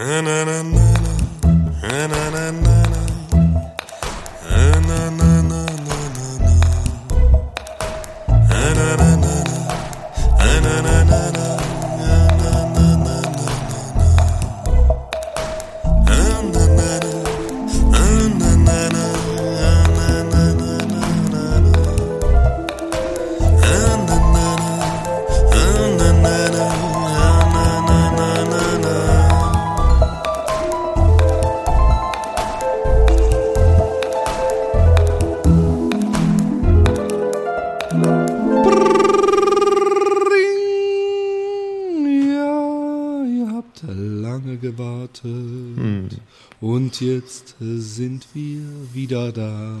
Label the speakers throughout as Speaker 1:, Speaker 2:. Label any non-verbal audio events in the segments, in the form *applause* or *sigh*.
Speaker 1: Ja, jetzt sind wir wieder da.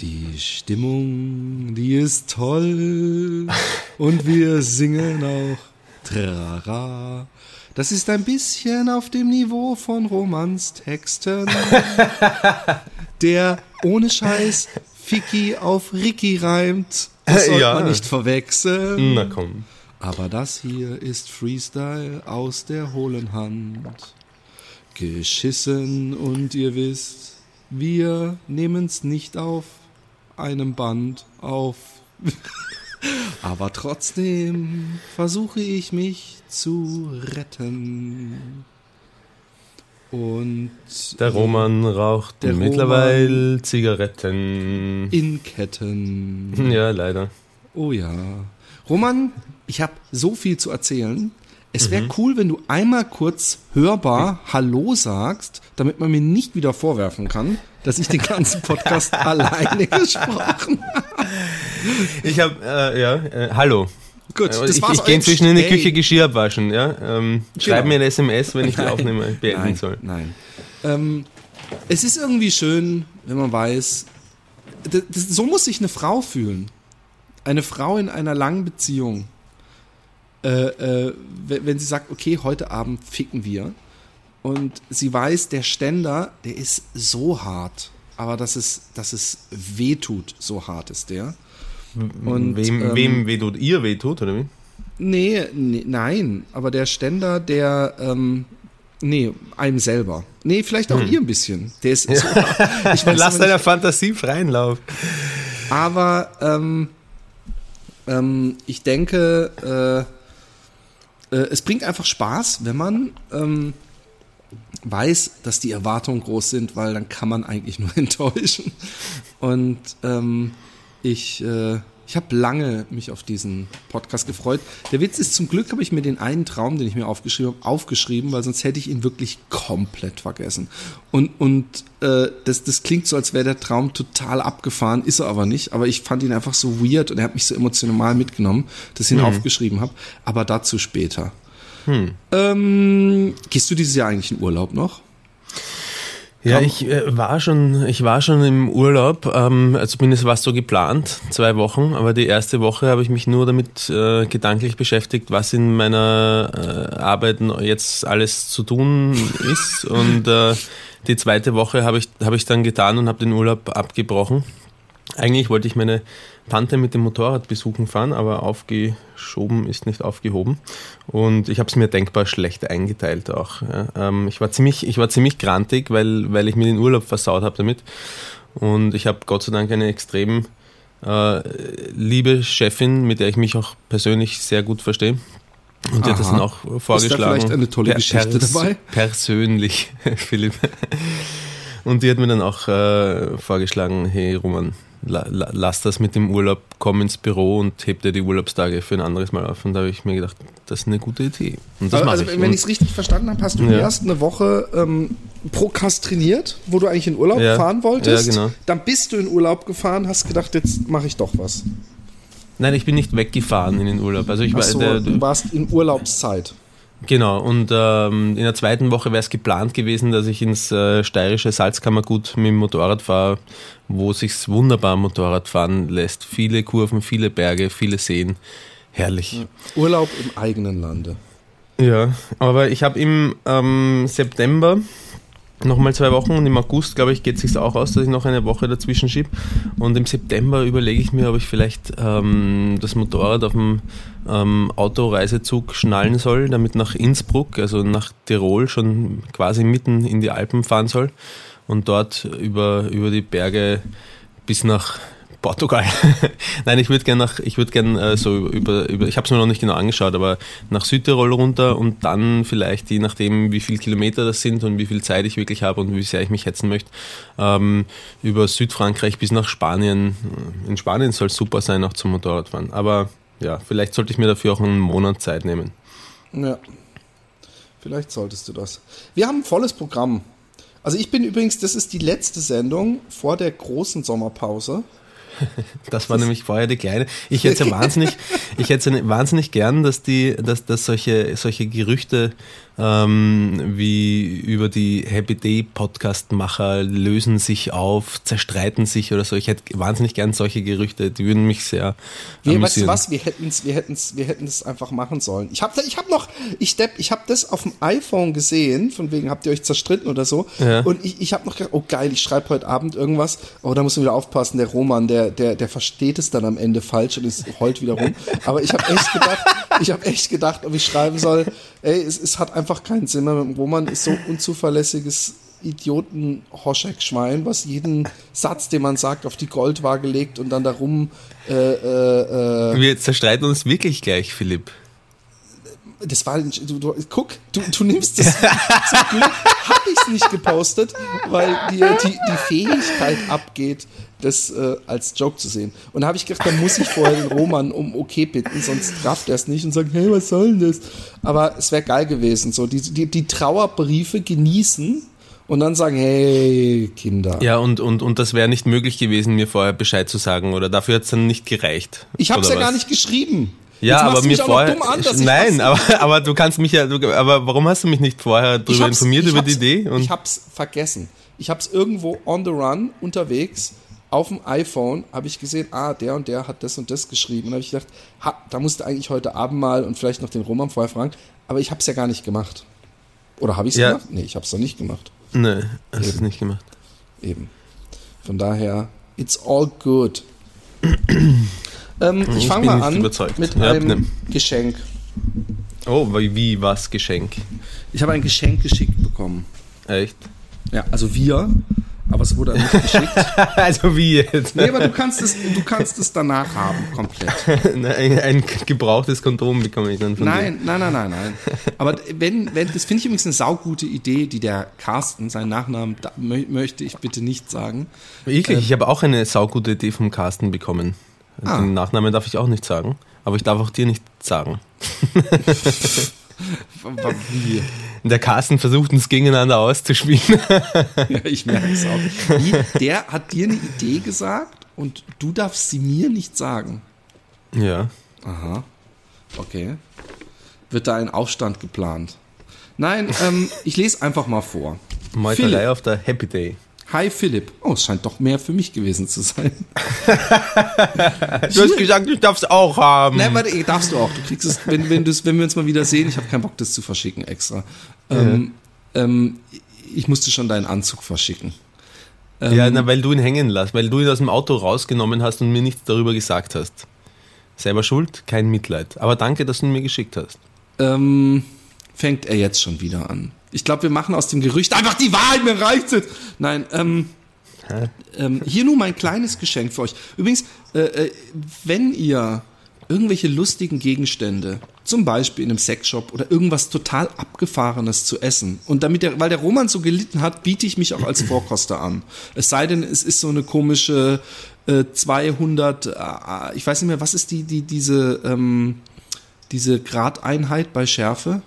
Speaker 1: Die Stimmung, die ist toll. *laughs* Und wir singen auch Trara. Das ist ein bisschen auf dem Niveau von Romanstexten. *laughs* Der ohne Scheiß Ficky auf Ricky reimt. Das sollte
Speaker 2: Ja.
Speaker 1: man nicht verwechseln.
Speaker 2: Na komm.
Speaker 1: Aber das hier ist Freestyle aus der hohlen Hand. Geschissen und ihr wisst, wir nehmen's nicht auf einem Band auf. *laughs* Aber trotzdem versuche ich mich zu retten. Und
Speaker 2: Der Roman raucht
Speaker 1: Der
Speaker 2: mittlerweile Zigaretten.
Speaker 1: in Ketten. *laughs*
Speaker 2: Ja, leider.
Speaker 1: Oh ja. Roman, ich habe so viel zu erzählen. Es wäre
Speaker 2: Mhm.
Speaker 1: cool, wenn du einmal kurz hörbar Hallo sagst, damit man mir nicht wieder vorwerfen kann, dass ich den ganzen Podcast *laughs* alleine gesprochen habe.
Speaker 2: Ich habe, äh, ja, äh, hallo.
Speaker 1: Gut,
Speaker 2: Äh,
Speaker 1: das
Speaker 2: ich
Speaker 1: war's
Speaker 2: ich gehe inzwischen in die
Speaker 1: Hey.
Speaker 2: Küche Geschirr abwaschen. Ja? Ähm, Schreib
Speaker 1: Genau.
Speaker 2: mir ein SMS, wenn ich die *laughs* Aufnahme beenden
Speaker 1: nein,
Speaker 2: soll.
Speaker 1: Nein. Ähm, es ist irgendwie schön, wenn man weiß, das, das, so muss sich eine Frau fühlen. Eine Frau in einer langen Beziehung. Äh, äh, wenn sie sagt, okay, heute Abend ficken wir. Und sie weiß, der Ständer, der ist so hart. Aber dass es, dass es weh tut, so hart ist der. Und,
Speaker 2: wem,
Speaker 1: ähm,
Speaker 2: wem wehtut? Ihr wehtut, oder wie?
Speaker 1: Nee, nee, nein, aber der Ständer, der, ähm, nee, einem selber. Nee, vielleicht auch ihr ein bisschen. Der ist *laughs* so, ich weiß
Speaker 2: Lass deiner Fantasie freien Lauf.
Speaker 1: aber ähm, ähm, ich denke, äh, äh, es bringt einfach Spaß, wenn man ähm, weiß, dass die Erwartungen groß sind, weil dann kann man eigentlich nur *laughs* enttäuschen. Und ähm, ich, äh, ich habe lange mich auf diesen Podcast gefreut. Der Witz ist, zum Glück habe ich mir den einen Traum, den ich mir aufgeschrieben habe, aufgeschrieben, weil sonst hätte ich ihn wirklich komplett vergessen. Und, und äh, das, das klingt so, als wäre der Traum total abgefahren, ist er aber nicht. Aber ich fand ihn einfach so weird und er hat mich so emotional mitgenommen, dass ich ihn aufgeschrieben habe. Aber dazu später. Ähm, gehst du dieses Jahr eigentlich in Urlaub noch?
Speaker 2: Ja, ich äh, war schon, ich war schon im Urlaub, ähm, also zumindest war es so geplant, zwei Wochen, aber die erste Woche habe ich mich nur damit äh, gedanklich beschäftigt, was in meiner äh, Arbeit jetzt alles zu tun *laughs* ist. Und äh, die zweite Woche habe ich, habe ich dann getan und habe den Urlaub abgebrochen. Eigentlich wollte ich meine Tante mit dem Motorrad besuchen fahren, aber aufgeschoben ist nicht aufgehoben. Und ich habe es mir denkbar schlecht eingeteilt auch. Ja. Ähm, ich war ziemlich, ich war ziemlich grantig, weil, weil ich mir den Urlaub versaut habe damit. Und ich habe Gott sei Dank eine extrem äh, liebe Chefin, mit der ich mich auch persönlich sehr gut verstehe. Und die hat das
Speaker 1: Aha.
Speaker 2: dann auch vorgeschlagen.
Speaker 1: vielleicht eine tolle Geschichte dabei?
Speaker 2: Persönlich, *laughs* Philipp. Und die hat mir dann auch äh, vorgeschlagen, hey Roman, la, la, lass das mit dem Urlaub, komm ins Büro und heb dir die Urlaubstage für ein anderes Mal auf. Und da habe ich mir gedacht, das ist eine gute Idee. Und das
Speaker 1: also,
Speaker 2: ich.
Speaker 1: wenn ich es richtig verstanden habe, hast du
Speaker 2: Ja.
Speaker 1: erst eine Woche ähm, prokrastiniert, wo du eigentlich in Urlaub
Speaker 2: Ja.
Speaker 1: fahren wolltest.
Speaker 2: Ja, genau.
Speaker 1: Dann bist du in Urlaub gefahren, hast gedacht, jetzt mache ich doch was.
Speaker 2: Nein, ich bin nicht weggefahren in den Urlaub. Also ich war,
Speaker 1: Achso,
Speaker 2: der,
Speaker 1: du warst in Urlaubszeit.
Speaker 2: Genau, und ähm, in der zweiten Woche wäre es geplant gewesen, dass ich ins äh, steirische Salzkammergut mit dem Motorrad fahre, wo sich wunderbar Motorrad fahren lässt. Viele Kurven, viele Berge, viele Seen. Herrlich.
Speaker 1: Urlaub im eigenen Lande.
Speaker 2: Ja, aber ich habe im ähm, September Nochmal zwei Wochen und im August, glaube ich, geht es sich auch aus, dass ich noch eine Woche dazwischen schiebe. Und im September überlege ich mir, ob ich vielleicht ähm, das Motorrad auf dem ähm, Autoreisezug schnallen soll, damit nach Innsbruck, also nach Tirol, schon quasi mitten in die Alpen fahren soll und dort über, über die Berge bis nach Portugal. *laughs* Nein, ich würde gerne nach, ich würde gerne äh, so über, über ich habe es mir noch nicht genau angeschaut, aber nach Südtirol runter und dann vielleicht, je nachdem, wie viele Kilometer das sind und wie viel Zeit ich wirklich habe und wie sehr ich mich hetzen möchte, ähm, über Südfrankreich bis nach Spanien. In Spanien soll es super sein, auch zum Motorradfahren. Aber ja, vielleicht sollte ich mir dafür auch einen Monat Zeit nehmen.
Speaker 1: Ja, vielleicht solltest du das. Wir haben ein volles Programm. Also ich bin übrigens, das ist die letzte Sendung vor der großen Sommerpause. *laughs*
Speaker 2: Das war nämlich vorher die kleine. Ich hätte ja wahnsinnig, ich hätte wahnsinnig gern, dass die, dass, dass solche, solche Gerüchte ähm, wie über die Happy Day Podcast-Macher lösen sich auf, zerstreiten sich oder so. Ich hätte wahnsinnig gern solche Gerüchte, die würden mich sehr.
Speaker 1: Nee, weißt du was? Wir hätten es, wir hätten's, wir hätten es einfach machen sollen. Ich habe, ich habe noch, ich Depp, ich habe das auf dem iPhone gesehen, von wegen habt ihr euch zerstritten oder so. Ja. Und ich, ich habe noch gedacht, oh geil, ich schreibe heute Abend irgendwas. Oh, da muss man wieder aufpassen. Der Roman, der, der, der versteht es dann am Ende falsch und ist heult wieder rum. Aber ich habe echt gedacht, ich habe echt gedacht, ob ich schreiben soll. Ey, es, es hat einfach keinen Sinn mehr mit dem Roman, ist so unzuverlässiges Idioten Hoschek-Schwein, was jeden Satz, den man sagt, auf die Goldwaage legt und dann darum. Äh, äh,
Speaker 2: äh Wir zerstreiten uns wirklich gleich, Philipp.
Speaker 1: Das war, du, du, guck, du, du nimmst das. zum Glück habe ich es nicht gepostet, weil dir die, die Fähigkeit abgeht, das äh, als Joke zu sehen. Und da habe ich gedacht, da muss ich vorher den Roman um okay bitten, sonst rafft er es nicht und sagt, hey, was soll denn das? Aber es wäre geil gewesen, so die, die, die Trauerbriefe genießen und dann sagen, hey, Kinder.
Speaker 2: Ja, und, und, und das wäre nicht möglich gewesen, mir vorher Bescheid zu sagen oder dafür hat es dann nicht gereicht.
Speaker 1: Ich habe es ja was? gar nicht geschrieben.
Speaker 2: Ja, aber mir vorher. An, nein, aber, *laughs* aber du kannst mich ja. Du, aber warum hast du mich nicht vorher darüber informiert über die Idee?
Speaker 1: Ich hab's vergessen. Ich hab's irgendwo on the run unterwegs auf dem iPhone habe ich gesehen, ah, der und der hat das und das geschrieben. Und habe ich gedacht, ha, da musste eigentlich heute Abend mal und vielleicht noch den Roman vorher fragen. Aber ich habe es ja gar nicht gemacht. Oder habe ich es ja. gemacht? Nee, ich habe es noch nicht gemacht.
Speaker 2: Nee, hast es nicht gemacht.
Speaker 1: Eben. Von daher, it's all good. *clears throat* ähm, ich, ich fange mal an
Speaker 2: überzeugt.
Speaker 1: mit ja, einem nimm. Geschenk.
Speaker 2: Oh, wie, wie was Geschenk?
Speaker 1: Ich habe ein Geschenk geschickt bekommen.
Speaker 2: Echt?
Speaker 1: Ja, also wir aber es wurde nicht geschickt. *laughs*
Speaker 2: also wie jetzt?
Speaker 1: Nee, aber du kannst es, du kannst es danach haben, komplett. *laughs*
Speaker 2: ein, ein gebrauchtes Kondom bekomme ich dann von
Speaker 1: Nein, dir. nein, nein, nein, nein. Aber wenn, wenn, das finde ich übrigens eine saugute Idee, die der Carsten, seinen Nachnamen da, möchte ich bitte nicht sagen.
Speaker 2: Wirklich, äh, ich habe auch eine saugute Idee vom Carsten bekommen. Ah. Den Nachnamen darf ich auch nicht sagen, aber ich darf auch dir nicht sagen. *laughs* Wie? Der Carsten versucht uns gegeneinander auszuspielen. *laughs*
Speaker 1: ja, ich merke es auch. Wie, der hat dir eine Idee gesagt und du darfst sie mir nicht sagen.
Speaker 2: Ja.
Speaker 1: Aha. Okay. Wird da ein Aufstand geplant? Nein, ähm, ich lese einfach mal vor.
Speaker 2: Meuterei auf der Happy Day.
Speaker 1: Hi Philipp. Oh, es scheint doch mehr für mich gewesen zu sein. *laughs*
Speaker 2: du hast gesagt, ich darf es auch haben.
Speaker 1: Nein, warte, darfst du auch. Du kriegst es, wenn, wenn, wenn wir uns mal wieder sehen. Ich habe keinen Bock, das zu verschicken extra. Ähm, ähm, ich musste schon deinen Anzug verschicken.
Speaker 2: Ähm, ja, na, weil du ihn hängen lässt, weil du ihn aus dem Auto rausgenommen hast und mir nichts darüber gesagt hast. Selber schuld, kein Mitleid. Aber danke, dass du ihn mir geschickt hast.
Speaker 1: Ähm, fängt er jetzt schon wieder an. Ich glaube, wir machen aus dem Gerücht einfach die Wahrheit, mir reicht es. Nein, ähm, ähm, hier nur mein kleines Geschenk für euch. Übrigens, äh, äh, wenn ihr irgendwelche lustigen Gegenstände, zum Beispiel in einem Sexshop oder irgendwas total abgefahrenes zu essen. Und damit der, weil der Roman so gelitten hat, biete ich mich auch als Vorkoster an. Es sei denn, es ist so eine komische äh, 200, äh, ich weiß nicht mehr, was ist die, die, diese, ähm, diese Gradeinheit bei Schärfe?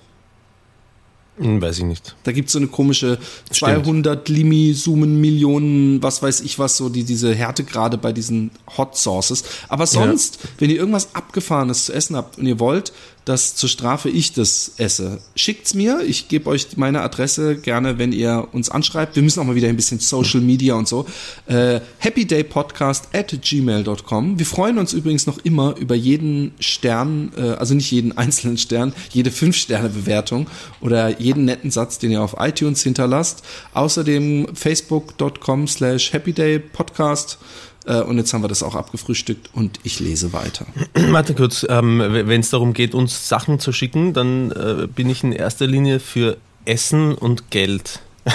Speaker 2: Hm, weiß ich nicht.
Speaker 1: Da gibt es so eine komische 200 Limi, Summen, Millionen, was weiß ich was, so die, diese Härtegrade bei diesen Hot Sauces. Aber sonst, ja. wenn ihr irgendwas Abgefahrenes zu essen habt und ihr wollt, dass zur Strafe ich das esse. Schickt's mir, ich gebe euch meine Adresse gerne, wenn ihr uns anschreibt. Wir müssen auch mal wieder ein bisschen Social Media und so. Äh, happydaypodcast at gmail.com. Wir freuen uns übrigens noch immer über jeden Stern, äh, also nicht jeden einzelnen Stern, jede 5-Sterne-Bewertung oder jeden netten Satz, den ihr auf iTunes hinterlasst. Außerdem facebook.com slash happydaypodcast. Äh, und jetzt haben wir das auch abgefrühstückt und ich lese weiter. *clears throat*
Speaker 2: Warte kurz, ähm, wenn es darum geht, uns Sachen zu schicken, dann äh, bin ich in erster Linie für Essen und Geld. *laughs*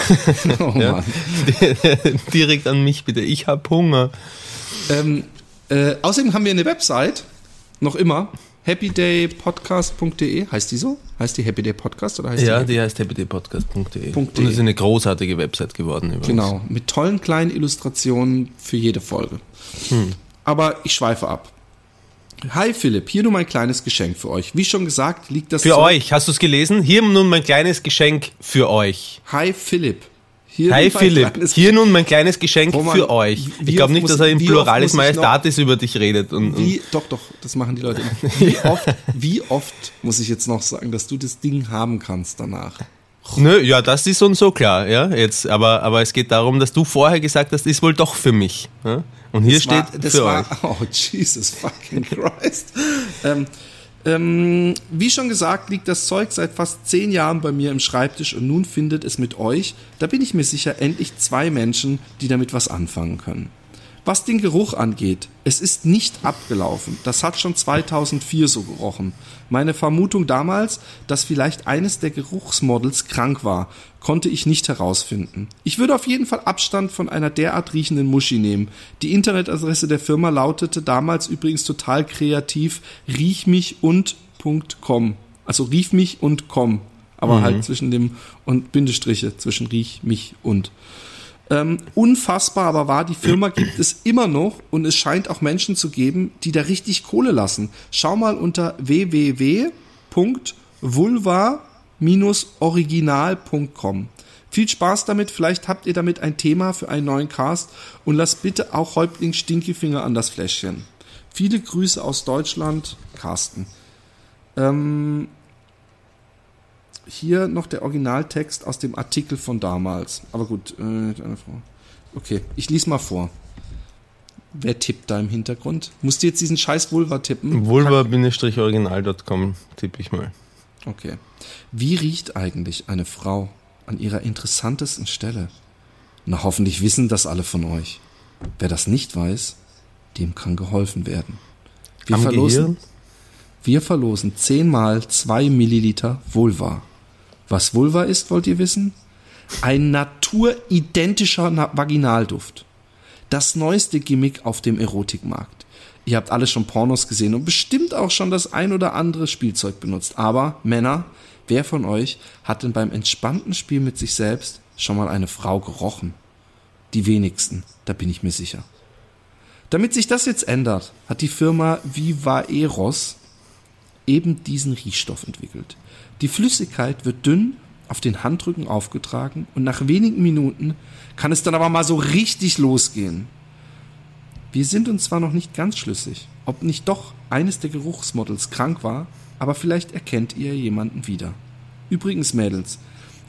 Speaker 2: Oh *laughs* ja? *laughs* Direkt an mich bitte. Ich habe Hunger.
Speaker 1: Ähm, äh, außerdem haben wir eine Website, noch immer happydaypodcast.de. Heißt die so? Heißt die Happy Day Podcast oder heißt
Speaker 2: Ja,
Speaker 1: die,
Speaker 2: die heißt happydaypodcast.de. Und es ist eine großartige Website geworden
Speaker 1: übrigens. Genau, mit tollen kleinen Illustrationen für jede Folge. Hm. Aber ich schweife ab. Hi Philipp, hier nur mein kleines Geschenk für euch. Wie schon gesagt, liegt das.
Speaker 2: Für euch, hast du es gelesen? Hier nun mein kleines Geschenk für euch.
Speaker 1: Hi Philipp,
Speaker 2: hier Hi Philipp, hier nun mein kleines Geschenk Roman, für euch. Ich glaube nicht, dass er im Pluralis Majestatis über dich redet. Und,
Speaker 1: wie, doch, doch, das machen die Leute immer. *laughs* Wie oft, wie oft muss ich jetzt noch sagen, dass du das Ding haben kannst danach?
Speaker 2: Nö, ja, das ist uns so klar, ja, jetzt, aber, aber es geht darum, dass du vorher gesagt hast, ist wohl doch für mich. Ja? Und hier das steht war, für war, euch. *laughs*
Speaker 1: Oh, Jesus fucking Christ. ähm, ähm, wie schon gesagt, liegt das Zeug seit fast zehn Jahren bei mir im Schreibtisch und nun findet es mit euch, da bin ich mir sicher, endlich zwei Menschen, die damit was anfangen können. Was den Geruch angeht, es ist nicht abgelaufen. Das hat schon 2004 so gerochen. Meine Vermutung damals, dass vielleicht eines der Geruchsmodels krank war, konnte ich nicht herausfinden. Ich würde auf jeden Fall Abstand von einer derart riechenden Muschi nehmen. Die Internetadresse der Firma lautete damals übrigens total kreativ riechmich und.com. Also rief mich und komm. Aber mhm. halt zwischen dem und Bindestriche zwischen riech mich und. Ähm, unfassbar aber war, die Firma gibt es immer noch und es scheint auch Menschen zu geben, die da richtig Kohle lassen. Schau mal unter www.vulva-original.com. Viel Spaß damit, vielleicht habt ihr damit ein Thema für einen neuen Cast und lasst bitte auch Häuptling Stinkefinger an das Fläschchen. Viele Grüße aus Deutschland, Carsten. Ähm, hier noch der Originaltext aus dem Artikel von damals. Aber gut, äh, eine Frau. Okay, ich lese mal vor. Wer tippt da im Hintergrund? Musst du jetzt diesen scheiß Vulva tippen?
Speaker 2: Vulva-original.com tippe ich mal.
Speaker 1: Okay. Wie riecht eigentlich eine Frau an ihrer interessantesten Stelle? Na, hoffentlich wissen das alle von euch. Wer das nicht weiß, dem kann geholfen werden. Wir
Speaker 2: Am verlosen, Gehirn?
Speaker 1: wir verlosen zehnmal zwei Milliliter Vulva. Was Vulva ist, wollt ihr wissen? Ein naturidentischer Vaginalduft. Das neueste Gimmick auf dem Erotikmarkt. Ihr habt alle schon Pornos gesehen und bestimmt auch schon das ein oder andere Spielzeug benutzt. Aber Männer, wer von euch hat denn beim entspannten Spiel mit sich selbst schon mal eine Frau gerochen? Die wenigsten, da bin ich mir sicher. Damit sich das jetzt ändert, hat die Firma Viva Eros eben diesen Riechstoff entwickelt. Die Flüssigkeit wird dünn auf den Handrücken aufgetragen und nach wenigen Minuten kann es dann aber mal so richtig losgehen. Wir sind uns zwar noch nicht ganz schlüssig, ob nicht doch eines der Geruchsmodels krank war, aber vielleicht erkennt ihr jemanden wieder. Übrigens, Mädels,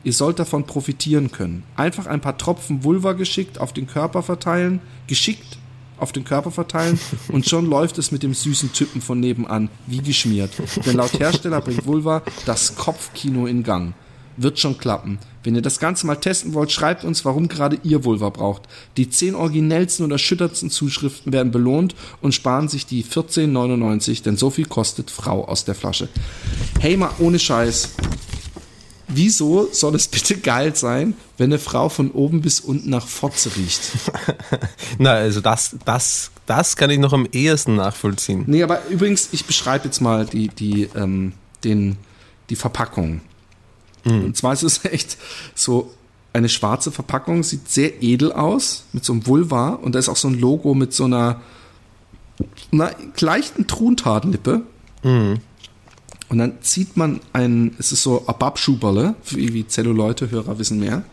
Speaker 1: ihr sollt davon profitieren können. Einfach ein paar Tropfen Vulva geschickt auf den Körper verteilen, geschickt auf den Körper verteilen und schon *laughs* läuft es mit dem süßen Typen von nebenan wie geschmiert. Denn laut Hersteller bringt Vulva das Kopfkino in Gang. Wird schon klappen. Wenn ihr das Ganze mal testen wollt, schreibt uns, warum gerade ihr Vulva braucht. Die 10 originellsten und erschüttertsten Zuschriften werden belohnt und sparen sich die 14,99, denn so viel kostet Frau aus der Flasche. Hey, mal ohne Scheiß wieso soll es bitte geil sein, wenn eine Frau von oben bis unten nach Fotze riecht? *laughs*
Speaker 2: Na, also das, das, das kann ich noch am ehesten nachvollziehen.
Speaker 1: Nee, aber übrigens, ich beschreibe jetzt mal die, die, ähm, den, die Verpackung. Mhm. Und zwar ist es *laughs* echt so eine schwarze Verpackung, sieht sehr edel aus, mit so einem Vulva und da ist auch so ein Logo mit so einer, einer leichten Truntadenlippe. Mhm. Und dann zieht man ein, es ist so Ababschuberle, wie, wie Zelluleute-Hörer wissen mehr.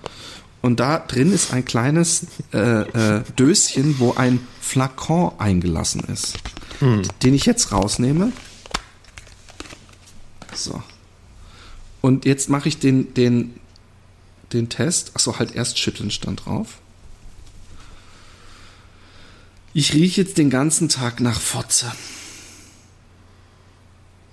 Speaker 1: Und da drin ist ein kleines äh, äh, Döschen, wo ein Flakon eingelassen ist, hm. den ich jetzt rausnehme. So. Und jetzt mache ich den, den, den Test. Achso, halt erst schütteln stand drauf. Ich rieche jetzt den ganzen Tag nach Fotze.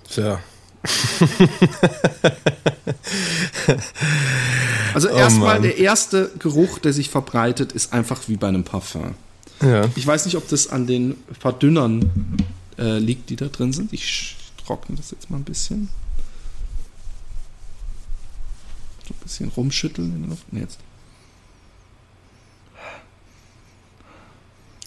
Speaker 2: Tja. *laughs*
Speaker 1: also oh erstmal der erste Geruch, der sich verbreitet, ist einfach wie bei einem Parfum. Ja. Ich weiß nicht, ob das an den Verdünnern äh, liegt, die da drin sind. Ich trockne das jetzt mal ein bisschen. So ein bisschen rumschütteln in der Luft. Nee, jetzt.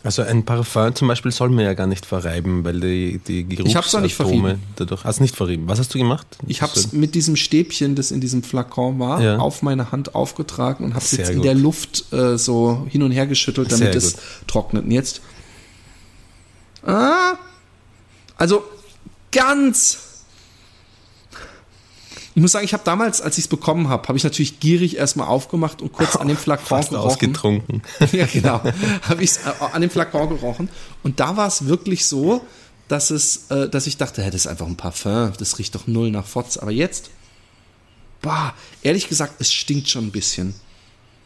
Speaker 2: Also ein Parfum zum Beispiel soll man ja gar nicht verreiben, weil die, die
Speaker 1: Geruchsatome
Speaker 2: dadurch... Hast nicht verrieben. Was hast du gemacht?
Speaker 1: Ich habe es mit diesem Stäbchen, das in diesem Flakon war, ja. auf meine Hand aufgetragen und habe es jetzt in der Luft äh, so hin und her geschüttelt, damit es trocknet. Und jetzt... Ah, also ganz ich muss sagen, ich habe damals, als ich es bekommen habe, habe ich natürlich gierig erstmal aufgemacht und kurz *laughs* an dem Flakon
Speaker 2: Fast gerochen. ausgetrunken. *laughs*
Speaker 1: ja, genau. habe ich äh, an dem Flakon gerochen. Und da war es wirklich so, dass es, äh, dass ich dachte, hey, das ist einfach ein Parfum, das riecht doch null nach Fotz. Aber jetzt, bah, ehrlich gesagt, es stinkt schon ein bisschen.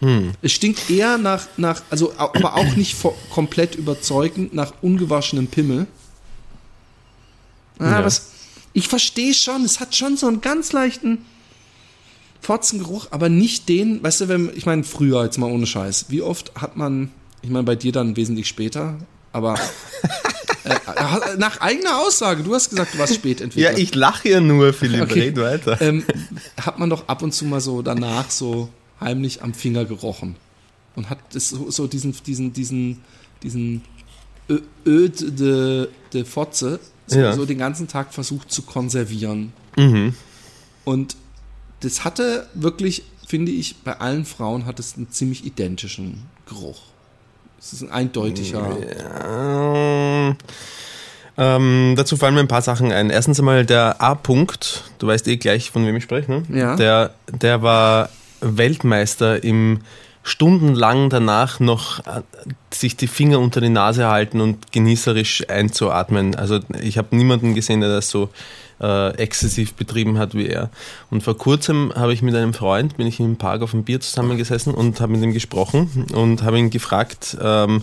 Speaker 1: Hm. Es stinkt eher nach, nach, also aber auch nicht komplett überzeugend nach ungewaschenem Pimmel. Ah, ja. was, ich verstehe schon, es hat schon so einen ganz leichten Fotzengeruch, aber nicht den, weißt du, wenn, ich meine, früher, jetzt mal ohne Scheiß, wie oft hat man, ich meine, bei dir dann wesentlich später, aber *laughs* äh, äh nach eigener Aussage, du hast gesagt, du warst spät entwickelt.
Speaker 2: Ja, ich lache ja nur, Philipp, okay. red weiter.
Speaker 1: Ähm, hat man doch ab und zu mal so danach so heimlich am Finger gerochen und hat so, so diesen, diesen, diesen, diesen Öd de, de Fotze ja. so den ganzen Tag versucht zu konservieren. Mhm. Und das hatte wirklich, finde ich, bei allen Frauen hat es einen ziemlich identischen Geruch. Es ist ein eindeutiger.
Speaker 2: Ja. Ähm, dazu fallen mir ein paar Sachen ein. Erstens einmal der A-Punkt, du weißt eh gleich, von wem ich spreche, ne?
Speaker 1: Ja.
Speaker 2: Der, der war Weltmeister im stundenlang danach noch äh, sich die Finger unter die Nase halten und genießerisch einzuatmen. Also ich habe niemanden gesehen, der das so äh, exzessiv betrieben hat wie er. Und vor kurzem habe ich mit einem Freund, bin ich im Park auf dem Bier zusammengesessen und habe mit ihm gesprochen und habe ihn gefragt, ähm,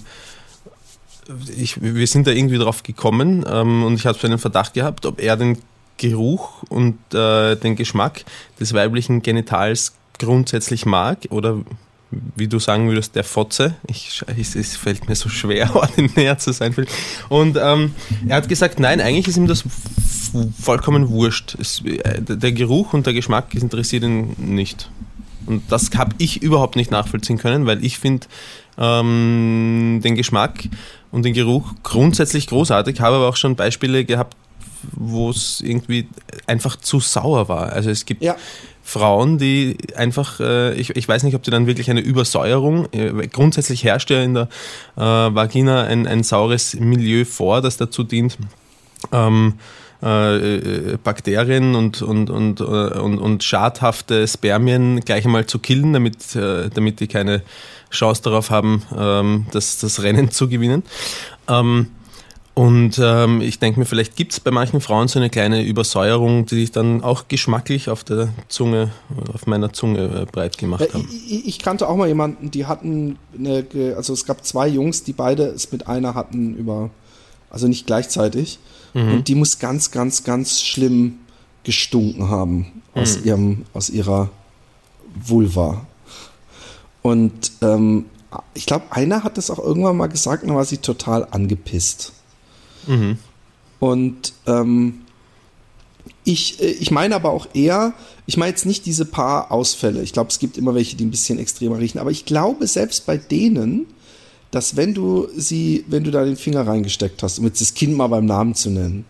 Speaker 2: ich, wir sind da irgendwie drauf gekommen ähm, und ich habe so einen Verdacht gehabt, ob er den Geruch und äh, den Geschmack des weiblichen Genitals grundsätzlich mag oder wie du sagen würdest, der Fotze. Ich, es fällt mir so schwer, *laughs* ordinär zu sein. Und ähm, er hat gesagt, nein, eigentlich ist ihm das vollkommen wurscht. Es, äh, der Geruch und der Geschmack interessiert ihn nicht. Und das habe ich überhaupt nicht nachvollziehen können, weil ich finde ähm, den Geschmack und den Geruch grundsätzlich großartig, habe aber auch schon Beispiele gehabt, wo es irgendwie einfach zu sauer war. Also es gibt ja. Frauen, die einfach, äh, ich, ich weiß nicht, ob die dann wirklich eine Übersäuerung, äh, grundsätzlich herrscht ja in der äh, Vagina ein, ein saures Milieu vor, das dazu dient, ähm, äh, äh, Bakterien und, und, und, äh, und, und schadhafte Spermien gleich einmal zu killen, damit, damit die keine Chance darauf haben, ähm, das, das Rennen zu gewinnen. Ähm, und ähm, ich denke mir, vielleicht gibt es bei manchen Frauen so eine kleine Übersäuerung, die sich dann auch geschmacklich auf der Zunge, auf meiner Zunge äh, breit gemacht haben.
Speaker 1: Ich, ich, kannte auch mal jemanden, die hatten, eine, also es gab zwei Jungs, die beide es mit einer hatten über, also nicht gleichzeitig. Mhm. Und die muss ganz, ganz, ganz schlimm gestunken haben aus mhm. ihrem, aus ihrer Vulva. Und ähm, ich glaube, einer hat das auch irgendwann mal gesagt, und war sie total angepisst. Mhm. Und ähm, ich, äh, ich meine aber auch eher, ich meine jetzt nicht diese paar Ausfälle. Ich glaube, es gibt immer welche, die ein bisschen extremer riechen. Aber ich glaube, selbst bei denen, dass wenn du sie, wenn du da den Finger reingesteckt hast, um jetzt das Kind mal beim Namen zu nennen,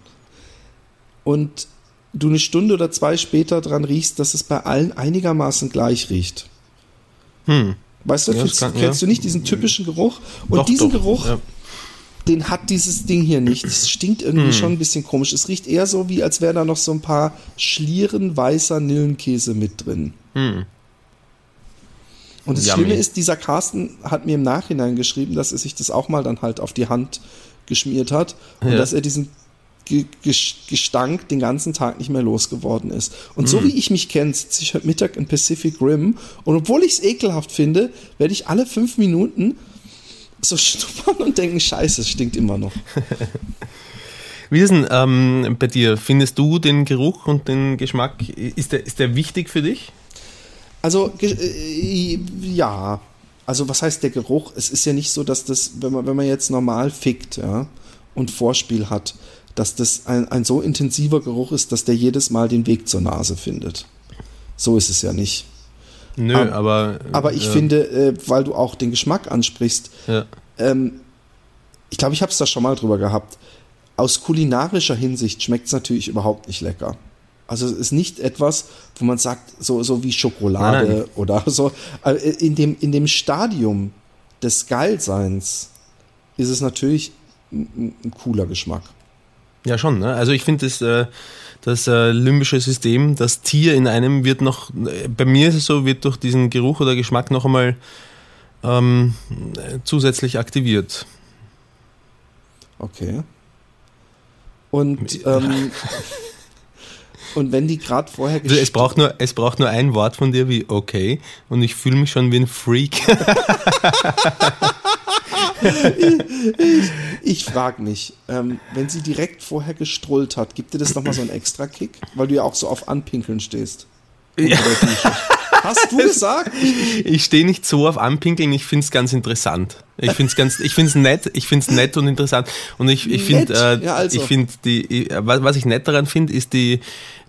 Speaker 1: und du eine Stunde oder zwei später dran riechst, dass es bei allen einigermaßen gleich riecht. Hm. Weißt du, ja, kennst, kann, kennst ja. du nicht diesen typischen Geruch? Und doch, diesen doch, Geruch, ja den hat dieses Ding hier nicht. Es stinkt irgendwie hm. schon ein bisschen komisch. Es riecht eher so, wie als wären da noch so ein paar Schlieren weißer Nillenkäse mit drin. Hm. Und das Yummy. Schlimme ist, dieser Carsten hat mir im Nachhinein geschrieben, dass er sich das auch mal dann halt auf die Hand geschmiert hat und ja. dass er diesen Gestank den ganzen Tag nicht mehr losgeworden ist. Und mm. so wie ich mich kenne, sitze ich heute Mittag in Pacific Rim und obwohl ich es ekelhaft finde, werde ich alle fünf Minuten so schnuppern und denken, scheiße, es stinkt immer noch. *laughs*
Speaker 2: Wie ist denn ähm, bei dir? Findest du den Geruch und den Geschmack, ist der, ist der wichtig für dich?
Speaker 1: Also, äh, ja. Also, was heißt der Geruch? Es ist ja nicht so, dass das, wenn man, wenn man jetzt normal fickt, ja, und Vorspiel hat, dass das ein, ein so intensiver Geruch ist, dass der jedes Mal den Weg zur Nase findet. So ist es ja nicht.
Speaker 2: Nö, aber. Aber,
Speaker 1: aber ich ja. finde, äh, weil du auch den Geschmack ansprichst, ja. ähm, ich glaube, ich habe es da schon mal drüber gehabt. Aus kulinarischer Hinsicht schmeckt es natürlich überhaupt nicht lecker. Also es ist nicht etwas, wo man sagt, so, so wie Schokolade nein, nein. oder so. Äh, in dem, in dem Stadium des Geilseins ist es natürlich ein, ein cooler Geschmack.
Speaker 2: Ja, schon. Ne? Also ich finde das, äh, das äh, limbische System, das Tier in einem wird noch, bei mir ist es so, wird durch diesen Geruch oder Geschmack noch einmal ähm, zusätzlich aktiviert.
Speaker 1: Okay. Und, ähm, *laughs* und wenn die gerade vorher
Speaker 2: also es braucht nur Es braucht nur ein Wort von dir wie okay und ich fühle mich schon wie ein Freak. *laughs* *laughs*
Speaker 1: ich ich, ich frage mich, ähm, wenn sie direkt vorher gestrullt hat, gibt dir das nochmal so einen extra Kick? Weil du ja auch so auf Anpinkeln stehst. Ja. Hast du gesagt?
Speaker 2: Ich, ich stehe nicht so auf Anpinkeln, ich finde es ganz interessant. Ich finde es ganz, ich finde es nett, ich finde es nett und interessant. Und ich, ich finde, äh, ja, also. ich finde die, was ich nett daran finde, ist die,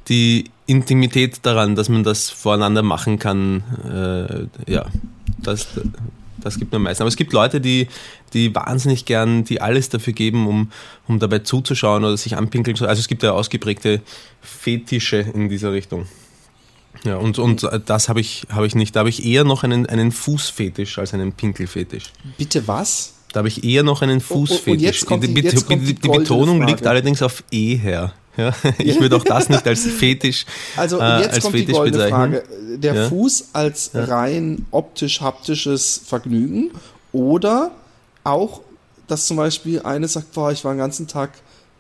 Speaker 2: die Intimität daran, dass man das voreinander machen kann. Äh, ja, das, das gibt mir am meisten. Aber es gibt Leute, die, die wahnsinnig gern, die alles dafür geben, um, um dabei zuzuschauen oder sich anpinkeln zu. Also es gibt ja ausgeprägte Fetische in dieser Richtung. Ja, und, und das habe ich, hab ich nicht. Da habe ich eher noch einen, einen Fußfetisch als einen Pinkelfetisch.
Speaker 1: Bitte was?
Speaker 2: Da habe ich eher noch einen Fußfetisch. Und jetzt kommt die, die, jetzt kommt die, die Betonung Frage. liegt allerdings auf E her. Ja, *laughs* ich würde auch das nicht als Fetisch *laughs*
Speaker 1: Also äh, jetzt kommt Fetisch die goldene Frage. Der ja? Fuß als ja? rein optisch-haptisches Vergnügen oder auch, dass zum Beispiel eine sagt, boah, ich war den ganzen Tag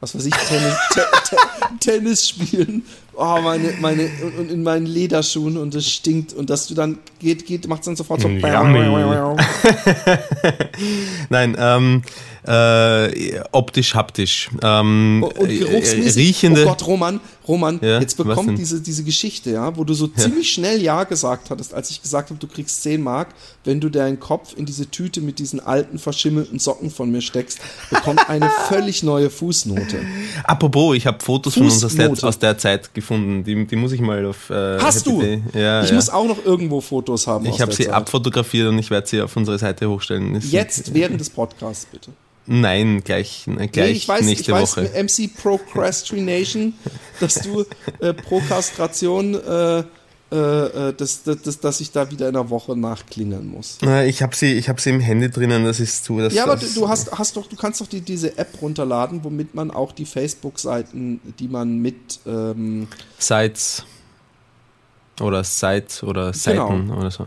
Speaker 1: was weiß ich, Tennis, *laughs* te, te, Tennis spielen, oh, meine, meine, und in meinen Lederschuhen und es stinkt und dass du dann geht, geht, macht es dann sofort so.
Speaker 2: Nein, ähm, äh, optisch, haptisch. Ähm,
Speaker 1: und geruchsmäßig.
Speaker 2: Riechende.
Speaker 1: Oh Gott, Roman, Roman, ja, jetzt bekommt diese, diese Geschichte, ja, wo du so ja. ziemlich schnell Ja gesagt hattest, als ich gesagt habe, du kriegst 10 Mark, wenn du deinen Kopf in diese Tüte mit diesen alten, verschimmelten Socken von mir steckst, bekommt eine *laughs* völlig neue Fußnote.
Speaker 2: Apropos, ich habe Fotos Fußnote. von uns aus der, aus der, Zeit gefunden. Die, die muss ich mal auf.
Speaker 1: Äh, Hast du?
Speaker 2: Ja,
Speaker 1: ich muss auch noch irgendwo Fotos haben.
Speaker 2: Ich habe sie Zeit. abfotografiert und ich werde sie auf unsere Seite hochstellen.
Speaker 1: Jetzt während des Podcasts, bitte.
Speaker 2: Nein, gleich, gleich nee, ich weiß, nächste ich weiß, Woche.
Speaker 1: MC Procrastination, *laughs* dass du äh, Prokastration, äh, äh, äh, dass, dass, dass ich da wieder in einer Woche nachklingeln muss.
Speaker 2: Ich habe sie, ich sie im Handy drinnen, das ist zu.
Speaker 1: ja, aber du, du, hast, hast doch, du kannst doch die, diese App runterladen, womit man auch die Facebook-Seiten, die man mit ähm,
Speaker 2: Sites oder Sites oder Seiten genau. oder so.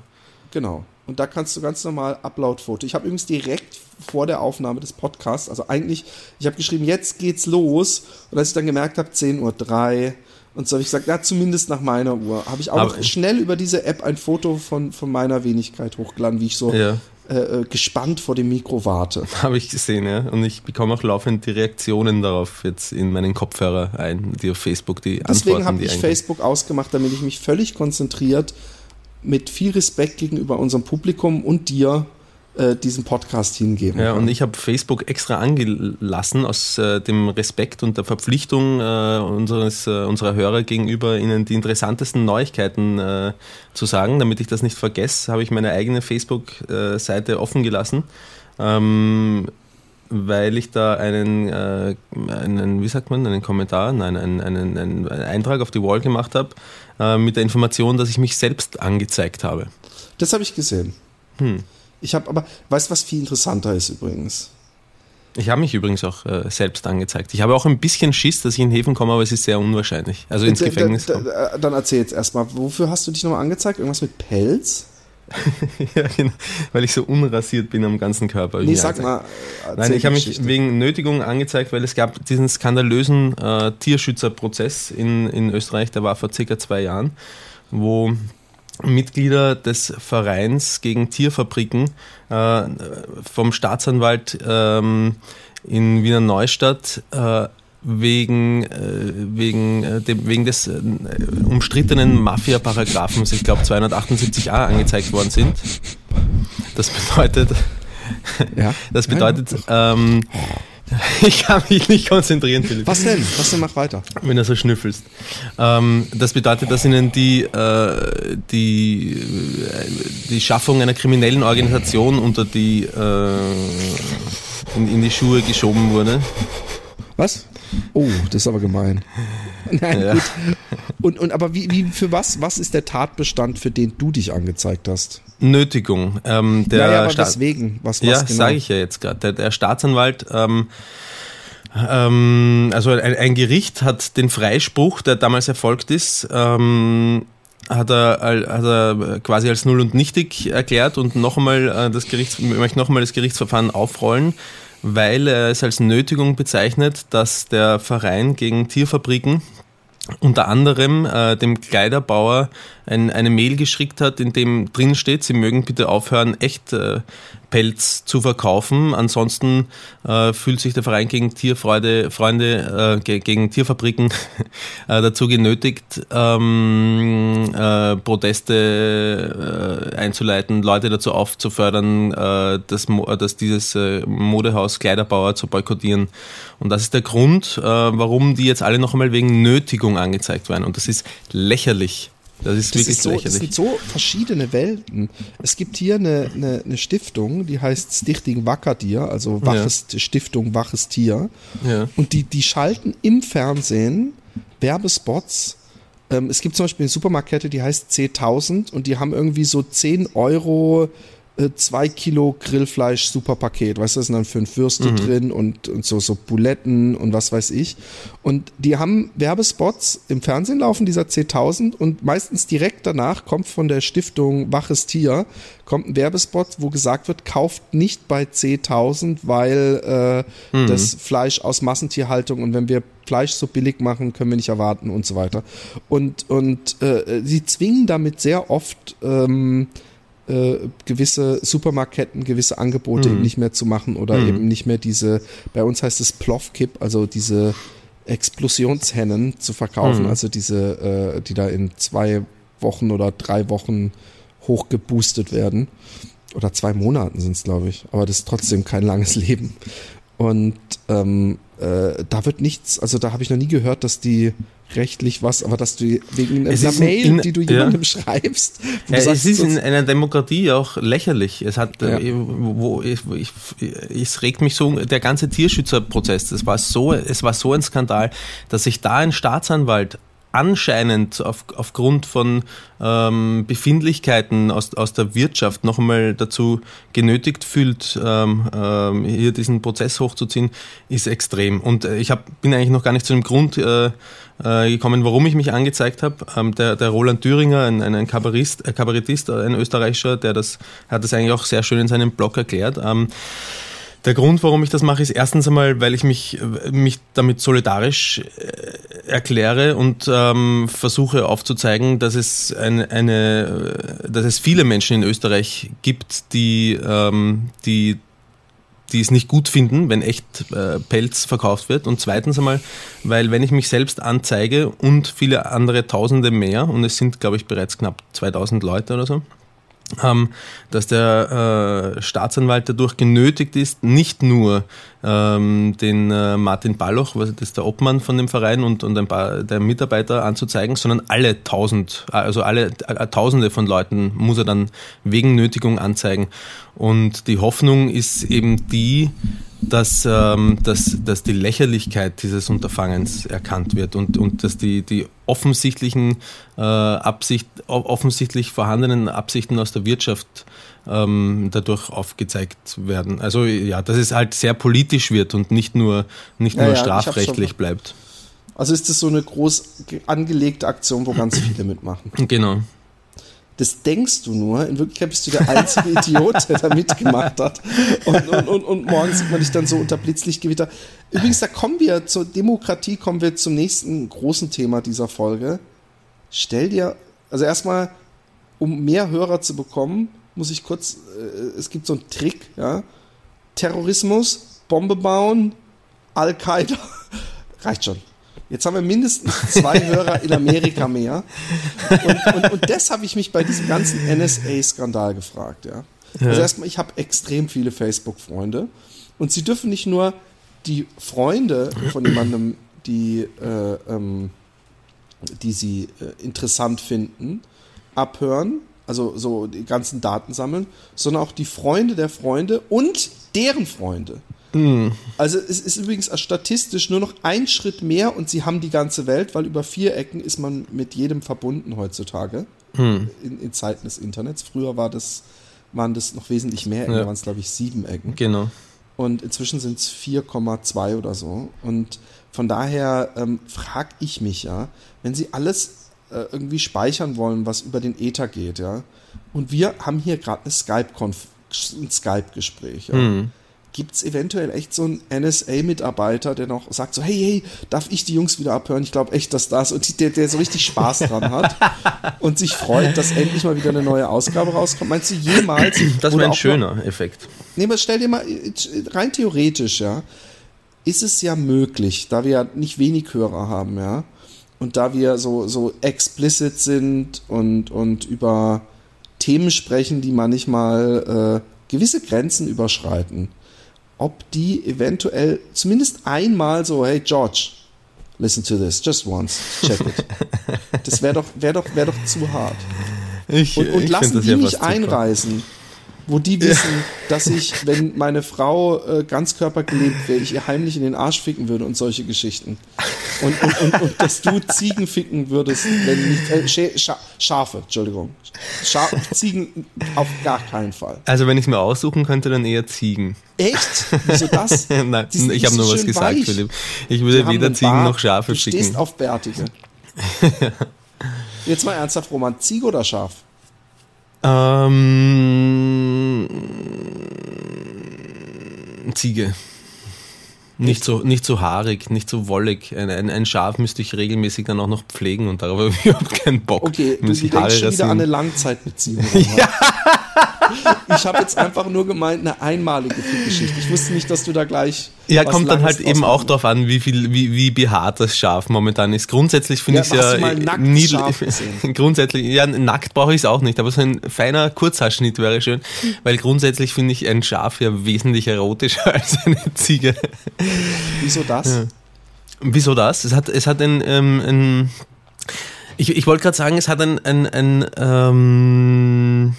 Speaker 1: Genau. Und da kannst du ganz normal Upload-Foto. Ich habe übrigens direkt vor der Aufnahme des Podcasts, also eigentlich, ich habe geschrieben, jetzt geht's los. Und als ich dann gemerkt habe, 10.03 Uhr und so habe ich gesagt, ja, zumindest nach meiner Uhr, habe ich auch noch schnell über diese App ein Foto von, von meiner Wenigkeit hochgeladen, wie ich so ja. äh, äh gespannt vor dem Mikro warte. *laughs*
Speaker 2: Habe ich gesehen, ja. Und ich bekomme auch laufend die Reaktionen darauf jetzt in meinen Kopfhörer ein, die auf Facebook, die
Speaker 1: Deswegen habe ich Facebook ausgemacht, damit ich mich völlig konzentriert mit viel Respekt gegenüber unserem Publikum und dir äh, diesen Podcast hingeben.
Speaker 2: Ja, kann. und ich habe Facebook extra angelassen aus äh, dem Respekt und der Verpflichtung äh, unseres, äh, unserer Hörer gegenüber, ihnen die interessantesten Neuigkeiten äh, zu sagen. Damit ich das nicht vergesse, habe ich meine eigene Facebook-Seite offen gelassen. Ähm, weil ich da einen, einen, wie sagt man, einen Kommentar, nein, einen, einen, einen Eintrag auf die Wall gemacht habe, äh, mit der Information, dass ich mich selbst angezeigt habe.
Speaker 1: Das habe ich gesehen. Hm. Ich habe aber, weißt du, was viel interessanter ist übrigens?
Speaker 2: Ich habe mich übrigens auch äh, selbst angezeigt. Ich habe auch ein bisschen Schiss, dass ich in Häfen komme, aber es ist sehr unwahrscheinlich. Also ins Gefängnis. Da,
Speaker 1: da, dann erzähl jetzt erstmal, wofür hast du dich nochmal angezeigt? Irgendwas mit Pelz? *laughs*
Speaker 2: ja, genau, weil ich so unrasiert bin am ganzen Körper.
Speaker 1: Nee, sag mal.
Speaker 2: Nein, ich habe mich wegen Nötigung angezeigt, weil es gab diesen skandalösen äh, Tierschützerprozess in, in Österreich, der war vor circa zwei Jahren, wo Mitglieder des Vereins gegen Tierfabriken äh, vom Staatsanwalt ähm, in Wiener Neustadt äh, wegen, äh, wegen, äh, dem, wegen des äh, umstrittenen Mafia-Paragraphens, ich glaube 278a, angezeigt worden sind. Das bedeutet, ja? *laughs* das bedeutet, ähm, *laughs* ich kann mich nicht konzentrieren,
Speaker 1: Philipp. Was denn? Was denn? Mach weiter.
Speaker 2: Wenn du so schnüffelst. Ähm, das bedeutet, dass ihnen die, äh, die, äh, die Schaffung einer kriminellen Organisation unter die, äh, in, in die Schuhe geschoben wurde.
Speaker 1: Was? Oh, das ist aber gemein. *laughs* Nein, ja. gut. Und, und aber wie, wie, für was? Was ist der Tatbestand, für den du dich angezeigt hast?
Speaker 2: Nötigung. Ähm, der
Speaker 1: naja, aber deswegen. Was, was
Speaker 2: ja, genau? sage ich ja jetzt gerade. Der, der, Staatsanwalt ähm, ähm, also ein, ein, Gericht hat den Freispruch, der damals erfolgt ist, ähm, hat er, hat er quasi als null und nichtig erklärt und noch einmal äh, das Gerichts, möchte noch einmal das Gerichtsverfahren aufrollen weil er es als Nötigung bezeichnet, dass der Verein gegen Tierfabriken unter anderem äh, dem Kleiderbauer ein, eine Mail geschickt hat, in dem drin steht, sie mögen bitte aufhören, echt äh, Pelz zu verkaufen. Ansonsten äh, fühlt sich der Verein gegen Tierfreude, Freunde äh, gegen Tierfabriken *laughs* äh, dazu genötigt, ähm, äh, Proteste äh, einzuleiten, Leute dazu aufzufördern, äh, das, dass dieses Modehaus Kleiderbauer zu boykottieren. Und das ist der Grund, warum die jetzt alle noch einmal wegen Nötigung angezeigt werden. Und das ist lächerlich. Das ist das wirklich ist
Speaker 1: so,
Speaker 2: lächerlich.
Speaker 1: Das sind so verschiedene Welten. Es gibt hier eine, eine, eine Stiftung, die heißt Stichting Wackertier, also Waches, ja. Stiftung Waches Tier. Ja. Und die, die schalten im Fernsehen Werbespots. Ähm, es gibt zum Beispiel eine Supermarktkette, die heißt C1000 und die haben irgendwie so 10 Euro äh, zwei Kilo Grillfleisch super Paket, weißt du, da sind dann fünf Würste mhm. drin und, und so, so Buletten und was weiß ich. Und die haben Werbespots im Fernsehen laufen, dieser C1000 und meistens direkt danach kommt von der Stiftung Waches Tier, kommt ein Werbespot, wo gesagt wird, kauft nicht bei C1000, weil äh, mhm. das Fleisch aus Massentierhaltung und wenn wir Fleisch so billig machen, können wir nicht erwarten und so weiter. Und, und äh, sie zwingen damit sehr oft ähm, äh, gewisse Supermarktketten gewisse Angebote mhm. eben nicht mehr zu machen oder mhm. eben nicht mehr diese, bei uns heißt es Plovkip, also diese Explosionshennen zu verkaufen, mhm. also diese, äh, die da in zwei Wochen oder drei Wochen hochgeboostet werden. Oder zwei Monaten sind es, glaube ich. Aber das ist trotzdem kein langes *laughs* Leben. Und ähm, äh, da wird nichts, also da habe ich noch nie gehört, dass die rechtlich was, aber dass du wegen es einer Mail, in, die du jemandem ja. schreibst.
Speaker 2: Ja, sagst, es ist in einer Demokratie auch lächerlich. Es hat, ja. äh, wo, ich, ich, es regt mich so, der ganze Tierschützerprozess, das war so, es war so ein Skandal, dass sich da ein Staatsanwalt anscheinend auf, aufgrund von ähm, Befindlichkeiten aus, aus der Wirtschaft noch einmal dazu genötigt fühlt, ähm, ähm, hier diesen Prozess hochzuziehen, ist extrem. Und äh, ich hab, bin eigentlich noch gar nicht zu dem Grund äh, äh, gekommen, warum ich mich angezeigt habe. Ähm, der, der Roland Thüringer, ein, ein, Kabarettist, äh, Kabarettist, ein Österreicher, der das hat das eigentlich auch sehr schön in seinem Blog erklärt. Ähm, der Grund, warum ich das mache, ist erstens einmal, weil ich mich, mich damit solidarisch äh, erkläre und ähm, versuche aufzuzeigen, dass es eine, eine, dass es viele Menschen in Österreich gibt, die, ähm, die, die es nicht gut finden, wenn echt äh, Pelz verkauft wird. Und zweitens einmal, weil wenn ich mich selbst anzeige und viele andere Tausende mehr, und es sind, glaube ich, bereits knapp 2000 Leute oder so, ähm, dass der äh, Staatsanwalt dadurch genötigt ist, nicht nur ähm, den äh, Martin Balloch, was das ist der Obmann von dem Verein und, und ein paar der Mitarbeiter anzuzeigen, sondern alle tausend, also alle äh, Tausende von Leuten muss er dann wegen Nötigung anzeigen. Und die Hoffnung ist eben die, dass, ähm, dass, dass die Lächerlichkeit dieses Unterfangens erkannt wird und, und dass die, die offensichtlichen äh, Absicht, offensichtlich vorhandenen Absichten aus der Wirtschaft ähm, dadurch aufgezeigt werden. Also ja, dass es halt sehr politisch wird und nicht nur, nicht ja, nur ja, strafrechtlich bleibt.
Speaker 1: Also ist das so eine groß angelegte Aktion, wo ganz *clears throat* viele mitmachen.
Speaker 2: Genau.
Speaker 1: Das denkst du nur. In Wirklichkeit bist du der einzige *laughs* Idiot, der da mitgemacht hat. Und, und, und, und morgen sieht man dich dann so unter Blitzlichtgewitter. Übrigens, da kommen wir zur Demokratie, kommen wir zum nächsten großen Thema dieser Folge. Stell dir, also erstmal, um mehr Hörer zu bekommen, muss ich kurz, äh, es gibt so einen Trick, ja. Terrorismus, Bombe bauen, Al-Qaida. Reicht schon. Jetzt haben wir mindestens zwei *laughs* Hörer in Amerika mehr. Und, und, und das habe ich mich bei diesem ganzen NSA-Skandal gefragt, ja. Also erstmal, ich habe extrem viele Facebook-Freunde und sie dürfen nicht nur die Freunde von jemandem, die, äh, ähm, die sie äh, interessant finden, abhören, also so die ganzen Daten sammeln, sondern auch die Freunde der Freunde und deren Freunde. Mhm. Also es ist übrigens statistisch nur noch ein Schritt mehr und sie haben die ganze Welt, weil über vier Ecken ist man mit jedem verbunden heutzutage mhm. in, in, Zeiten des Internets. Früher war das, waren das noch wesentlich mehr Ecken, ja. waren es glaube ich sieben Ecken.
Speaker 2: Genau.
Speaker 1: Und inzwischen sind es 4,2 oder so. Und von daher ähm, frage ich mich ja, wenn sie alles äh, irgendwie speichern wollen, was über den Ether geht, ja, und wir haben hier gerade eine Skype-Konf ein Skype-Gespräch, ja. Mhm gibt es eventuell echt so einen NSA-Mitarbeiter, der noch sagt so, hey, hey, darf ich die Jungs wieder abhören? Ich glaube echt, dass das und der, der so richtig Spaß dran hat *laughs* und sich freut, dass endlich mal wieder eine neue Ausgabe rauskommt. Meinst du jemals?
Speaker 2: Das wäre ein schöner mal, Effekt.
Speaker 1: Nee, aber stell dir mal, rein theoretisch, ja, ist es ja möglich, da wir ja nicht wenig Hörer haben, ja, und da wir so, so explicit sind und, und über Themen sprechen, die manchmal äh, gewisse Grenzen überschreiten ob die eventuell zumindest einmal so, hey George, listen to this, just once, check it. *laughs* Das wäre doch, wär doch, wär doch zu hart. Ich, und, und lassen die mich einreisen wo die wissen, ja. dass ich, wenn meine Frau äh, ganzkörpergelebt wäre, ich ihr heimlich in den Arsch ficken würde und solche Geschichten. Und, und, und, und dass du Ziegen ficken würdest, wenn nicht, äh, Scha Schafe, Entschuldigung. Scha Ziegen auf gar keinen Fall.
Speaker 2: Also wenn ich es mir aussuchen könnte, dann eher Ziegen.
Speaker 1: Echt? Wieso das? *laughs*
Speaker 2: Nein, ich habe nur was gesagt, weich. Philipp. Ich würde weder Ziegen Bart, noch Schafe
Speaker 1: du
Speaker 2: ficken.
Speaker 1: Du stehst auf Bärtige. *laughs* Jetzt mal ernsthaft, Roman, Ziege oder Schaf?
Speaker 2: Ähm, Ziege. Nicht so, nicht so haarig, nicht so wollig. Ein, ein, ein, Schaf müsste ich regelmäßig dann auch noch pflegen und darauf *laughs* habe ich überhaupt keinen Bock.
Speaker 1: Okay, du, du denkst schon wieder an eine Langzeitbeziehung. *laughs* ja. Ich habe jetzt einfach nur gemeint, eine einmalige Geschichte. Ich wusste nicht, dass du da gleich.
Speaker 2: Ja, kommt dann halt eben auch darauf an, wie viel, wie, wie behaart das Schaf momentan ist. Grundsätzlich finde ich es ja nie, *laughs* grundsätzlich, ja, nackt brauche ich es auch nicht, aber so ein feiner Kurzhaarschnitt wäre schön, weil grundsätzlich finde ich ein Schaf ja wesentlich erotischer *laughs* als eine Ziege.
Speaker 1: Wieso das? Ja.
Speaker 2: Wieso das? Es hat, es hat ein, ähm, ein ich, ich wollte gerade sagen, es hat ein, ein, ein ähm,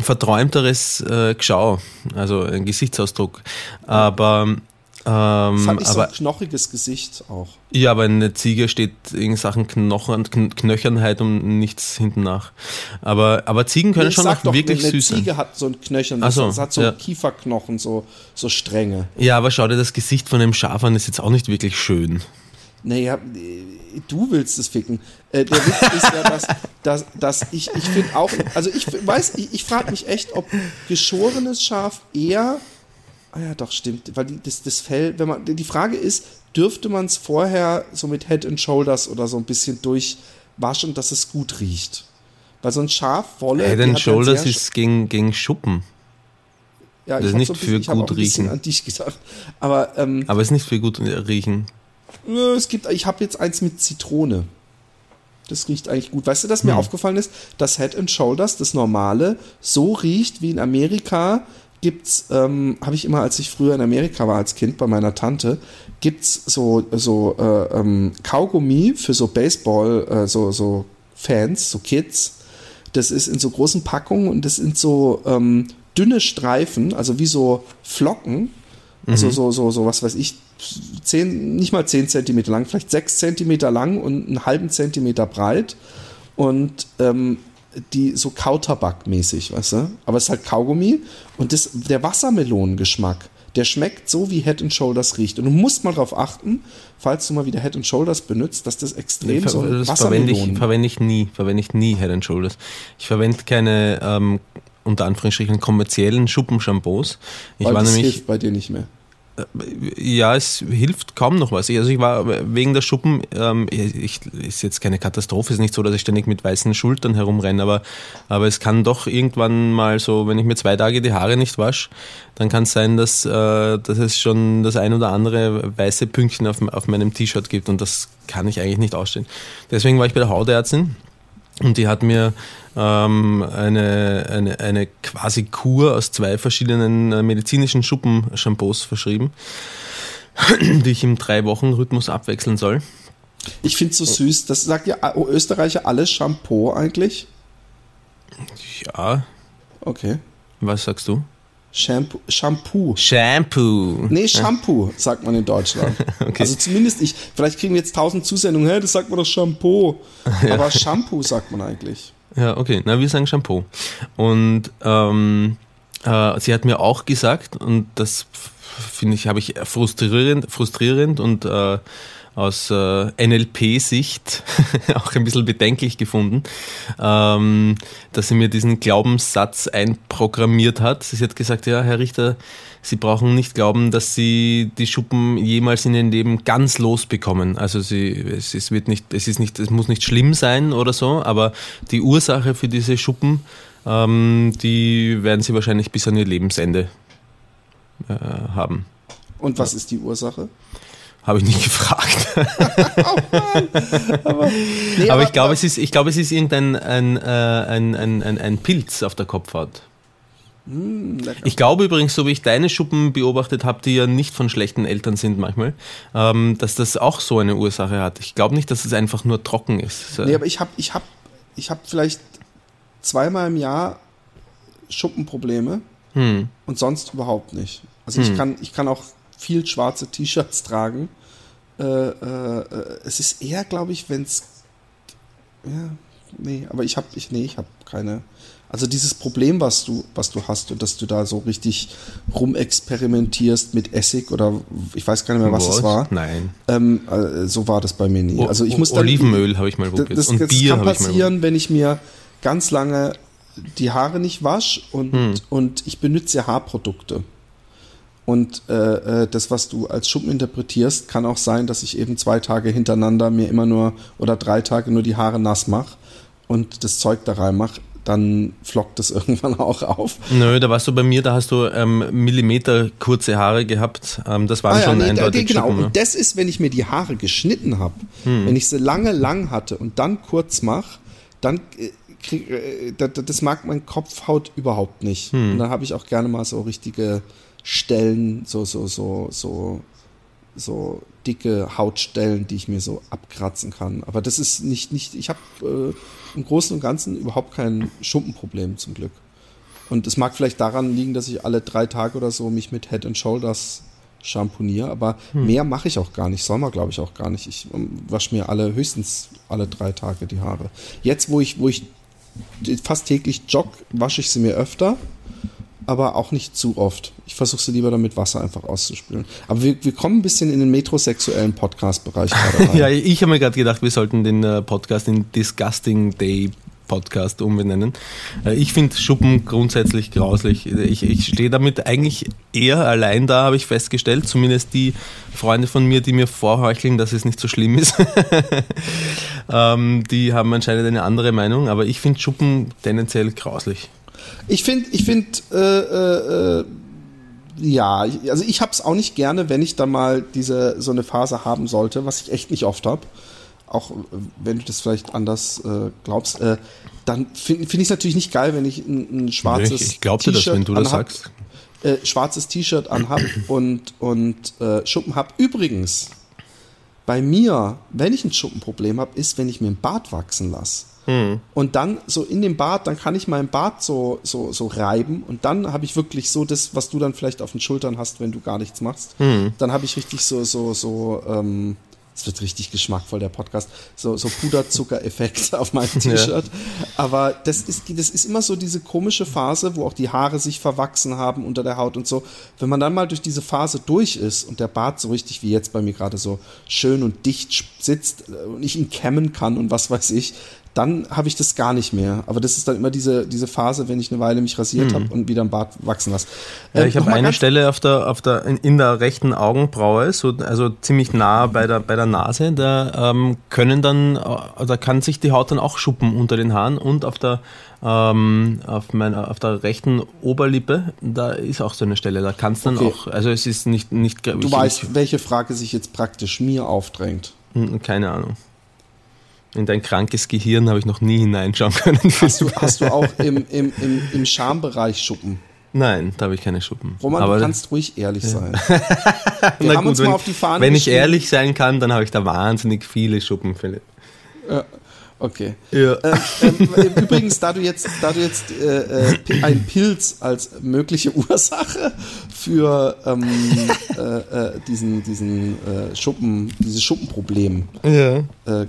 Speaker 2: verträumteres äh, Geschau, also ein Gesichtsausdruck. Aber ähm,
Speaker 1: Fand ich
Speaker 2: aber, so
Speaker 1: ein knochiges Gesicht auch.
Speaker 2: Ja, aber eine Ziege steht in Sachen Knochen, Knöchernheit und nichts hinten nach. Aber, aber Ziegen können ich schon auch doch, wirklich
Speaker 1: eine
Speaker 2: süß
Speaker 1: sein. Eine Ziege hat so ein Knöchern,
Speaker 2: so,
Speaker 1: das hat so ja. Kieferknochen, so, so Stränge.
Speaker 2: Ja, aber schau dir das Gesicht von einem Schaf an, ist jetzt auch nicht wirklich schön.
Speaker 1: Naja, du willst es ficken. Äh, der Witz ist ja, dass, dass, dass ich, ich finde auch, also ich weiß, ich, ich frage mich echt, ob geschorenes Schaf eher, ah ja, doch, stimmt, weil die, das, das Fell, wenn man, die Frage ist, dürfte man es vorher so mit Head and Shoulders oder so ein bisschen durchwaschen, dass es gut riecht? Weil so ein Schafwolle.
Speaker 2: Head and Shoulders ist gegen, gegen Schuppen.
Speaker 1: Ja, das ist nicht so bisschen, für gut riechen. An dich gedacht. Aber, ähm,
Speaker 2: Aber es ist nicht für gut riechen.
Speaker 1: Es gibt, ich habe jetzt eins mit Zitrone. Das riecht eigentlich gut. Weißt du, dass mir hm. aufgefallen ist, dass Head and Shoulders, das normale, so riecht wie in Amerika gibt's, ähm, habe ich immer, als ich früher in Amerika war als Kind bei meiner Tante, gibt's so so äh, ähm, Kaugummi für so Baseball, äh, so so Fans, so Kids. Das ist in so großen Packungen und das sind so ähm, dünne Streifen, also wie so Flocken, also mhm. so so so was weiß ich, zehn, nicht mal 10 Zentimeter lang, vielleicht 6 Zentimeter lang und einen halben Zentimeter breit. Und ähm, die so Kautabak-mäßig, weißt du? Aber es ist halt Kaugummi und das, der Wassermelonengeschmack, Der schmeckt so, wie Head and Shoulders riecht. Und du musst mal darauf achten, falls du mal wieder Head and Shoulders benutzt, dass das extrem
Speaker 2: nee,
Speaker 1: so
Speaker 2: das verwende ich, verwende ich nie, verwende ich nie Head and Shoulders. Ich verwende keine ähm, unter Anführungsstrichen kommerziellen Schuppenshampoos. Ich
Speaker 1: Weil
Speaker 2: war
Speaker 1: das
Speaker 2: nämlich
Speaker 1: hilft bei dir nicht mehr.
Speaker 2: Ja, es hilft kaum noch was. Also ich war wegen der Schuppen, ähm, ich, ist jetzt keine Katastrophe, ist nicht so, dass ich ständig mit weißen Schultern herumrenne, aber, aber es kann doch irgendwann mal so, wenn ich mir zwei Tage die Haare nicht wasche, dann kann es sein, dass, äh, dass es schon das ein oder andere weiße Pünktchen auf, auf meinem T-Shirt gibt und das kann ich eigentlich nicht ausstehen. Deswegen war ich bei der Hautärztin und die hat mir ähm, eine, eine, eine quasi Kur aus zwei verschiedenen äh, medizinischen Schuppenshampoos verschrieben, *clears throat* die ich im Drei-Wochen-Rhythmus abwechseln soll.
Speaker 1: Ich finde es so süß. Das sagt ja Österreicher alles Shampoo eigentlich.
Speaker 2: Ja,
Speaker 1: Okay.
Speaker 2: was sagst du?
Speaker 1: Shampoo. Shampoo.
Speaker 2: Shampoo.
Speaker 1: Nee, Shampoo, sagt man in Deutschland. *laughs*
Speaker 2: Okay.
Speaker 1: Also zumindest ich. Vielleicht kriegen wir jetzt tausend Zusendungen. Hä, das sagt man doch Shampoo. *laughs* Aber Shampoo sagt man eigentlich.
Speaker 2: Ja, okay. Na, wir sagen Shampoo. Und ähm, äh, sie hat mir auch gesagt, und das finde ich, habe ich frustrierend, frustrierend und äh, aus äh, NLP-Sicht *laughs* auch ein bisschen bedenklich gefunden, ähm, dass sie mir diesen Glaubenssatz einprogrammiert hat. Sie hat gesagt, ja, Herr Richter, Sie brauchen nicht glauben, dass Sie die Schuppen jemals in Ihrem Leben ganz losbekommen. Also Sie, es, es wird nicht, es ist nicht, es muss nicht schlimm sein oder so, aber die Ursache für diese Schuppen, ähm, die werden Sie wahrscheinlich bis an Ihr Lebensende äh, haben.
Speaker 1: Und was ist die Ursache?
Speaker 2: Habe ich nicht gefragt. *laughs*
Speaker 1: Nee,
Speaker 2: aber ich glaube, es ist, ich glaube, es ist irgendein ein, äh, ein, ein, ein, ein Pilz auf der Kopfhaut.
Speaker 1: Lecker.
Speaker 2: Ich glaube übrigens, so wie ich deine Schuppen beobachtet habe, die ja nicht von schlechten Eltern sind manchmal, ähm, dass das auch so eine Ursache hat. Ich glaube nicht, dass es einfach nur trocken ist.
Speaker 1: Nee, aber ich habe ich hab, ich hab vielleicht zweimal im Jahr Schuppenprobleme
Speaker 2: hm.
Speaker 1: und sonst überhaupt nicht. Also ich, kann, ich kann auch viel schwarze T-Shirts tragen. Äh, äh, äh, es ist eher, glaube ich, wenn es. Ja, nee, aber ich habe ich, nee, ich habe keine. Also dieses Problem, was du, was du hast und dass du da so richtig rumexperimentierst mit Essig oder ich weiß gar nicht mehr, was es war.
Speaker 2: Nein.
Speaker 1: Ähm, äh, so war das bei mir nie. Also ich muss dann,
Speaker 2: Olivenöl habe ich mal probiert.
Speaker 1: das,
Speaker 2: und
Speaker 1: das
Speaker 2: Bier
Speaker 1: kann
Speaker 2: habe ich
Speaker 1: passieren, wenn ich mir ganz lange die Haare nicht wasche und,
Speaker 2: Hm.
Speaker 1: und ich benutze Haarprodukte. Und äh, äh, das, was du als Schuppen interpretierst, kann auch sein, dass ich eben zwei Tage hintereinander mir immer nur oder drei Tage nur die Haare nass mache und das Zeug da reinmache. Dann flockt das *laughs* irgendwann auch auf.
Speaker 2: Nö, da warst du bei mir, da hast du ähm, Millimeter kurze Haare gehabt. Ähm, das waren
Speaker 1: Ah, ja,
Speaker 2: schon
Speaker 1: nee,
Speaker 2: eindeutig
Speaker 1: nee, genau.
Speaker 2: Schuppen, ne?
Speaker 1: Und das ist, wenn ich mir die Haare geschnitten habe. Wenn ich sie lange lang hatte und dann kurz mache, dann äh, krieg, äh, da- da- das mag mein Kopfhaut überhaupt nicht. Und dann habe ich auch gerne mal so richtige Stellen, so so so so so dicke Hautstellen, die ich mir so abkratzen kann. Aber das ist nicht nicht. Ich habe äh, im Großen und Ganzen überhaupt kein Schuppenproblem zum Glück. Und es mag vielleicht daran liegen, dass ich alle drei Tage oder so mich mit Head and Shoulders shampooniere, aber mehr mache ich auch gar nicht. Soll man, glaube ich, auch gar nicht. Ich ähm, wasche mir alle höchstens alle drei Tage die Haare. Jetzt, wo ich, wo ich fast täglich jogge, wasche ich sie mir öfter, aber auch nicht zu oft. Ich versuche sie lieber dann mit Wasser einfach auszuspülen. Aber wir, wir kommen ein bisschen in den metrosexuellen Podcast-Bereich gerade *laughs* rein.
Speaker 2: Ja, ich habe mir gerade gedacht, wir sollten den äh, Podcast in Disgusting Day Podcast umbenennen. Äh, ich finde Schuppen grundsätzlich grauslich. Ich, ich stehe damit eigentlich eher allein da, habe ich festgestellt. Zumindest die Freunde von mir, die mir vorheucheln, dass es nicht so schlimm ist. *laughs* ähm, die haben anscheinend eine andere Meinung, aber ich finde Schuppen tendenziell grauslich.
Speaker 1: Ich finde, ich finde, äh, äh, äh, ja, ich- also ich hab's auch nicht gerne, wenn ich da mal diese so eine Phase haben sollte, was ich echt nicht oft habe. Auch äh, wenn du das vielleicht anders äh, glaubst, äh, dann finde find ich es natürlich nicht geil, wenn ich ein, ein schwarzes
Speaker 2: ich glaube dir das,
Speaker 1: T-Shirt
Speaker 2: wenn du das
Speaker 1: anhab,
Speaker 2: sagst.
Speaker 1: Äh, schwarzes T-Shirt anhab und und äh, Schuppen hab. Übrigens, bei mir, wenn ich ein Schuppenproblem habe, ist, wenn ich mir einen Bart wachsen lasse. Und dann so in dem Bart, dann kann ich meinen Bart so, so, so reiben und dann habe ich wirklich so das, was du dann vielleicht auf den Schultern hast, wenn du gar nichts machst. Dann habe ich richtig so, so, so, ähm, es wird richtig geschmackvoll, der Podcast. So, so Puderzucker-Effekt *laughs* auf meinem T-Shirt. Ja. Aber das ist, das ist immer so diese komische Phase, wo auch die Haare sich verwachsen haben unter der Haut und so. Wenn man dann mal durch diese Phase durch ist und der Bart so richtig wie jetzt bei mir gerade so schön und dicht sitzt und ich ihn kämmen kann und was weiß ich, dann habe ich das gar nicht mehr. Aber das ist dann immer diese, diese Phase, wenn ich eine Weile mich rasiert hm. habe und wieder ein Bart wachsen lasse.
Speaker 2: Ja, ich ähm, habe eine Stelle auf der, auf der, in, der rechten Augenbraue, so, also ziemlich nah bei der, bei der Nase, da ähm, können dann, äh, da kann sich die Haut dann auch schuppen unter den Haaren und auf der, ähm, auf, meiner, auf der rechten Oberlippe, da ist auch so eine Stelle. Da kann es dann okay. auch, also es ist nicht. nicht
Speaker 1: du ich, weißt, ich, welche Frage sich jetzt praktisch mir aufdrängt.
Speaker 2: Hm, keine Ahnung. In dein krankes Gehirn habe ich noch nie hineinschauen können.
Speaker 1: Hast du, hast du auch im, *laughs* im, im, im Schambereich Schuppen?
Speaker 2: Nein, da habe ich keine Schuppen.
Speaker 1: Roman, Aber du kannst ruhig ehrlich ja. sein. *laughs*
Speaker 2: Wir haben gut, uns mal auf die Fahne Wenn ich ehrlich sein kann, dann habe ich da wahnsinnig viele Schuppen, Philipp.
Speaker 1: Ja. Okay. Ja. Ähm, ähm, übrigens, da du jetzt, da du jetzt äh, äh, ein Pilz als mögliche Ursache für ähm, äh, äh diesen, diesen äh, Schuppen, dieses Schuppenproblem ja.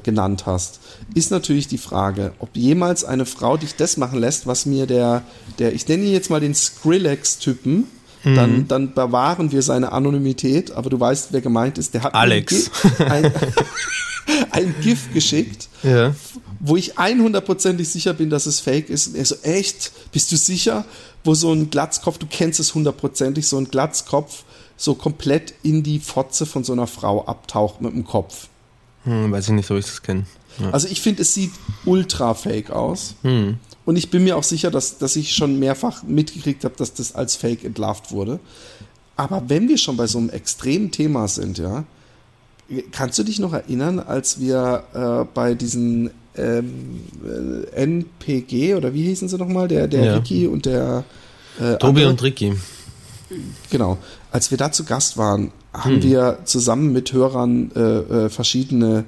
Speaker 1: Genannt hast, ist natürlich die Frage, ob jemals eine Frau dich das machen lässt, was mir der, der ich nenne ihn jetzt mal den Skrillex-Typen, mhm. dann, dann bewahren wir seine Anonymität, aber du weißt, wer gemeint ist. Der hat
Speaker 2: Alex.
Speaker 1: Ein, ein *laughs* *laughs* GIF geschickt, ja. wo ich 100%ig sicher bin, dass es fake ist. Und er so, echt? Bist du sicher? Wo so ein Glatzkopf, du kennst es hundertprozentig, so ein Glatzkopf so komplett in die Fotze von so einer Frau abtaucht mit dem Kopf.
Speaker 2: Hm, weiß ich nicht, ob ich das kenne.
Speaker 1: Ja. Also ich finde, es sieht ultra fake aus. Hm. Und ich bin mir auch sicher, dass, dass ich schon mehrfach mitgekriegt habe, dass das als Fake entlarvt wurde. Aber wenn wir schon bei so einem extremen Thema sind, ja, Kannst du dich noch erinnern, als wir äh, bei diesen ähm, äh, NPG oder wie hießen sie nochmal? Der, der ja. Ricky und der
Speaker 2: äh, Tobi andere, und Ricky.
Speaker 1: Genau. Als wir da zu Gast waren, haben hm. wir zusammen mit Hörern äh, äh verschiedene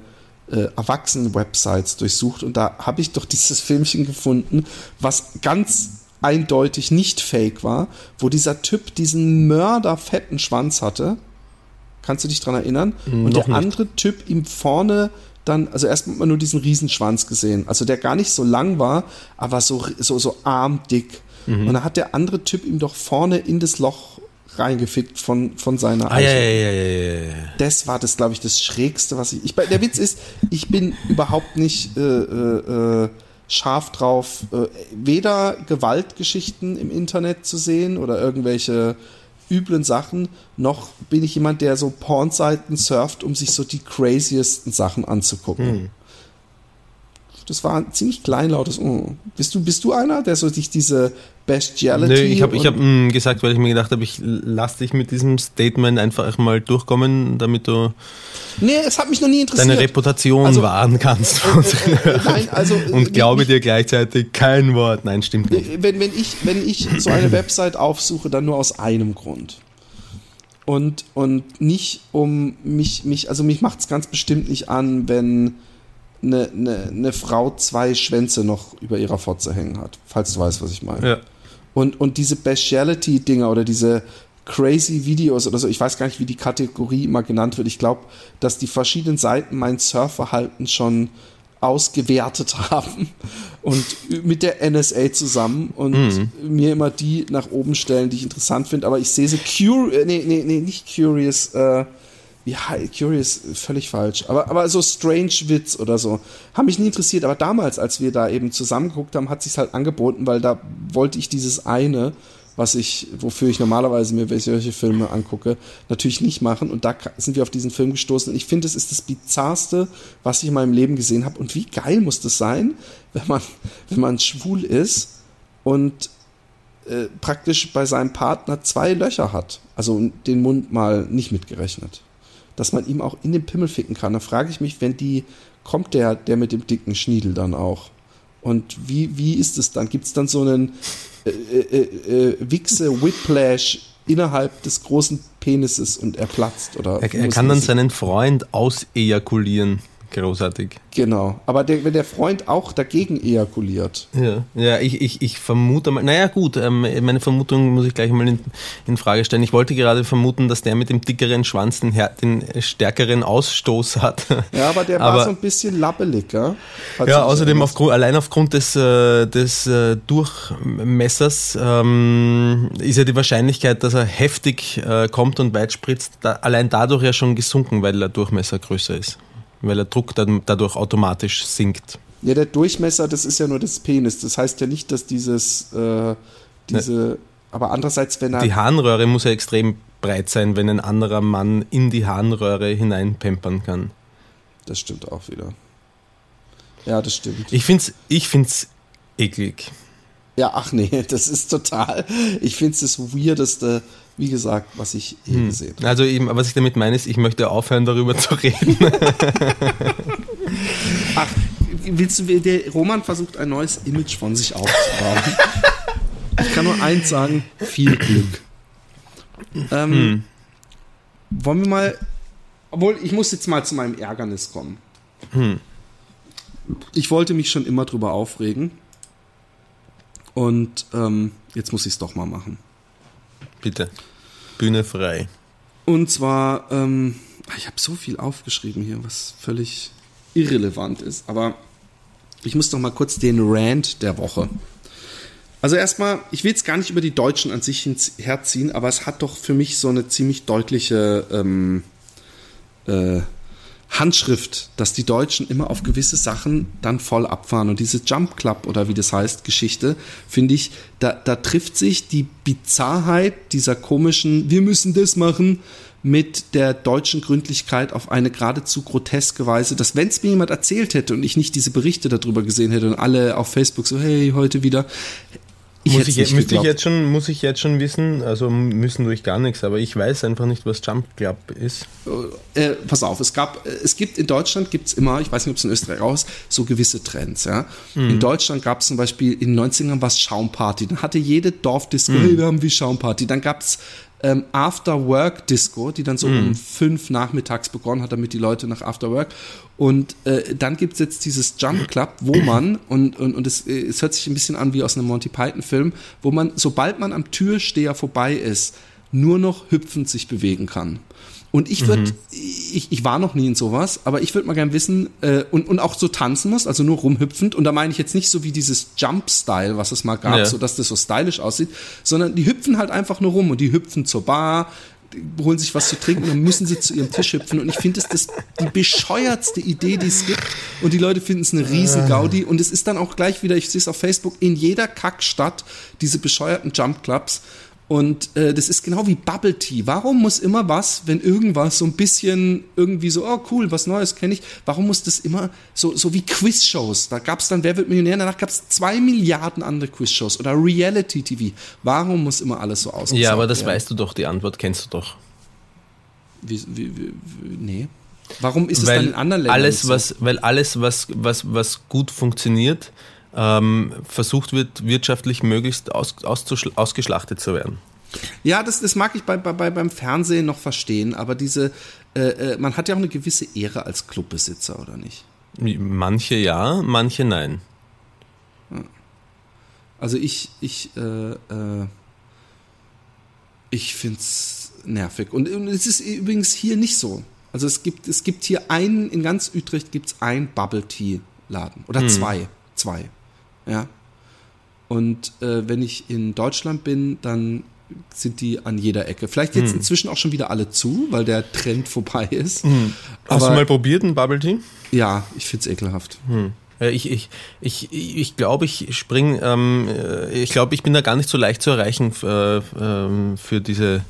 Speaker 1: äh, Erwachsenen-Websites durchsucht und da habe ich doch *laughs* dieses Filmchen gefunden, was ganz eindeutig nicht fake war, wo dieser Typ diesen mörderfetten Schwanz hatte Kannst du dich daran erinnern?
Speaker 2: Hm,
Speaker 1: und
Speaker 2: der
Speaker 1: nicht. andere Typ ihm vorne dann, also erst hat man nur diesen Riesenschwanz gesehen. Also der gar nicht so lang war, aber so, so, so armdick. Mhm. Und dann hat der andere Typ ihm doch vorne in das Loch reingefickt von, von seiner
Speaker 2: ah, ja, ja, ja, ja,
Speaker 1: Das war das, glaube ich, das Schrägste, was ich. ich der Witz ist, ich bin überhaupt nicht äh, äh, äh, scharf drauf, äh, weder Gewaltgeschichten im Internet zu sehen oder irgendwelche üblen Sachen, noch bin ich jemand, der so Pornseiten surft, um sich so die craziesten Sachen anzugucken. Hm. Das war ein ziemlich kleinlautes. Oh. Bist du, bist du einer, der so dich diese Bestiality.
Speaker 2: Nee, ich habe ich hab, mh, gesagt, weil ich mir gedacht habe, ich lass dich mit diesem Statement einfach mal durchkommen, damit du
Speaker 1: nee, es hat mich noch nie interessiert.
Speaker 2: deine Reputation also, wahren kannst. Äh, äh, äh, nein, also, Und glaube dir gleichzeitig kein Wort. Nein, stimmt nicht.
Speaker 1: Wenn, wenn, ich, wenn ich so eine *clears throat* Website aufsuche, dann nur aus einem Grund. Und, und nicht um mich, mich also mich macht es ganz bestimmt nicht an, wenn eine, eine, eine Frau zwei Schwänze noch über ihrer Fotze hängen hat, falls du weißt, was ich meine. Ja. Und, und diese Bestiality-Dinger oder diese crazy Videos oder so, ich weiß gar nicht, wie die Kategorie immer genannt wird. Ich glaube, dass die verschiedenen Seiten mein Surfverhalten schon ausgewertet *laughs* haben und mit der NSA zusammen und mhm. mir immer die nach oben stellen, die ich interessant finde. Aber ich sehe sie curious, nee, nee, nee, nicht curious, äh, ja, Curious, völlig falsch. Aber, aber so Strange Witz oder so. Haben mich nie interessiert. Aber damals, als wir da eben zusammengeguckt haben, hat sich's halt angeboten, weil da wollte ich dieses eine, was ich, wofür ich normalerweise mir solche Filme angucke, natürlich nicht machen. Und da sind wir auf diesen Film gestoßen. Und ich finde, es ist das Bizarrste, was ich in meinem Leben gesehen habe. Und wie geil muss das sein, wenn man, wenn man schwul ist und äh, praktisch bei seinem Partner zwei Löcher hat. Also den Mund mal nicht mitgerechnet dass man ihm auch in den Pimmel ficken kann. Da frage ich mich, wenn die, kommt der, der mit dem dicken Schniedel dann auch? Und wie, wie ist es dann? Gibt es dann so einen äh, äh, äh, Wichse Whiplash innerhalb des großen Penises und er platzt? Oder
Speaker 2: er, er kann dann seinen Freund ausejakulieren großartig.
Speaker 1: Genau. Aber der, wenn der Freund auch dagegen ejakuliert.
Speaker 2: Ja, ja ich, ich, ich vermute mal, naja gut, ähm, meine Vermutung muss ich gleich mal in, in, Frage stellen. Ich wollte gerade vermuten, dass der mit dem dickeren Schwanz den, den stärkeren Ausstoß hat.
Speaker 1: Ja, aber der aber, war so ein bisschen labbelig, ja?
Speaker 2: ja, außerdem aufgrund, allein aufgrund des, äh, des äh, Durchmessers ähm, ist ja die Wahrscheinlichkeit, dass er heftig äh, kommt und weit spritzt, da, allein dadurch ja schon gesunken, weil der Durchmesser größer ist weil der Druck dann dadurch automatisch sinkt.
Speaker 1: Ja, der Durchmesser, das ist ja nur das Penis. Das heißt ja nicht, dass dieses, äh, diese, ne. aber andererseits, wenn er.
Speaker 2: Die Harnröhre muss ja extrem breit sein, wenn ein anderer Mann in die Harnröhre hineinpempern kann.
Speaker 1: Das stimmt auch wieder. Ja, das stimmt.
Speaker 2: Ich find's, ich find's eklig.
Speaker 1: Ja, ach nee, *laughs* das ist total. Ich finde es das Weirdeste, wie gesagt, was ich je hm. gesehen
Speaker 2: habe. Also eben, was ich damit meine, ist, ich möchte aufhören, darüber zu reden. *laughs*
Speaker 1: ach, willst du, der Roman versucht ein neues Image von sich aufzubauen. ich kann nur eins sagen, viel Glück. Ähm, hm. Wollen wir mal, obwohl ich muss jetzt mal zu meinem Ärgernis kommen. Hm. Ich wollte mich schon immer drüber aufregen. Und ähm, jetzt muss ich es doch mal machen.
Speaker 2: Bitte. Bühne frei.
Speaker 1: Und zwar, ähm, ich habe so viel aufgeschrieben hier, was völlig irrelevant ist. Aber ich muss doch mal kurz den Rant der Woche. Also erstmal, ich will jetzt gar nicht über die Deutschen an sich herziehen, aber es hat doch für mich so eine ziemlich deutliche ähm, äh, Handschrift, dass die Deutschen immer auf gewisse Sachen dann voll abfahren. Und diese Jump Club oder wie das heißt, Geschichte, finde ich, da, da trifft sich die Bizarrheit dieser komischen, wir müssen das machen, mit der deutschen Gründlichkeit auf eine geradezu groteske Weise, dass wenn es mir jemand erzählt hätte und ich nicht diese Berichte darüber gesehen hätte und alle auf Facebook so, hey, heute wieder,
Speaker 2: ich muss, ich, müsste ich jetzt schon, muss ich jetzt schon wissen, also müssen durch gar nichts, aber ich weiß einfach nicht, was Jump Club ist.
Speaker 1: Äh, pass auf, es gab, es gibt in Deutschland gibt es immer, ich weiß nicht, ob es in Österreich raus, so gewisse Trends. Ja? Mhm. In Deutschland gab es zum Beispiel in den 90ern was Schaumparty. Dann hatte jede Dorfdisco, mhm. hey, wir haben wie Schaumparty. Dann gab es ähm, After-Work-Disco, die dann so mm. um fünf nachmittags begonnen hat, damit die Leute nach After-Work. Und äh, dann gibt es jetzt dieses Jump Club, wo *clears throat* man, und, und, und es, es hört sich ein bisschen an wie aus einem Monty Python-Film, wo man, sobald man am Türsteher vorbei ist, nur noch hüpfend sich bewegen kann. Und ich würde, mhm. ich, ich war noch nie in sowas, aber ich würde mal gern wissen, äh, und, und auch so tanzen muss, also nur rumhüpfend. Und da meine ich jetzt nicht so wie dieses Jump-Style, was es mal gab, ja. so dass das so stylisch aussieht, sondern die hüpfen halt einfach nur rum und die hüpfen zur Bar, holen sich was zu trinken und dann müssen sie zu ihrem Tisch hüpfen. Und ich finde, das ist die bescheuertste Idee, die es gibt. Und die Leute finden es eine riesen Gaudi. Und es ist dann auch gleich wieder, ich sehe es auf Facebook, in jeder Kackstadt diese bescheuerten Jump Clubs. Und äh, das ist genau wie Bubble Tea. Warum muss immer was, wenn irgendwas so ein bisschen irgendwie so, oh cool, was Neues kenne ich, warum muss das immer so, so wie Quizshows? Da gab es dann Wer wird Millionär, danach gab es zwei Milliarden andere Quizshows oder Reality TV. Warum muss immer alles so aussehen?
Speaker 2: Ja, aber das werden? weißt du doch, die Antwort kennst du doch.
Speaker 1: Wie, wie, wie, nee. Warum ist
Speaker 2: weil
Speaker 1: es dann in anderen
Speaker 2: Ländern alles, so? was, Weil alles, was, was, was gut funktioniert, ähm, versucht wird, wirtschaftlich möglichst aus, ausgeschlachtet zu werden.
Speaker 1: Ja, das, das mag ich bei, bei, beim Fernsehen noch verstehen, aber diese, äh, äh, man hat ja auch eine gewisse Ehre als Clubbesitzer, oder nicht?
Speaker 2: Manche ja, manche nein.
Speaker 1: Also ich, ich, äh, äh, ich finde es nervig. Und, und es ist übrigens hier nicht so. Also es gibt, es gibt hier einen, in ganz Utrecht gibt es einen Bubble Tea Laden. Oder hm. zwei. Zwei. Ja. Und äh, wenn ich in Deutschland bin, dann sind die an jeder Ecke. Vielleicht jetzt hm. inzwischen auch schon wieder alle zu, weil der Trend vorbei ist. Hm.
Speaker 2: Hast Aber, du mal probiert ein Bubble Tea?
Speaker 1: Ja, ich finde es ekelhaft. Hm.
Speaker 2: Ich, ich, ich, ich glaube, ich spring, ähm, ich glaube, ich bin da gar nicht so leicht zu erreichen äh, ähm, für diese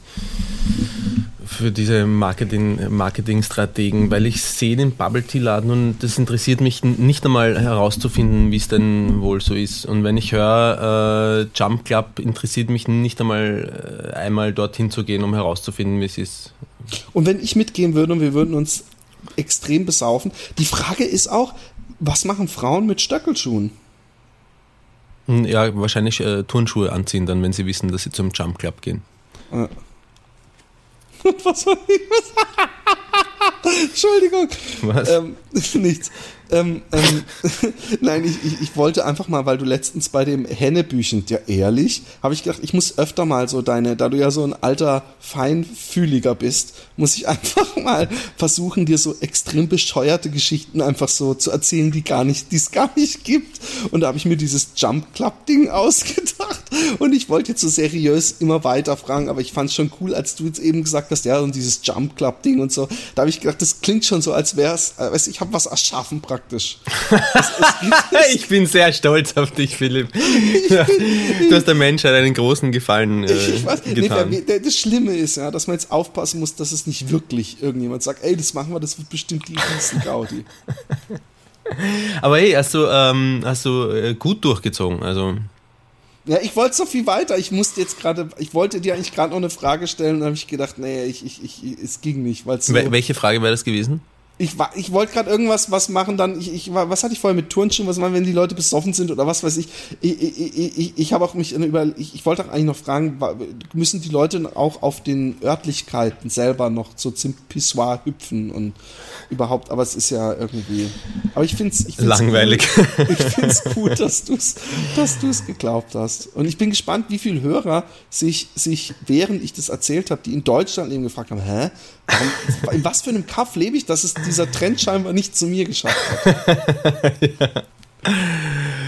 Speaker 2: für diese Marketing, Marketingstrategen, weil ich sehe den Bubble Tea Laden und das interessiert mich nicht einmal herauszufinden, wie es denn wohl so ist. Und wenn ich höre, äh, Jump Club interessiert mich nicht einmal äh, einmal dorthin zu gehen, um herauszufinden, wie es ist.
Speaker 1: Und wenn ich mitgehen würde und wir würden uns extrem besaufen, die Frage ist auch, was machen Frauen mit Stöckelschuhen?
Speaker 2: Hm, ja, wahrscheinlich äh, Turnschuhe anziehen dann, wenn sie wissen, dass sie zum Jump Club gehen. Ja. *laughs* Was soll ich sagen? *laughs*
Speaker 1: Entschuldigung. Was? Ähm, *laughs* nichts. Ähm, ähm, *laughs* Nein, ich, ich, ich, wollte einfach mal, weil du letztens bei dem Hennebüchen, ja ehrlich, habe ich gedacht, ich muss öfter mal so deine, da du ja so ein alter Feinfühliger bist, muss ich *laughs* einfach mal versuchen, dir so extrem bescheuerte Geschichten einfach so zu erzählen, die gar nicht, die es gar nicht gibt. Und da habe ich mir dieses Jump Club Ding *laughs* ausgedacht und ich wollte jetzt so seriös immer weiter fragen, aber ich fand es schon cool, als du jetzt eben gesagt hast, ja, und dieses Jump Club Ding und so. Da habe ich gedacht, das klingt schon so, als wäre es, äh, ich habe was erschaffen praktisch praktisch.
Speaker 2: Es, *laughs* es ich bin sehr stolz auf dich, Philipp. *laughs* du hast der Menschheit einen großen Gefallen äh, ich weiß, getan.
Speaker 1: Nee, das Schlimme ist ja, dass man jetzt aufpassen muss, dass es nicht wirklich irgendjemand sagt, ey, das machen wir, das wird bestimmt die riesen Gaudi. *laughs*
Speaker 2: Aber hey, hast du, ähm, hast du äh, gut durchgezogen, also...
Speaker 1: Ja, ich wollte so viel weiter. Ich musste jetzt gerade, ich wollte dir eigentlich gerade noch eine Frage stellen und habe ich gedacht, nee, ich, ich, ich, es ging nicht. Weil's so
Speaker 2: Welche Frage wäre das gewesen?
Speaker 1: Ich, ich wollte gerade irgendwas was machen, dann, ich, ich, was hatte ich vorher mit Turnschuhen, was machen, wenn die Leute besoffen sind oder was weiß ich. Ich, ich, ich, ich habe auch mich über, ich, ich wollte auch eigentlich noch fragen, müssen die Leute auch auf den Örtlichkeiten selber noch so zum Pissoir hüpfen und überhaupt, aber es ist ja irgendwie, aber ich finde es
Speaker 2: langweilig.
Speaker 1: Cool, ich finde es gut, dass du es dass du's geglaubt hast. Und ich bin gespannt, wie viele Hörer sich, sich, während ich das erzählt habe, die in Deutschland eben gefragt haben, hä, warum, in was für einem Kaff lebe ich, dass es dieser Trend scheinbar nicht zu mir geschafft hat. *laughs* ja.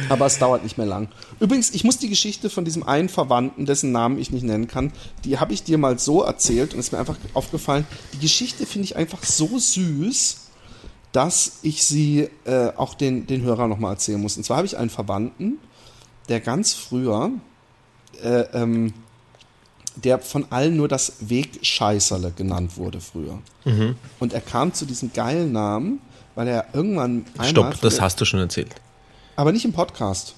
Speaker 1: Aber es dauert nicht mehr lang. Übrigens, ich muss die Geschichte von diesem einen Verwandten, dessen Namen ich nicht nennen kann, die habe ich dir mal so erzählt und ist mir einfach aufgefallen. Die Geschichte finde ich einfach so süß, dass ich sie äh, auch den, den Hörern nochmal erzählen muss. Und zwar habe ich einen Verwandten, der ganz früher, äh, ähm, der von allen nur das Wegscheißerle genannt wurde früher. Mhm. Und er kam zu diesem geilen Namen, weil er irgendwann
Speaker 2: einmal. Stopp, das hast du schon erzählt.
Speaker 1: Aber nicht im Podcast.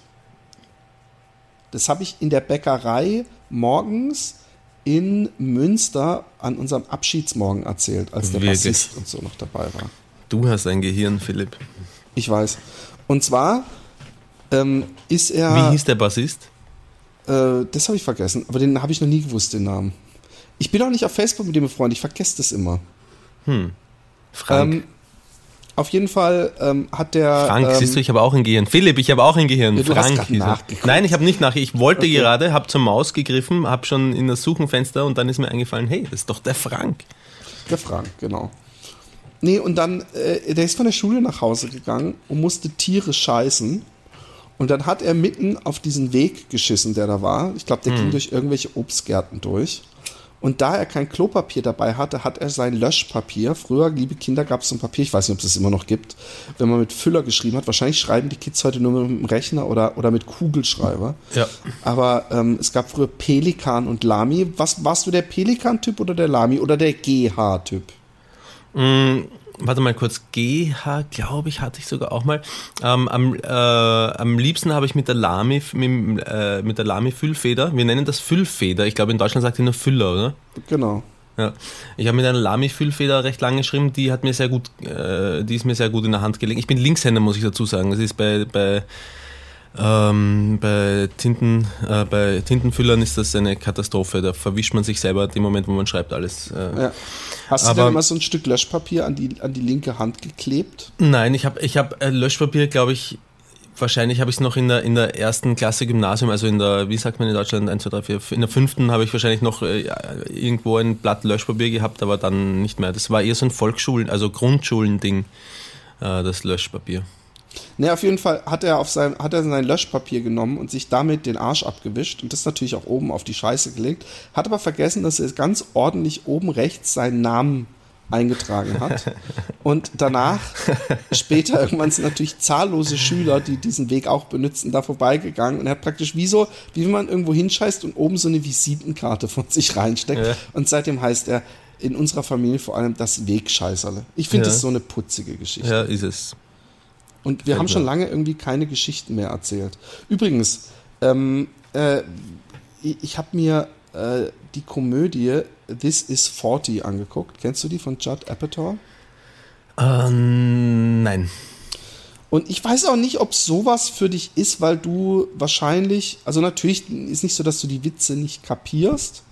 Speaker 1: Das habe ich in der Bäckerei morgens in Münster an unserem Abschiedsmorgen erzählt, als der Wirklich? Bassist und so noch dabei war.
Speaker 2: Du hast ein Gehirn, Philipp.
Speaker 1: Ich weiß. Und zwar ähm, ist er.
Speaker 2: Wie hieß der Bassist?
Speaker 1: Äh, das habe ich vergessen, aber den habe ich noch nie gewusst, den Namen. Ich bin auch nicht auf Facebook mit dem befreundet, ich vergesse das immer.
Speaker 2: Hm. Frank. Ähm,
Speaker 1: auf jeden Fall ähm, hat der.
Speaker 2: Frank,
Speaker 1: ähm,
Speaker 2: siehst du, ich habe auch ein Gehirn. Philipp, ich habe auch ein Gehirn. Ja, du Frank. Hast nachgeguckt. Nein, ich habe nicht nach. Ich wollte okay. gerade, habe zur Maus gegriffen, habe schon in das Suchenfenster und dann ist mir eingefallen, hey, das ist doch der Frank.
Speaker 1: Der Frank, genau. Nee, und dann, äh, der ist von der Schule nach Hause gegangen und musste Tiere scheißen. Und dann hat er mitten auf diesen Weg geschissen, der da war. Ich glaube, der hm. ging durch irgendwelche Obstgärten durch. Und da er kein Klopapier dabei hatte, hat er sein Löschpapier. Früher, liebe Kinder, gab es so ein Papier, ich weiß nicht, ob es das immer noch gibt, wenn man mit Füller geschrieben hat. Wahrscheinlich schreiben die Kids heute nur mit dem Rechner oder, oder mit Kugelschreiber.
Speaker 2: Ja.
Speaker 1: Aber ähm, es gab früher Pelikan und Lami. Was warst du der Pelikan-Typ oder der Lami oder der GH-Typ?
Speaker 2: Mm, warte mal kurz, GH, glaube ich, hatte ich sogar auch mal. Ähm, am, äh, am liebsten habe ich mit der Lami, mit, äh, mit der Lami Füllfeder, wir nennen das Füllfeder, ich glaube in Deutschland sagt ihr nur Füller, oder?
Speaker 1: Genau.
Speaker 2: Ja. Ich habe mit einer Lami-Füllfeder recht lange geschrieben, die hat mir sehr gut, äh, die ist mir sehr gut in der Hand gelegen. Ich bin Linkshänder, muss ich dazu sagen. Das ist bei, bei ähm, bei, Tinten, äh, bei Tintenfüllern ist das eine Katastrophe. Da verwischt man sich selber den Moment, wo man schreibt, alles. Äh.
Speaker 1: Ja. Hast Aber, du denn mal so ein Stück Löschpapier an die, an die linke Hand geklebt?
Speaker 2: Nein, ich habe ich hab äh, Löschpapier, glaube ich, wahrscheinlich habe ich es noch in der, in der ersten Klasse Gymnasium, also in der, wie sagt man in Deutschland, 1, 2, 3, 4, in der fünften habe ich wahrscheinlich noch äh, irgendwo ein Blatt Löschpapier gehabt, aber dann nicht mehr. Das war eher so ein Volksschulen, also Grundschulending, äh, das Löschpapier.
Speaker 1: Ne, auf jeden Fall hat er, auf sein, hat er sein Löschpapier genommen und sich damit den Arsch abgewischt und das natürlich auch oben auf die Scheiße gelegt. Hat aber vergessen, dass er ganz ordentlich oben rechts seinen Namen eingetragen hat. *laughs* Und danach, später irgendwann sind natürlich zahllose Schüler, die diesen Weg auch benutzen, da vorbeigegangen und er hat praktisch wie so, wie wenn man irgendwo hinscheißt und oben so eine Visitenkarte von sich reinsteckt. Ja. Und seitdem heißt er in unserer Familie vor allem das Wegscheißerle. Ich finde ja. das so eine putzige Geschichte.
Speaker 2: Ja, ist es.
Speaker 1: Und wir haben schon lange irgendwie keine Geschichten mehr erzählt. Übrigens, ähm, äh, ich habe mir äh, die Komödie This is 40 angeguckt. Kennst du die von Judd Apatow?
Speaker 2: Ähm, nein.
Speaker 1: Und ich weiß auch nicht, ob sowas für dich ist, weil du wahrscheinlich, also natürlich ist nicht so, dass du die Witze nicht kapierst,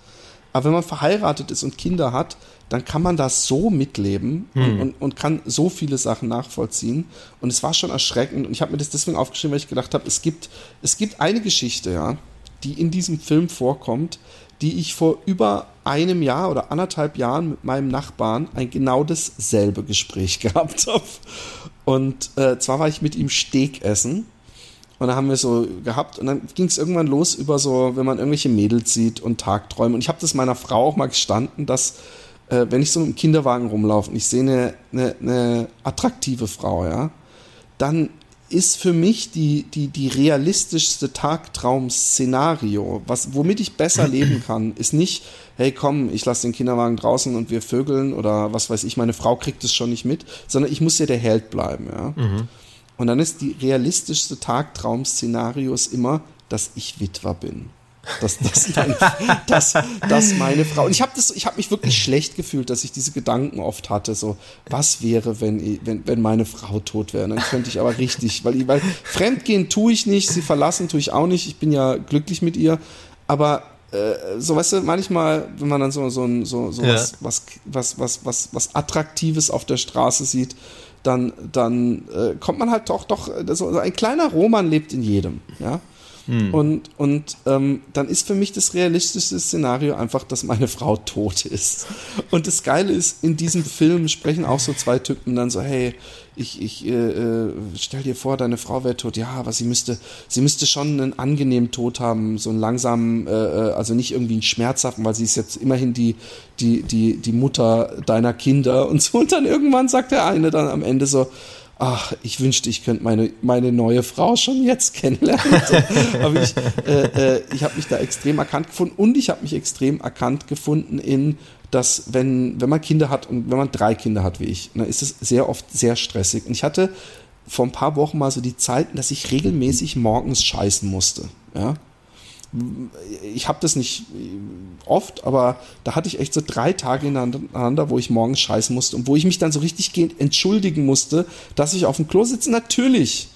Speaker 1: Aber wenn man verheiratet ist und Kinder hat, dann kann man das so mitleben hm. und, und, und, kann so viele Sachen nachvollziehen. Und es war schon erschreckend. Und ich habe mir das deswegen aufgeschrieben, weil ich gedacht habe, es gibt, es gibt eine Geschichte, ja, die in diesem Film vorkommt, die ich vor über einem Jahr oder anderthalb Jahren mit meinem Nachbarn ein genau dasselbe Gespräch *laughs* gehabt habe. Und äh, zwar war ich mit ihm Steak essen. Und da haben wir so gehabt und dann ging es irgendwann los über so, wenn man irgendwelche Mädels sieht und Tagträume. Und ich habe das meiner Frau auch mal gestanden, dass äh, wenn ich so im Kinderwagen rumlaufe und ich sehe eine, eine, eine attraktive Frau, ja, dann ist für mich die, die, die realistischste Tagtraum-Szenario, was, womit ich besser leben *clears throat* kann, ist nicht, hey komm, ich lasse den Kinderwagen draußen und wir vögeln oder was weiß ich, meine Frau kriegt es schon nicht mit, sondern ich muss ja der Held bleiben. Ja? Mhm. Und dann ist die realistischste Tagtraum-Szenario immer, dass ich Witwer bin. Dass, dass, meine, dass, dass meine Frau. Und ich habe hab mich wirklich schlecht gefühlt, dass ich diese Gedanken oft hatte. So, was wäre, wenn, wenn, wenn meine Frau tot wäre? Dann könnte ich aber richtig, weil, weil Fremdgehen tue ich nicht, sie verlassen tue ich auch nicht. Ich bin ja glücklich mit ihr. Aber äh, so weißt du, manchmal, wenn man dann so, so, so, so ja. was, was, was, was, was, was Attraktives auf der Straße sieht, dann, dann äh, kommt man halt doch, doch, so ein kleiner Roman lebt in jedem, ja. Hm. Und, und ähm, dann ist für mich das realistischste Szenario einfach, dass meine Frau tot ist. Und das Geile ist, in diesem Film sprechen auch so zwei Typen dann so, hey, ich, ich äh, äh, stell dir vor, deine Frau wäre tot. Ja, aber sie müsste, sie müsste schon einen angenehmen Tod haben, so einen langsamen, äh, äh, also nicht irgendwie einen schmerzhaften, weil sie ist jetzt immerhin die, die, die, die Mutter deiner Kinder und so. Und dann irgendwann sagt der eine dann am Ende so, ach, ich wünschte, ich könnte meine, meine neue Frau schon jetzt kennenlernen. *laughs* Aber ich, äh, äh, ich habe mich da extrem erkannt gefunden und ich habe mich extrem erkannt gefunden in, dass wenn, wenn man Kinder hat und wenn man drei Kinder hat wie ich, dann ist es sehr oft sehr stressig. Und ich hatte vor ein paar Wochen mal so die Zeit, dass ich regelmäßig morgens scheißen musste. Ja? Ich habe das nicht oft, aber da hatte ich echt so drei Tage ineinander, wo ich morgens scheißen musste und wo ich mich dann so richtig entschuldigen musste, dass ich auf dem Klo sitze. Natürlich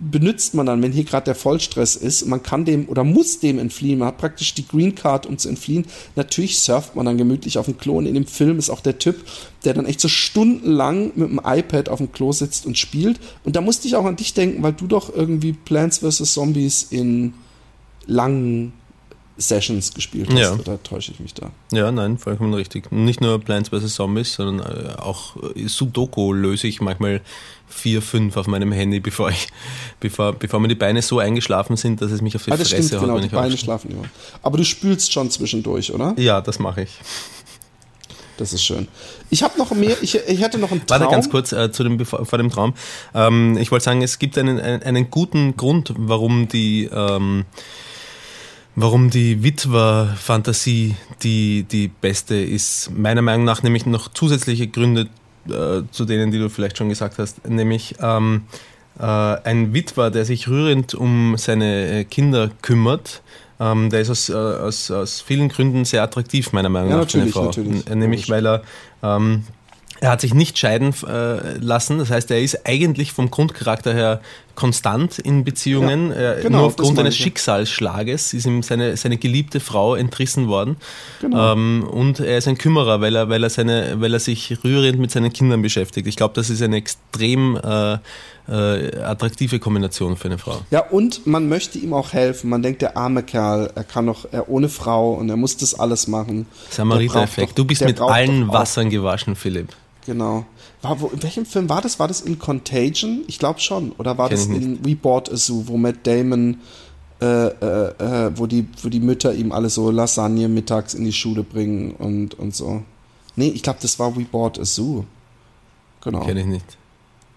Speaker 1: benutzt man dann, wenn hier gerade der Vollstress ist, man kann dem oder muss dem entfliehen, man hat praktisch die Green Card, um zu entfliehen. Natürlich surft man dann gemütlich auf dem Klo und in dem Film ist auch der Typ, der dann echt so stundenlang mit dem iPad auf dem Klo sitzt und spielt. Und da musste ich auch an dich denken, weil du doch irgendwie Plants vs. Zombies in langen Sessions gespielt hast. Ja. Oder täusche ich mich da?
Speaker 2: Ja, nein, vollkommen richtig. Nicht nur Plants vs. Zombies, sondern äh, auch Sudoku löse ich manchmal vier, fünf auf meinem Handy, bevor ich, bevor, bevor mir die Beine so eingeschlafen sind, dass es mich auf die ah, das Fresse
Speaker 1: stimmt,
Speaker 2: haut,
Speaker 1: genau, die Beine aufstehe. schlafen immer. Aber du spülst schon zwischendurch, oder?
Speaker 2: Ja, das mache ich.
Speaker 1: Das ist schön. Ich habe noch mehr, ich, ich hatte noch einen
Speaker 2: Traum. Warte ganz kurz äh, zu dem, vor dem Traum. Ähm, ich wollte sagen, es gibt einen, einen, einen, guten Grund, warum die, ähm, warum die Witwer-Fantasie die, die beste ist. Meiner Meinung nach nämlich noch zusätzliche Gründe äh, zu denen, die du vielleicht schon gesagt hast. Nämlich ähm, äh, ein Witwer, der sich rührend um seine Kinder kümmert, ähm, der ist aus, äh, aus, aus vielen Gründen sehr attraktiv, meiner Meinung ja, nach,
Speaker 1: natürlich, Frau. Natürlich.
Speaker 2: Nämlich, weil er ähm, er hat sich nicht scheiden äh, lassen, das heißt, er ist eigentlich vom Grundcharakter her konstant in Beziehungen. Ja, genau, nur aufgrund eines Schicksalsschlages ist ihm seine, seine geliebte Frau entrissen worden. Genau. Ähm, und er ist ein Kümmerer, weil er, weil, er seine, weil er sich rührend mit seinen Kindern beschäftigt. Ich glaube, das ist eine extrem äh, äh, attraktive Kombination für eine Frau.
Speaker 1: Ja, und man möchte ihm auch helfen. Man denkt, der arme Kerl, er kann doch, er ohne Frau und er muss das alles machen.
Speaker 2: Samariter-Effekt. Du bist mit allen Wassern gewaschen, Philipp.
Speaker 1: Genau. War, wo, in welchem Film war das? War das in Contagion? Ich glaube schon. Oder war Kenn das in We Bought a Zoo, wo Matt Damon, äh, äh, äh, wo, die, wo die Mütter ihm alle so Lasagne mittags in die Schule bringen und, und so. Nee, ich glaube, das war We Bought a Zoo.
Speaker 2: Genau. Kenne ich nicht.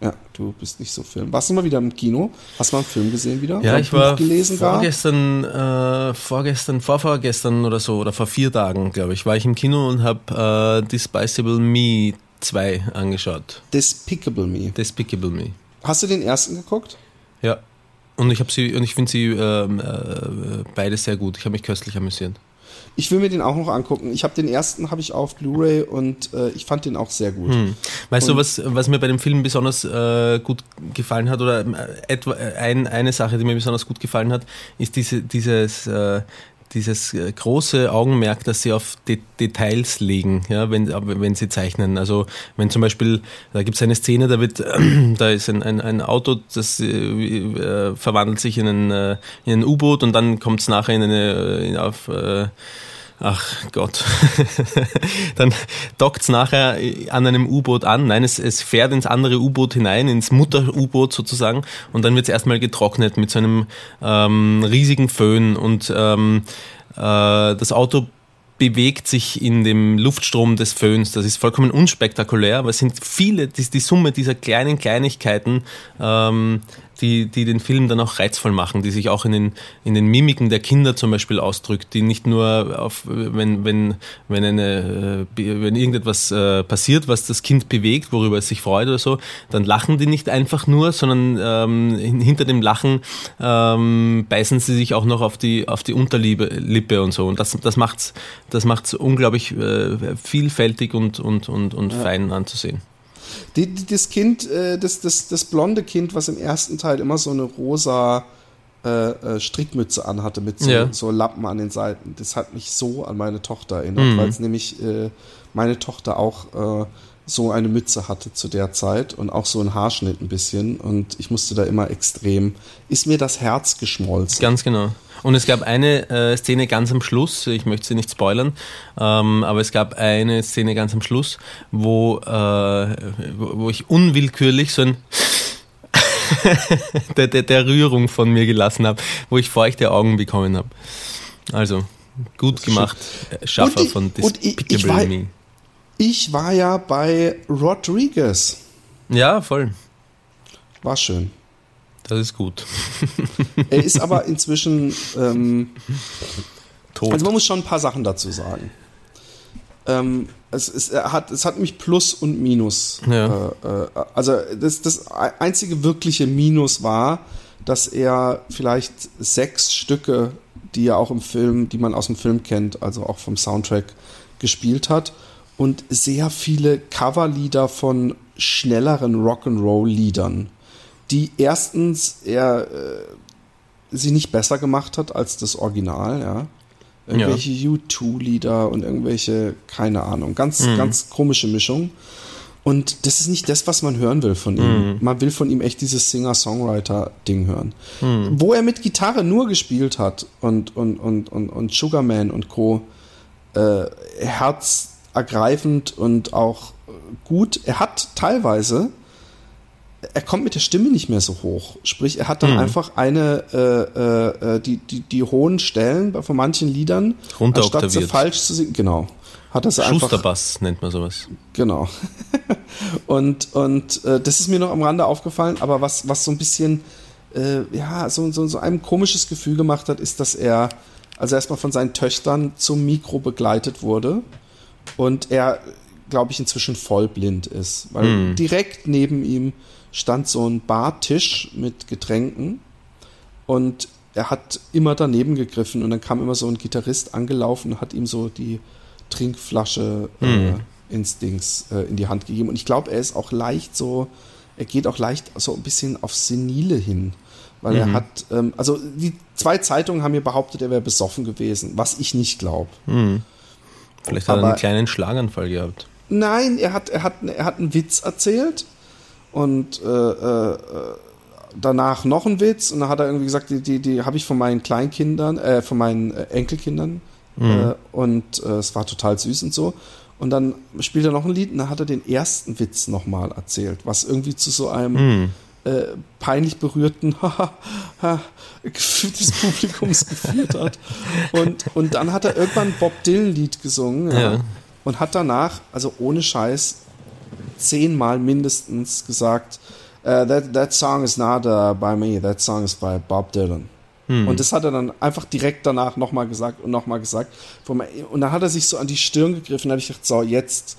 Speaker 1: Ja, du bist nicht so Film. Warst du mal wieder im Kino? Hast du mal einen Film gesehen wieder?
Speaker 2: Ja, ich war gelesen vorgestern, äh, vorgestern, vorvorgestern oder so, oder vor vier Tagen, glaube ich, war ich im Kino und habe äh, Despicable Me 2 angeschaut.
Speaker 1: Despicable Me.
Speaker 2: Despicable Me.
Speaker 1: Hast du den ersten geguckt?
Speaker 2: Ja. Und ich habe sie und ich finde sie ähm, äh, beide sehr gut. Ich habe mich köstlich amüsiert.
Speaker 1: Ich will mir den auch noch angucken. Ich habe den ersten habe ich auf Blu-ray und äh, ich fand den auch sehr gut. Hm.
Speaker 2: Weißt und du, was, was mir bei dem Film besonders äh, gut gefallen hat oder äh, etwa äh, ein, eine Sache, die mir besonders gut gefallen hat, ist diese, dieses äh, dieses äh, große Augenmerk, das sie auf De Details legen, ja, wenn, wenn sie zeichnen. Also wenn zum Beispiel, da gibt es eine Szene, da wird, *clears throat* da ist ein, ein, ein Auto, das äh, äh verwandelt sich in ein, äh, in ein U-Boot und dann kommt es nachher in eine, in, auf äh, ach Gott, *laughs* dann dockt es nachher an einem U-Boot an. Nein, es, es fährt ins andere U-Boot hinein, ins Mutter-U-Boot sozusagen. Und dann wird es erstmal getrocknet mit so einem ähm, riesigen Föhn. Und ähm, äh, das Auto bewegt sich in dem Luftstrom des Föhns. Das ist vollkommen unspektakulär, aber es sind viele, die, die Summe dieser kleinen Kleinigkeiten ähm, die, die den Film dann auch reizvoll machen, die sich auch in den, in den Mimiken der Kinder zum Beispiel ausdrückt, die nicht nur auf, wenn, wenn, wenn eine, äh, wenn irgendetwas äh, passiert, was das Kind bewegt, worüber es sich freut oder so, dann lachen die nicht einfach nur, sondern ähm, hinter dem Lachen ähm, beißen sie sich auch noch auf die, auf die Unterlippe und so. Und das, das macht's, das macht's unglaublich äh, vielfältig und, und, und, und ja. fein anzusehen.
Speaker 1: Die, die, das Kind, äh, das, das, das blonde Kind, was im ersten Teil immer so eine rosa äh, äh, Strickmütze anhatte mit so, ja. so, Lappen an den Seiten, das hat mich so an meine Tochter erinnert, mhm. weil es nämlich äh, meine Tochter auch äh, so eine Mütze hatte zu der Zeit und auch so ein Haarschnitt ein bisschen und ich musste da immer extrem, ist mir das Herz geschmolzen.
Speaker 2: Ganz genau. Und es gab eine äh, Szene ganz am Schluss, ich möchte sie nicht spoilern, ähm, aber es gab eine Szene ganz am Schluss, wo, äh, wo, ich unwillkürlich so ein *laughs* der, der, der Rührung von mir gelassen habe, wo ich feuchte Augen bekommen habe. Also, gut gemacht, Schaffer
Speaker 1: ich,
Speaker 2: von
Speaker 1: Despicable ich, ich Me. Ich war ja bei Rodriguez.
Speaker 2: Ja, voll.
Speaker 1: War schön.
Speaker 2: Das ist gut.
Speaker 1: er ist aber inzwischen ähm, tot. Also man muss schon ein paar Sachen dazu sagen. Ähm, es, es, hat, es hat mich Plus und Minus. Ja. Äh, äh, also das, das einzige wirkliche Minus war, dass er vielleicht sechs Stücke, die er auch im Film, die man aus dem Film kennt, also auch vom Soundtrack gespielt hat und sehr viele Coverlieder von schnelleren Rock'n'Roll-Liedern die erstens er äh, sie nicht besser gemacht hat als das Original, ja. Irgendwelche ja. U2-Lieder und irgendwelche, keine Ahnung, ganz, mhm. ganz komische Mischung. Und das ist nicht das, was man hören will von ihm. Mhm. Man will von ihm echt dieses Singer-Songwriter-Ding hören. Mhm. Wo er mit Gitarre nur gespielt hat und, und, und, und, und Sugarman und Co. Äh, herzergreifend und auch gut. Er hat teilweise er kommt mit der Stimme nicht mehr so hoch. Sprich, er hat dann mhm. einfach eine, äh, äh, äh, die, die, die hohen Stellen von manchen Liedern, anstatt sie falsch zu singen, genau. Hat das
Speaker 2: Schusterbass nennt man sowas.
Speaker 1: Genau. *laughs* und und äh, das ist mir noch am Rande aufgefallen, aber was, was so ein bisschen, äh, ja, so, so, so ein komisches Gefühl gemacht hat, ist, dass er, also erstmal von seinen Töchtern zum Mikro begleitet wurde und er, glaube ich, inzwischen vollblind ist, weil mhm. direkt neben ihm stand so ein Bartisch mit Getränken und er hat immer daneben gegriffen und dann kam immer so ein Gitarrist angelaufen und hat ihm so die Trinkflasche äh, mhm. ins Dings äh, in die Hand gegeben. Und ich glaube, er ist auch leicht so, er geht auch leicht so ein bisschen auf Senile hin. Weil mhm. er hat, ähm, also die zwei Zeitungen haben mir behauptet, er wäre besoffen gewesen, was ich nicht glaube.
Speaker 2: Mhm. Vielleicht hat er einen kleinen Schlaganfall gehabt.
Speaker 1: Nein, er hat, er hat, er hat einen Witz erzählt und äh, äh, danach noch ein Witz und dann hat er irgendwie gesagt, die, die, die habe ich von meinen Kleinkindern, äh, von meinen äh, Enkelkindern mhm. äh, und äh, es war total süß und so. Und dann spielt er noch ein Lied und dann hat er den ersten Witz nochmal erzählt, was irgendwie zu so einem mhm. äh, peinlich berührten *laughs* Gefühl des Publikums geführt hat. Und, und dann hat er irgendwann ein Bob Dylan-Lied gesungen ja, ja. und hat danach, also ohne Scheiß, zehnmal mindestens gesagt, uh, that, that song is not uh, by me, that song is by Bob Dylan. Hm. Und das hat er dann einfach direkt danach nochmal gesagt und nochmal gesagt. Und dann hat er sich so an die Stirn gegriffen. Da habe ich gedacht, so, jetzt,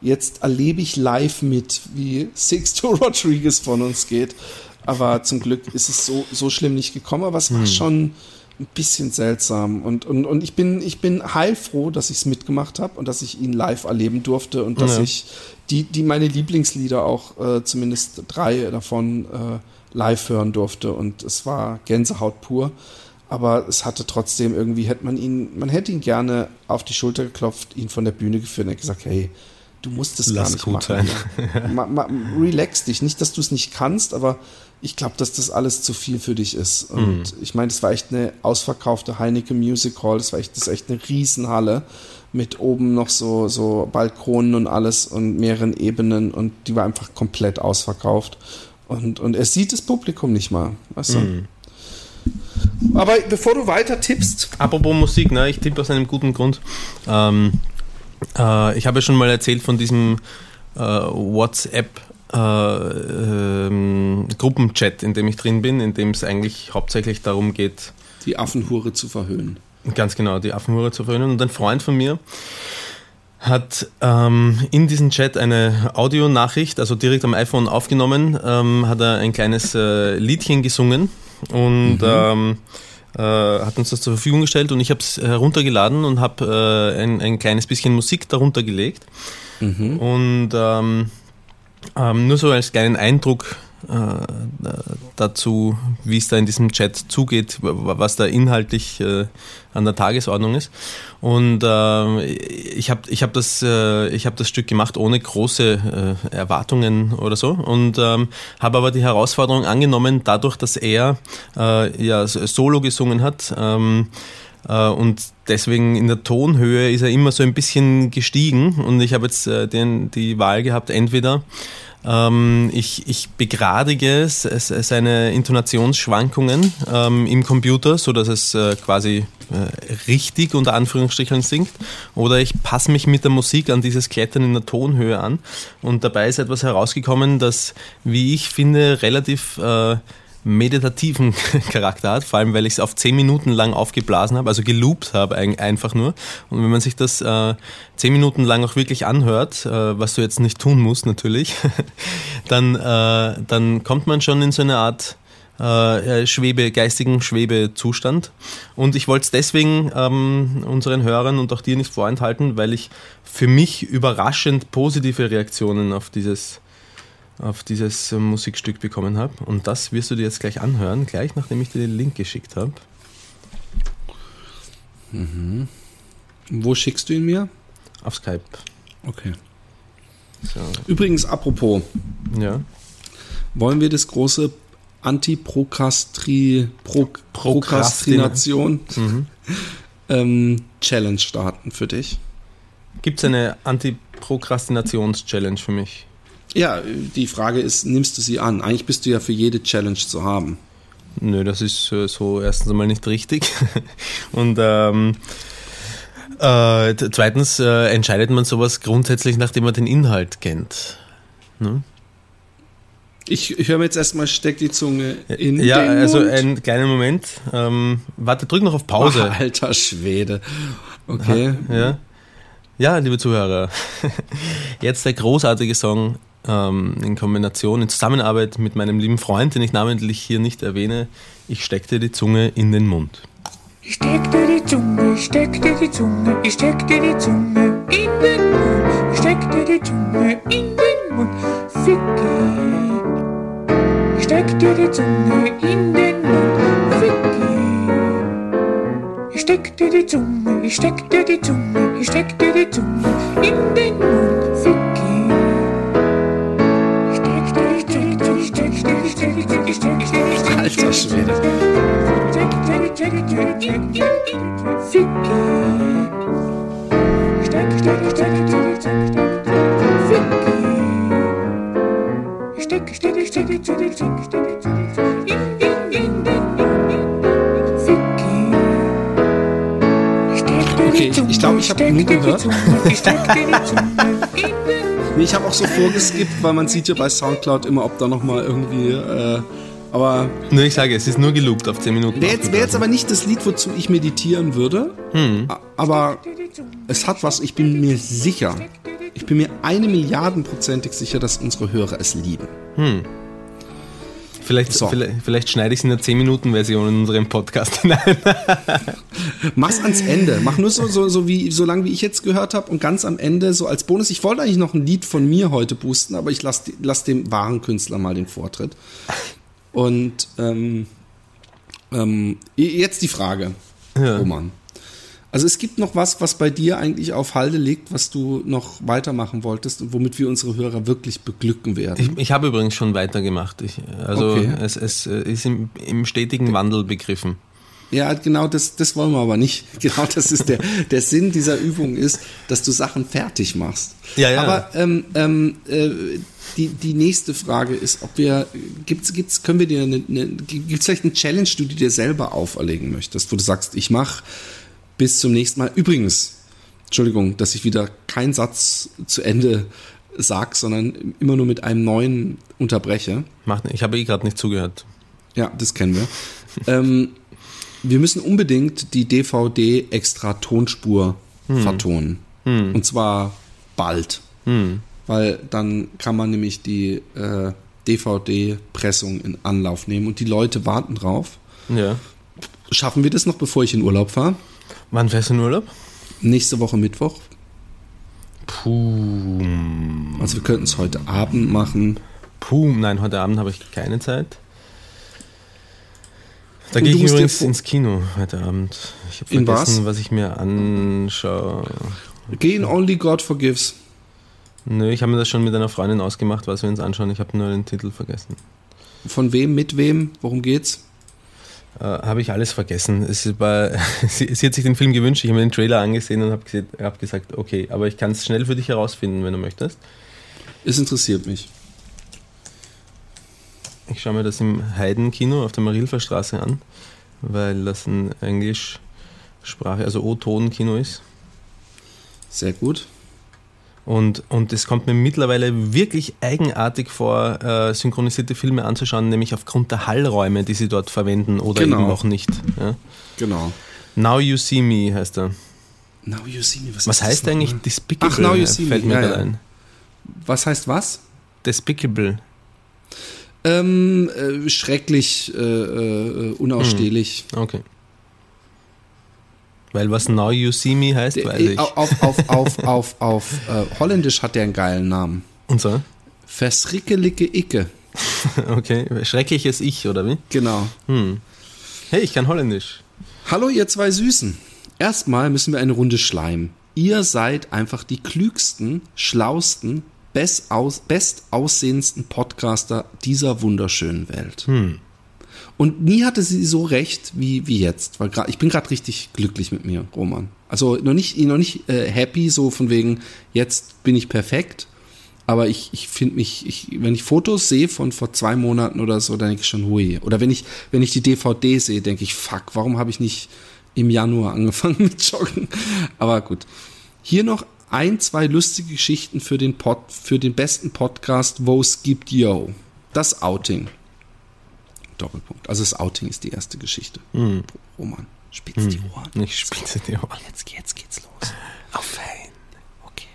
Speaker 1: jetzt erlebe ich live mit, wie Sixto *laughs* Rodriguez von uns geht. Aber zum Glück ist es so, so schlimm nicht gekommen. Aber es war hm. schon ein bisschen seltsam. Und, und, und ich bin, ich bin heilfroh, dass ich es mitgemacht habe und dass ich ihn live erleben durfte und dass ja. ich die, die meine Lieblingslieder auch äh, zumindest drei davon äh, live hören durfte. Und es war Gänsehaut pur. aber es hatte trotzdem irgendwie, hätte man ihn, man hätte ihn gerne auf die Schulter geklopft, ihn von der Bühne geführt und hätte gesagt, hey, du musst es gar nicht
Speaker 2: gut
Speaker 1: machen.
Speaker 2: sein.
Speaker 1: ma, ma, relax dich. Nicht, dass du es nicht kannst, aber ich glaube, dass das alles zu viel für dich ist. Und ich meine, das war echt eine ausverkaufte Heineken Music Hall. Das war echt, das ist echt eine Riesenhalle mit oben noch so, so Balkonen und alles und mehreren Ebenen und die war einfach komplett ausverkauft. Und, und er sieht das Publikum nicht mal. Weißt du? Aber bevor du weiter tippst,
Speaker 2: Apropos Musik, ne? ich tippe aus einem guten Grund. Ähm, äh, ich habe ja schon mal erzählt von diesem äh, WhatsApp äh, ähm, Gruppenchat, in dem ich drin bin, in dem es eigentlich hauptsächlich darum geht,
Speaker 1: die Affenhure zu verhöhnen.
Speaker 2: ganz genau die Affenhure zu verhöhnen. Und ein Freund von mir hat ähm, in diesen Chat eine Audionachricht, also direkt am iPhone aufgenommen, ähm, hat er ein kleines äh, Liedchen gesungen und ähm, äh, hat uns das zur Verfügung gestellt und ich habe es heruntergeladen und habe äh, ein, ein kleines bisschen Musik darunter gelegt. Und ähm, nur so als kleinen Eindruck äh, dazu, wie es da in diesem Chat zugeht, was da inhaltlich äh, an der Tagesordnung ist. Und ähm, ich habe ich hab das, äh, hab das Stück gemacht ohne große äh, Erwartungen oder so und ähm, habe aber die Herausforderung angenommen, dadurch, dass er äh, ja Solo gesungen hat. Ähm, äh, und deswegen in der Tonhöhe ist er immer so ein bisschen gestiegen und ich habe jetzt äh, den, die Wahl gehabt, entweder ähm, ich, ich begradige es, es, seine Intonationsschwankungen ähm, im Computer, so dass es äh, quasi äh, richtig unter Anführungsstrichen singt, oder ich passe mich mit der Musik an dieses Klettern in der Tonhöhe an. Und dabei ist etwas herausgekommen, das, wie ich finde, relativ äh, meditativen *laughs* Charakter hat, vor allem weil ich es auf zehn Minuten lang aufgeblasen habe, also geloopt habe ein, einfach nur. Und wenn man sich das äh, zehn Minuten lang auch wirklich anhört, äh, was du jetzt nicht tun musst natürlich, *laughs* dann, äh, dann kommt man schon in so eine Art äh, Schwebe, geistigen Schwebezustand. Und ich wollte es deswegen ähm, unseren Hörern und auch dir nicht vorenthalten, weil ich für mich überraschend positive Reaktionen auf dieses auf dieses äh, Musikstück bekommen habe. Und das wirst du dir jetzt gleich anhören, gleich nachdem ich dir den Link geschickt habe.
Speaker 1: Wo schickst du ihn mir?
Speaker 2: Auf Skype.
Speaker 1: Okay.
Speaker 2: So,
Speaker 1: Übrigens, apropos,
Speaker 2: ja.
Speaker 1: wollen wir das große Anti-Prokrastri Pro Prokrastination *laughs* ähm, Challenge starten für dich?
Speaker 2: Gibt es eine Anti-Prokrastinations-Challenge für mich?
Speaker 1: Ja, die Frage ist, nimmst du sie an? Eigentlich bist du ja für jede Challenge zu haben.
Speaker 2: Nö, das ist äh, so erstens einmal nicht richtig. *laughs* Und ähm, äh, zweitens äh, entscheidet man sowas grundsätzlich, nachdem man den Inhalt kennt. Ne?
Speaker 1: Ich, ich höre mir jetzt erstmal Steck die Zunge in
Speaker 2: ja,
Speaker 1: den
Speaker 2: also
Speaker 1: Mund.
Speaker 2: einen kleinen Moment. Ähm, warte, drück noch auf Pause.
Speaker 1: Ach, *laughs* alter Schwede. Okay.
Speaker 2: Ja. Ja, liebe Zuhörer, *laughs* jetzt der großartige Song ähm, in Kombination, in Zusammenarbeit mit meinem lieben Freund, den ich namentlich hier nicht erwähne. Ich steck dir die Zunge in den Mund.
Speaker 3: Ich steck dir die Zunge, ich steck dir die Zunge, ich steck dir die Zunge in den Mund. Ich steck dir die Zunge in den Mund, Ficky. Ich steck dir die Zunge in den Mund, Ficky. Ich steck dir die Zunge, ich steck dir die Zunge, ich steck dir die Zunge in den Mund,
Speaker 1: Alter Schwede. Okay, ich- ich glaub, ich hab genug gehört. *laughs* *laughs* Nee, ich habe auch so vorgeskippt, weil man sieht ja bei Soundcloud immer, ob da nochmal irgendwie. Äh, aber
Speaker 2: Nur ich sage, es ist nur geloopt auf 10 Minuten.
Speaker 1: wäre jetzt, wär jetzt aber nicht das Lied, wozu ich meditieren würde. A- Aber es hat was, ich bin mir sicher. Ich bin mir eine Milliardenprozentig sicher, dass unsere Hörer es lieben.
Speaker 2: Vielleicht,
Speaker 1: So.
Speaker 2: vielleicht, vielleicht schneide ich es in der 10-Minuten-Version in unserem Podcast *laughs* hinein.
Speaker 1: Mach's ans Ende. Mach nur so, so, so, wie, so lang, wie ich jetzt gehört habe und ganz am Ende so als Bonus. Ich wollte eigentlich noch ein Lied von mir heute boosten, aber ich lasse lass dem wahren Künstler mal den Vortritt. Und ähm, Ähm, jetzt die Frage,
Speaker 2: Ja.
Speaker 1: Roman. Also es gibt noch was, was bei dir eigentlich auf Halde liegt, was du noch weitermachen wolltest und womit wir unsere Hörer wirklich beglücken werden.
Speaker 2: Ich, ich habe übrigens schon weitergemacht. Ich, also
Speaker 1: Okay.
Speaker 2: es, es äh, ist im, im stetigen Wandel begriffen.
Speaker 1: Ja, genau, das, das wollen wir aber nicht. *laughs* Genau, das ist der, der Sinn dieser Übung ist, dass du Sachen fertig machst.
Speaker 2: Ja, ja.
Speaker 1: Aber ähm, ähm, äh, die, die nächste Frage ist, ob wir, gibt's, gibt's, können wir dir eine, eine gibt's vielleicht eine Challenge, die du dir selber auferlegen möchtest, wo du sagst, ich mache bis zum nächsten Mal. Übrigens, Entschuldigung, dass ich wieder keinen Satz zu Ende sag, sondern immer nur mit einem neuen unterbreche.
Speaker 2: Macht, ich habe eh gerade nicht zugehört.
Speaker 1: Ja, das kennen wir. ähm, wir müssen unbedingt die DVD extra Tonspur vertonen. Und zwar bald. Weil dann kann man nämlich die äh, DVD-Pressung in Anlauf nehmen und die Leute warten drauf.
Speaker 2: Ja.
Speaker 1: Schaffen wir das noch, bevor ich in Urlaub fahre?
Speaker 2: Wann fährst du in Urlaub?
Speaker 1: Nächste Woche Mittwoch.
Speaker 2: Puh.
Speaker 1: Also wir könnten es heute Abend machen.
Speaker 2: Puh, nein, heute Abend habe ich keine Zeit. Da gehe ich übrigens ins Kino heute Abend. Ich habe vergessen,
Speaker 1: was?
Speaker 2: was? ich mir anschaue.
Speaker 1: Geh in Only God Forgives.
Speaker 2: Nö, ich habe mir das schon mit einer Freundin ausgemacht, was wir uns anschauen. Ich habe nur den Titel vergessen.
Speaker 1: Von wem, mit wem, worum geht's?
Speaker 2: Äh, habe ich alles vergessen. Es war, *laughs* sie, sie hat sich den Film gewünscht. Ich habe mir den Trailer angesehen und habe gesagt, hab gesagt, okay, aber ich kann es schnell für dich herausfinden, wenn du möchtest.
Speaker 1: Es interessiert mich.
Speaker 2: Ich schaue mir das im Heidenkino auf der Marilfer Straße an, weil das ein Englischsprache, also O-Ton-Kino ist.
Speaker 1: Sehr gut.
Speaker 2: Und, und es kommt mir mittlerweile wirklich eigenartig vor, äh, synchronisierte Filme anzuschauen, nämlich aufgrund der Hallräume, die sie dort verwenden oder
Speaker 1: Genau.
Speaker 2: eben auch nicht. Ja.
Speaker 1: Genau.
Speaker 2: Now You See Me heißt er.
Speaker 1: Now you see me.
Speaker 2: Was
Speaker 1: das
Speaker 2: heißt eigentlich Despicable?
Speaker 1: Ach, Now You See Me,
Speaker 2: Fällt mir
Speaker 1: ja, ja.
Speaker 2: ein.
Speaker 1: Was heißt was?
Speaker 2: Despicable.
Speaker 1: Ähm, äh, schrecklich, äh, äh, unausstehlich.
Speaker 2: Okay. Weil was Now You See Me heißt, weiß ich.
Speaker 1: Auf, auf, auf, auf, auf äh, Holländisch hat der einen geilen Namen.
Speaker 2: Und so?
Speaker 1: Versrickelicke Icke. *laughs*
Speaker 2: Okay. Schreckliches Ich, oder wie?
Speaker 1: Genau.
Speaker 2: Hm. Hey, ich kann Holländisch.
Speaker 1: Hallo, ihr zwei Süßen. Erstmal müssen wir eine Runde schleimen. Ihr seid einfach die klügsten, schlausten, best aus, bestaussehendsten Podcaster dieser wunderschönen Welt. Und nie hatte sie so recht wie, wie jetzt. Weil grad, ich bin gerade richtig glücklich mit mir, Roman. Also noch nicht, noch nicht äh, happy, so von wegen, jetzt bin ich perfekt. Aber ich, ich finde mich, ich, wenn ich Fotos sehe von vor zwei Monaten oder so, dann denke ich schon, hui. Oder wenn ich, wenn ich die DVD sehe, denke ich, fuck, warum habe ich nicht im Januar angefangen *laughs* mit Joggen? Aber gut. Hier noch ein, zwei lustige Geschichten für den Pod, für den besten Podcast, wo es gibt, yo. Das Outing. Doppelpunkt. Also das Outing ist die erste Geschichte. Roman, spitz die Ohren.
Speaker 2: Ich spitze die Ohren.
Speaker 1: Jetzt, jetzt geht's los.
Speaker 2: Auf fein.
Speaker 1: Okay.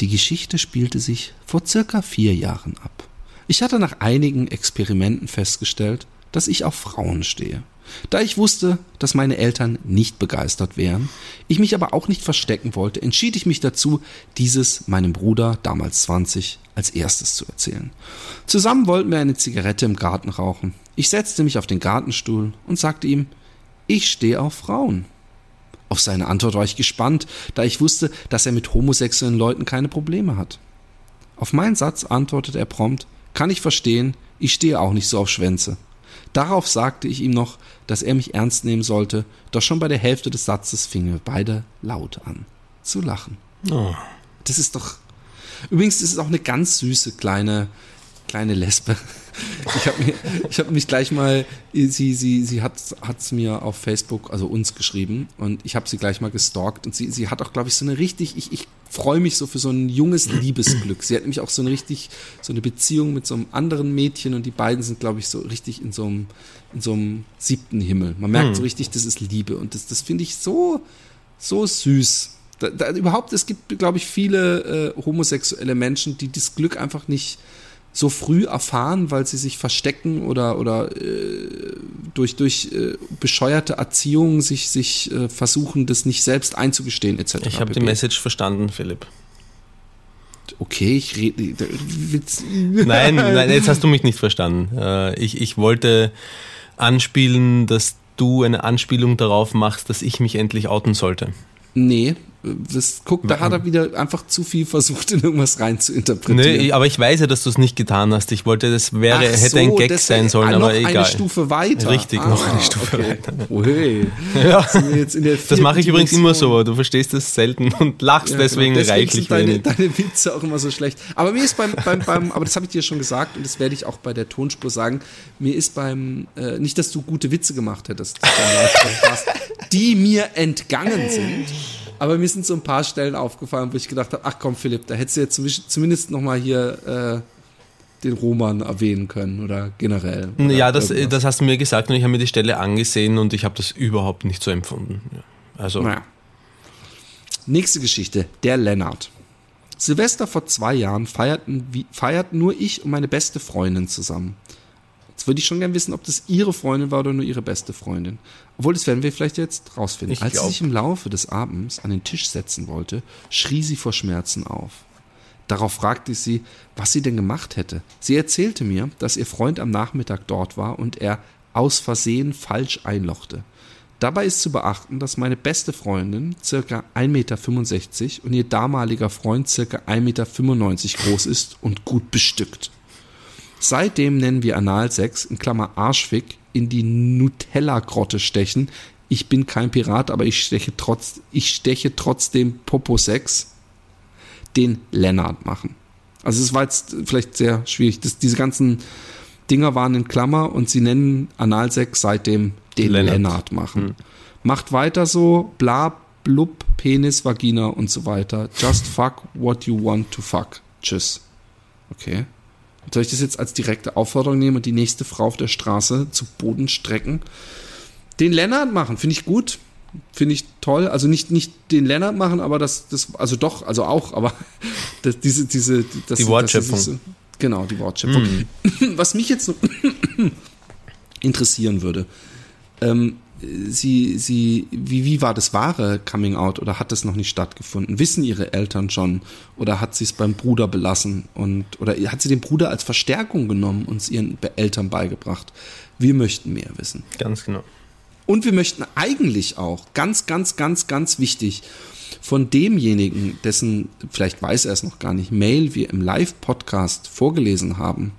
Speaker 1: Die Geschichte spielte sich vor circa vier Jahren ab. Ich hatte nach einigen Experimenten festgestellt, dass ich auf Frauen stehe. Da ich wusste, dass meine Eltern nicht begeistert wären, ich mich aber auch nicht verstecken wollte, entschied ich mich dazu, dieses meinem Bruder, damals 20, als erstes zu erzählen. Zusammen wollten wir eine Zigarette im Garten rauchen. Ich setzte mich auf den Gartenstuhl und sagte ihm, ich stehe auf Frauen. Auf seine Antwort war ich gespannt, da ich wusste, dass er mit homosexuellen Leuten keine Probleme hat. Auf meinen Satz antwortete er prompt, kann ich verstehen, ich stehe auch nicht so auf Schwänze. Darauf sagte ich ihm noch, dass er mich ernst nehmen sollte, doch schon bei der Hälfte des Satzes fingen wir beide laut an zu lachen.
Speaker 2: Oh.
Speaker 1: Das ist doch. Übrigens ist es auch eine ganz süße kleine kleine Lesbe. *laughs* Ich habe habe mich gleich mal, sie, sie, sie hat es mir auf Facebook, also uns geschrieben und ich habe sie gleich mal gestalkt und sie, sie hat auch, glaube ich, so eine richtig, ich, ich freue mich so für so ein junges Liebesglück. Sie hat nämlich auch so eine richtig, so eine Beziehung mit so einem anderen Mädchen und die beiden sind, glaube ich, so richtig in so einem, in so einem siebten Himmel. Man merkt so richtig, das ist Liebe und das, das finde ich so, so süß. Da, da, überhaupt, es gibt, glaube ich, viele äh, homosexuelle Menschen, die das Glück einfach nicht so früh erfahren, weil sie sich verstecken oder, oder äh, durch, durch äh, bescheuerte Erziehung sich, sich äh, versuchen, das nicht selbst einzugestehen, etc.
Speaker 2: Ich habe die. Message verstanden, Philipp.
Speaker 1: Okay, ich rede. Witz. *laughs*
Speaker 2: Nein, nein, jetzt hast du mich nicht verstanden. Äh, Ich, ich wollte anspielen, dass du eine Anspielung darauf machst, dass ich mich endlich outen sollte.
Speaker 1: Nee, das, guck, da hat er wieder einfach zu viel versucht, in irgendwas rein zu interpretieren.
Speaker 2: Nee, aber ich weiß ja, dass du es nicht getan hast. Ich wollte, das wäre,
Speaker 1: Ach
Speaker 2: hätte
Speaker 1: so,
Speaker 2: ein Gag sein sollen,
Speaker 1: ah,
Speaker 2: aber
Speaker 1: noch
Speaker 2: egal.
Speaker 1: eine Stufe weiter.
Speaker 2: Richtig, noch eine Stufe
Speaker 1: okay.
Speaker 2: weiter.
Speaker 1: Oh, hey. *laughs*
Speaker 2: Ja. Das mache ich übrigens immer so, du verstehst das selten und lachst
Speaker 1: Ja,
Speaker 2: deswegen,
Speaker 1: genau.
Speaker 2: reichlich
Speaker 1: sind deine,
Speaker 2: wenig.
Speaker 1: deine Witze auch immer so schlecht. Aber mir ist beim, beim, beim aber das habe ich dir schon gesagt und das werde ich auch bei der Tonspur sagen, mir ist beim, äh, nicht, dass du gute Witze gemacht hättest, die mir entgangen sind, aber mir sind so ein paar Stellen aufgefallen, wo ich gedacht habe, ach komm Philipp, da hättest du jetzt zumindest- nochmal hier äh, den Roman erwähnen können oder generell. Oder
Speaker 2: Ja, das,
Speaker 1: irgendwas.
Speaker 2: das hast du mir gesagt und ich habe mir die Stelle angesehen und ich habe das überhaupt nicht so empfunden. Also,
Speaker 1: Naja. Nächste Geschichte, der Lennart. Silvester vor zwei Jahren feierten, wie- feierten nur ich und meine beste Freundin zusammen. Jetzt würde ich schon gern wissen, ob das ihre Freundin war oder nur ihre beste Freundin. Obwohl, das werden wir vielleicht jetzt rausfinden.
Speaker 2: Ich
Speaker 1: Als
Speaker 2: glaub.
Speaker 1: sie sich im Laufe des Abends an den Tisch setzen wollte, schrie sie vor Schmerzen auf. Darauf fragte ich sie, was sie denn gemacht hätte. Sie erzählte mir, dass ihr Freund am Nachmittag dort war und er aus Versehen falsch einlochte. Dabei ist zu beachten, dass meine beste Freundin circa 1,65 Meter und ihr damaliger Freund circa 1,95 Meter groß ist und gut bestückt. Seitdem nennen wir Analsex, in Klammer Arschfick, in die Nutella-Grotte stechen. Ich bin kein Pirat, aber ich steche, trotz, ich steche trotzdem Poposex, den Lennart machen. Also es war jetzt vielleicht sehr schwierig. Das, diese ganzen Dinger waren in Klammer und sie nennen Analsex seitdem den
Speaker 2: Lennart.
Speaker 1: Lennart, machen. Macht weiter so, bla, blub, Penis, Vagina und so weiter. Just fuck what you want to fuck. Tschüss. Okay. Soll ich das jetzt als direkte Aufforderung nehmen und die nächste Frau auf der Straße zu Boden strecken? Den Lennart machen, finde ich gut. Finde ich toll. Also nicht, nicht den Lennart machen, aber das, das, also doch, also auch, aber *laughs* das, diese, diese, das,
Speaker 2: Die Wortschöpfung.
Speaker 1: Das ist genau, die Wortschöpfung. *laughs* Was mich jetzt noch *coughs* interessieren würde, ähm, sie, sie, wie, wie war das wahre Coming Out oder hat das noch nicht stattgefunden? Wissen ihre Eltern schon oder hat sie es beim Bruder belassen und oder hat sie den Bruder als Verstärkung genommen und es ihren Eltern beigebracht? Wir möchten mehr wissen.
Speaker 2: ganz genau.
Speaker 1: Und wir möchten eigentlich auch, ganz, ganz, ganz, ganz wichtig, von demjenigen, dessen, vielleicht weiß er es noch gar nicht, Mail wir im Live-Podcast vorgelesen haben,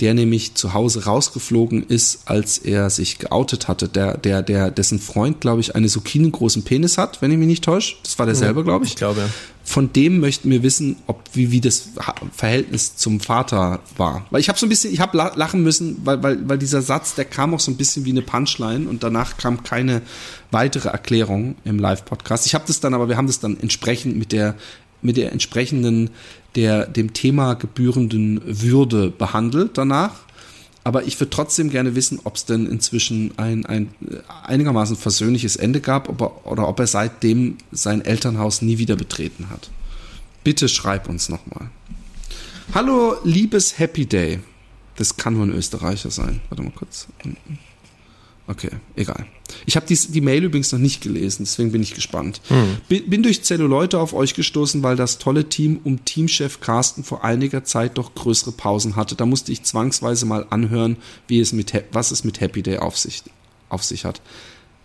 Speaker 1: der nämlich zu Hause rausgeflogen ist, als er sich geoutet hatte, der, der, der, dessen Freund, glaube ich, einen Zucchini-großen Penis hat, wenn ich mich nicht täusche. Das war derselbe, glaube ich.
Speaker 2: Ich glaube, ja.
Speaker 1: Von dem möchten wir wissen, ob wie, wie das Verhältnis zum Vater war. Weil ich habe so ein bisschen, ich habe lachen müssen, weil, weil, weil dieser Satz, der kam auch so ein bisschen wie eine Punchline und danach kam keine weitere Erklärung im Live-Podcast. Ich habe das dann, aber wir haben das dann entsprechend mit der mit der entsprechenden, der dem Thema gebührenden Würde behandelt danach. Aber ich würde trotzdem gerne wissen, ob es denn inzwischen ein, ein äh, einigermaßen versöhnliches Ende gab ob er, oder ob er seitdem sein Elternhaus nie wieder betreten hat. Bitte schreib uns nochmal. Hallo, liebes Happy Day. Das kann nur ein Österreicher sein. Warte mal kurz. Okay, egal. Ich habe die Mail übrigens noch nicht gelesen, deswegen bin ich gespannt. Bin, bin durch Zelluleute auf euch gestoßen, weil das tolle Team um Teamchef Carsten vor einiger Zeit doch größere Pausen hatte. Da musste ich zwangsweise mal anhören, wie es mit, was es mit Happy Day auf sich, auf sich hat.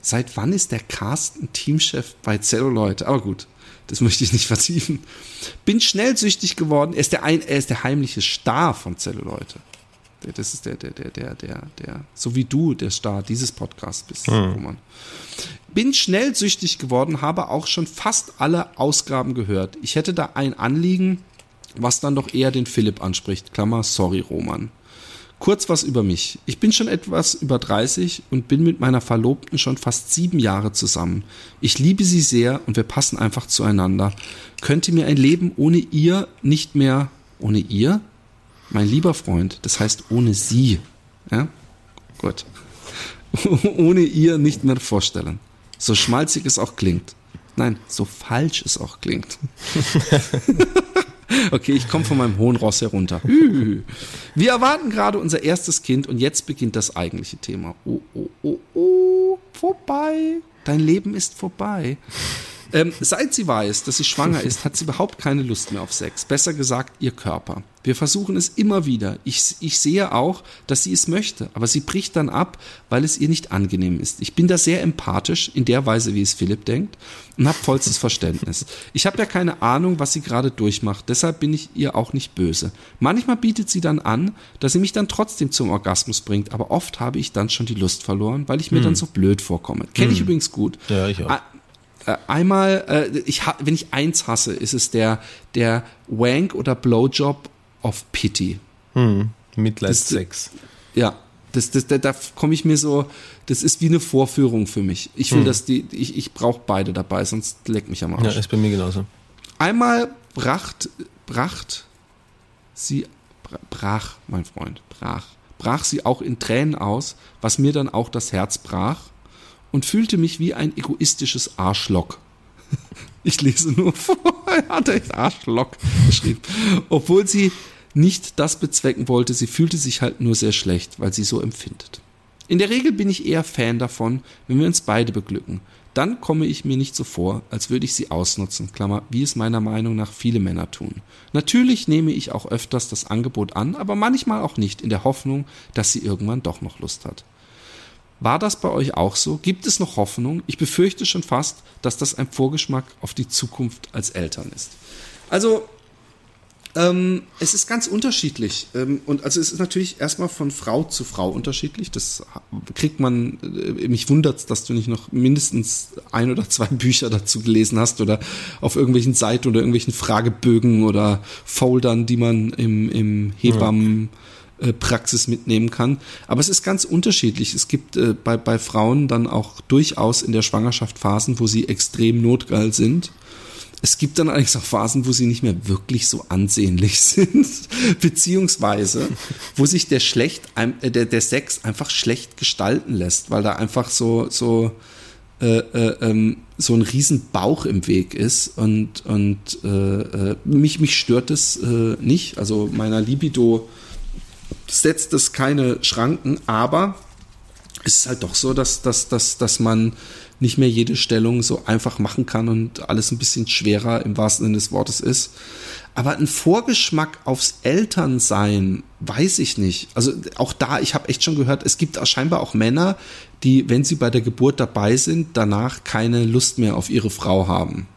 Speaker 1: Seit wann ist der Carsten Teamchef bei Zelluleute? Aber gut, das möchte ich nicht vertiefen. Bin schnell süchtig geworden. Er ist der, ein, er ist der heimliche Star von Zelluleute. Das ist der, der, der, der, der, der, so wie du der Star dieses Podcasts bist, Roman. Bin schnell süchtig geworden, habe auch schon fast alle Ausgaben gehört. Ich hätte da ein Anliegen, was dann doch eher den Philipp anspricht. Klammer, sorry, Roman. Kurz was über mich. Ich bin schon etwas über 30 und bin mit meiner Verlobten schon fast sieben Jahre zusammen. Ich liebe sie sehr und wir passen einfach zueinander. Könnte mir ein Leben ohne ihr nicht mehr, ohne ihr? Mein lieber Freund, das heißt ohne sie. Ja? Gut. *laughs* ohne ihr nicht mehr vorstellen. So schmalzig es auch klingt. Nein, so falsch es auch klingt. *laughs* Okay, ich komme von meinem hohen Ross herunter. Wir erwarten gerade unser erstes Kind und jetzt beginnt das eigentliche Thema. Oh, oh, oh, oh, vorbei. Dein Leben ist vorbei. Ähm, seit sie weiß, dass sie schwanger ist, hat sie überhaupt keine Lust mehr auf Sex. Besser gesagt, ihr Körper. Wir versuchen es immer wieder. Ich, ich sehe auch, dass sie es möchte, aber sie bricht dann ab, weil es ihr nicht angenehm ist. Ich bin da sehr empathisch, in der Weise, wie es Philipp denkt, und habe vollstes Verständnis. Ich habe ja keine Ahnung, was sie gerade durchmacht, deshalb bin ich ihr auch nicht böse. Manchmal bietet sie dann an, dass sie mich dann trotzdem zum Orgasmus bringt, aber oft habe ich dann schon die Lust verloren, weil ich mir hm. dann so blöd vorkomme. Kenne ich hm. übrigens gut.
Speaker 2: Ja, ich auch
Speaker 1: äh, einmal, äh, ich, wenn ich eins hasse, ist es der, der Wank oder Blowjob of Pity.
Speaker 2: Hm, Mitleidssex.
Speaker 1: Ja, das, das, da, da komme ich mir so, das ist wie eine Vorführung für mich. Ich will, hm. dass die, ich, ich brauche beide dabei, sonst leck mich am Arsch.
Speaker 2: Ja, ist bei mir genauso.
Speaker 1: Einmal bracht, bracht sie, brach, mein Freund, brach, brach sie auch in Tränen aus, was mir dann auch das Herz brach und fühlte mich wie ein egoistisches Arschlock. *laughs* Ich lese nur vor, *laughs* er hat Arschlock geschrieben. Obwohl sie nicht das bezwecken wollte, sie fühlte sich halt nur sehr schlecht, weil sie so empfindet. In der Regel bin ich eher Fan davon, wenn wir uns beide beglücken. Dann komme ich mir nicht so vor, als würde ich sie ausnutzen, Klammer, wie es meiner Meinung nach viele Männer tun. Natürlich nehme ich auch öfters das Angebot an, aber manchmal auch nicht, in der Hoffnung, dass sie irgendwann doch noch Lust hat. War das bei euch auch so? Gibt es noch Hoffnung? Ich befürchte schon fast, dass das ein Vorgeschmack auf die Zukunft als Eltern ist. Also, ähm, es ist ganz unterschiedlich. Ähm, und also es ist natürlich erstmal von Frau zu Frau unterschiedlich. Das kriegt man, äh, mich wundert dass du nicht noch mindestens ein oder zwei Bücher dazu gelesen hast oder auf irgendwelchen Seiten oder irgendwelchen Fragebögen oder Foldern, die man im, im Hebammen. Ja äh, Praxis mitnehmen kann. Aber es ist ganz unterschiedlich. Es gibt äh, bei, bei Frauen dann auch durchaus in der Schwangerschaft Phasen, wo sie extrem notgeil sind. Es gibt dann allerdings auch Phasen, wo sie nicht mehr wirklich so ansehnlich *laughs* sind, beziehungsweise wo sich der schlecht, äh, der, der Sex einfach schlecht gestalten lässt, weil da einfach so, so, äh, äh, ähm, so ein riesen Bauch im Weg ist und, und äh, äh mich, mich stört es äh, nicht. Also meiner Libido setzt es keine Schranken, aber es ist halt doch so, dass, dass, dass, dass man nicht mehr jede Stellung so einfach machen kann und alles ein bisschen schwerer im wahrsten Sinne des Wortes ist. Aber ein Vorgeschmack aufs Elternsein, weiß ich nicht. Also auch da, ich habe echt schon gehört, es gibt scheinbar auch Männer, die, wenn sie bei der Geburt dabei sind, danach keine Lust mehr auf ihre Frau haben.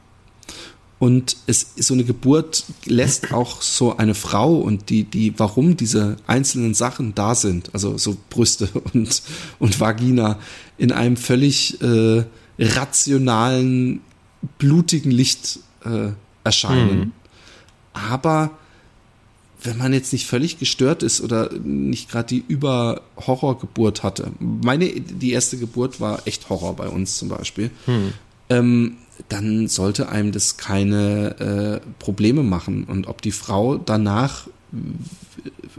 Speaker 1: Und es so eine Geburt lässt auch so eine Frau und die, die, warum diese einzelnen Sachen da sind, also so Brüste *laughs* und, und Vagina, in einem völlig äh, rationalen, blutigen Licht äh, erscheinen. Mhm. Aber wenn man jetzt nicht völlig gestört ist oder nicht gerade die Über-Horrorgeburt hatte. Meine, die erste Geburt war echt Horror bei uns zum Beispiel. Mhm. Ähm, dann sollte einem das keine äh, Probleme machen. Und ob die Frau danach,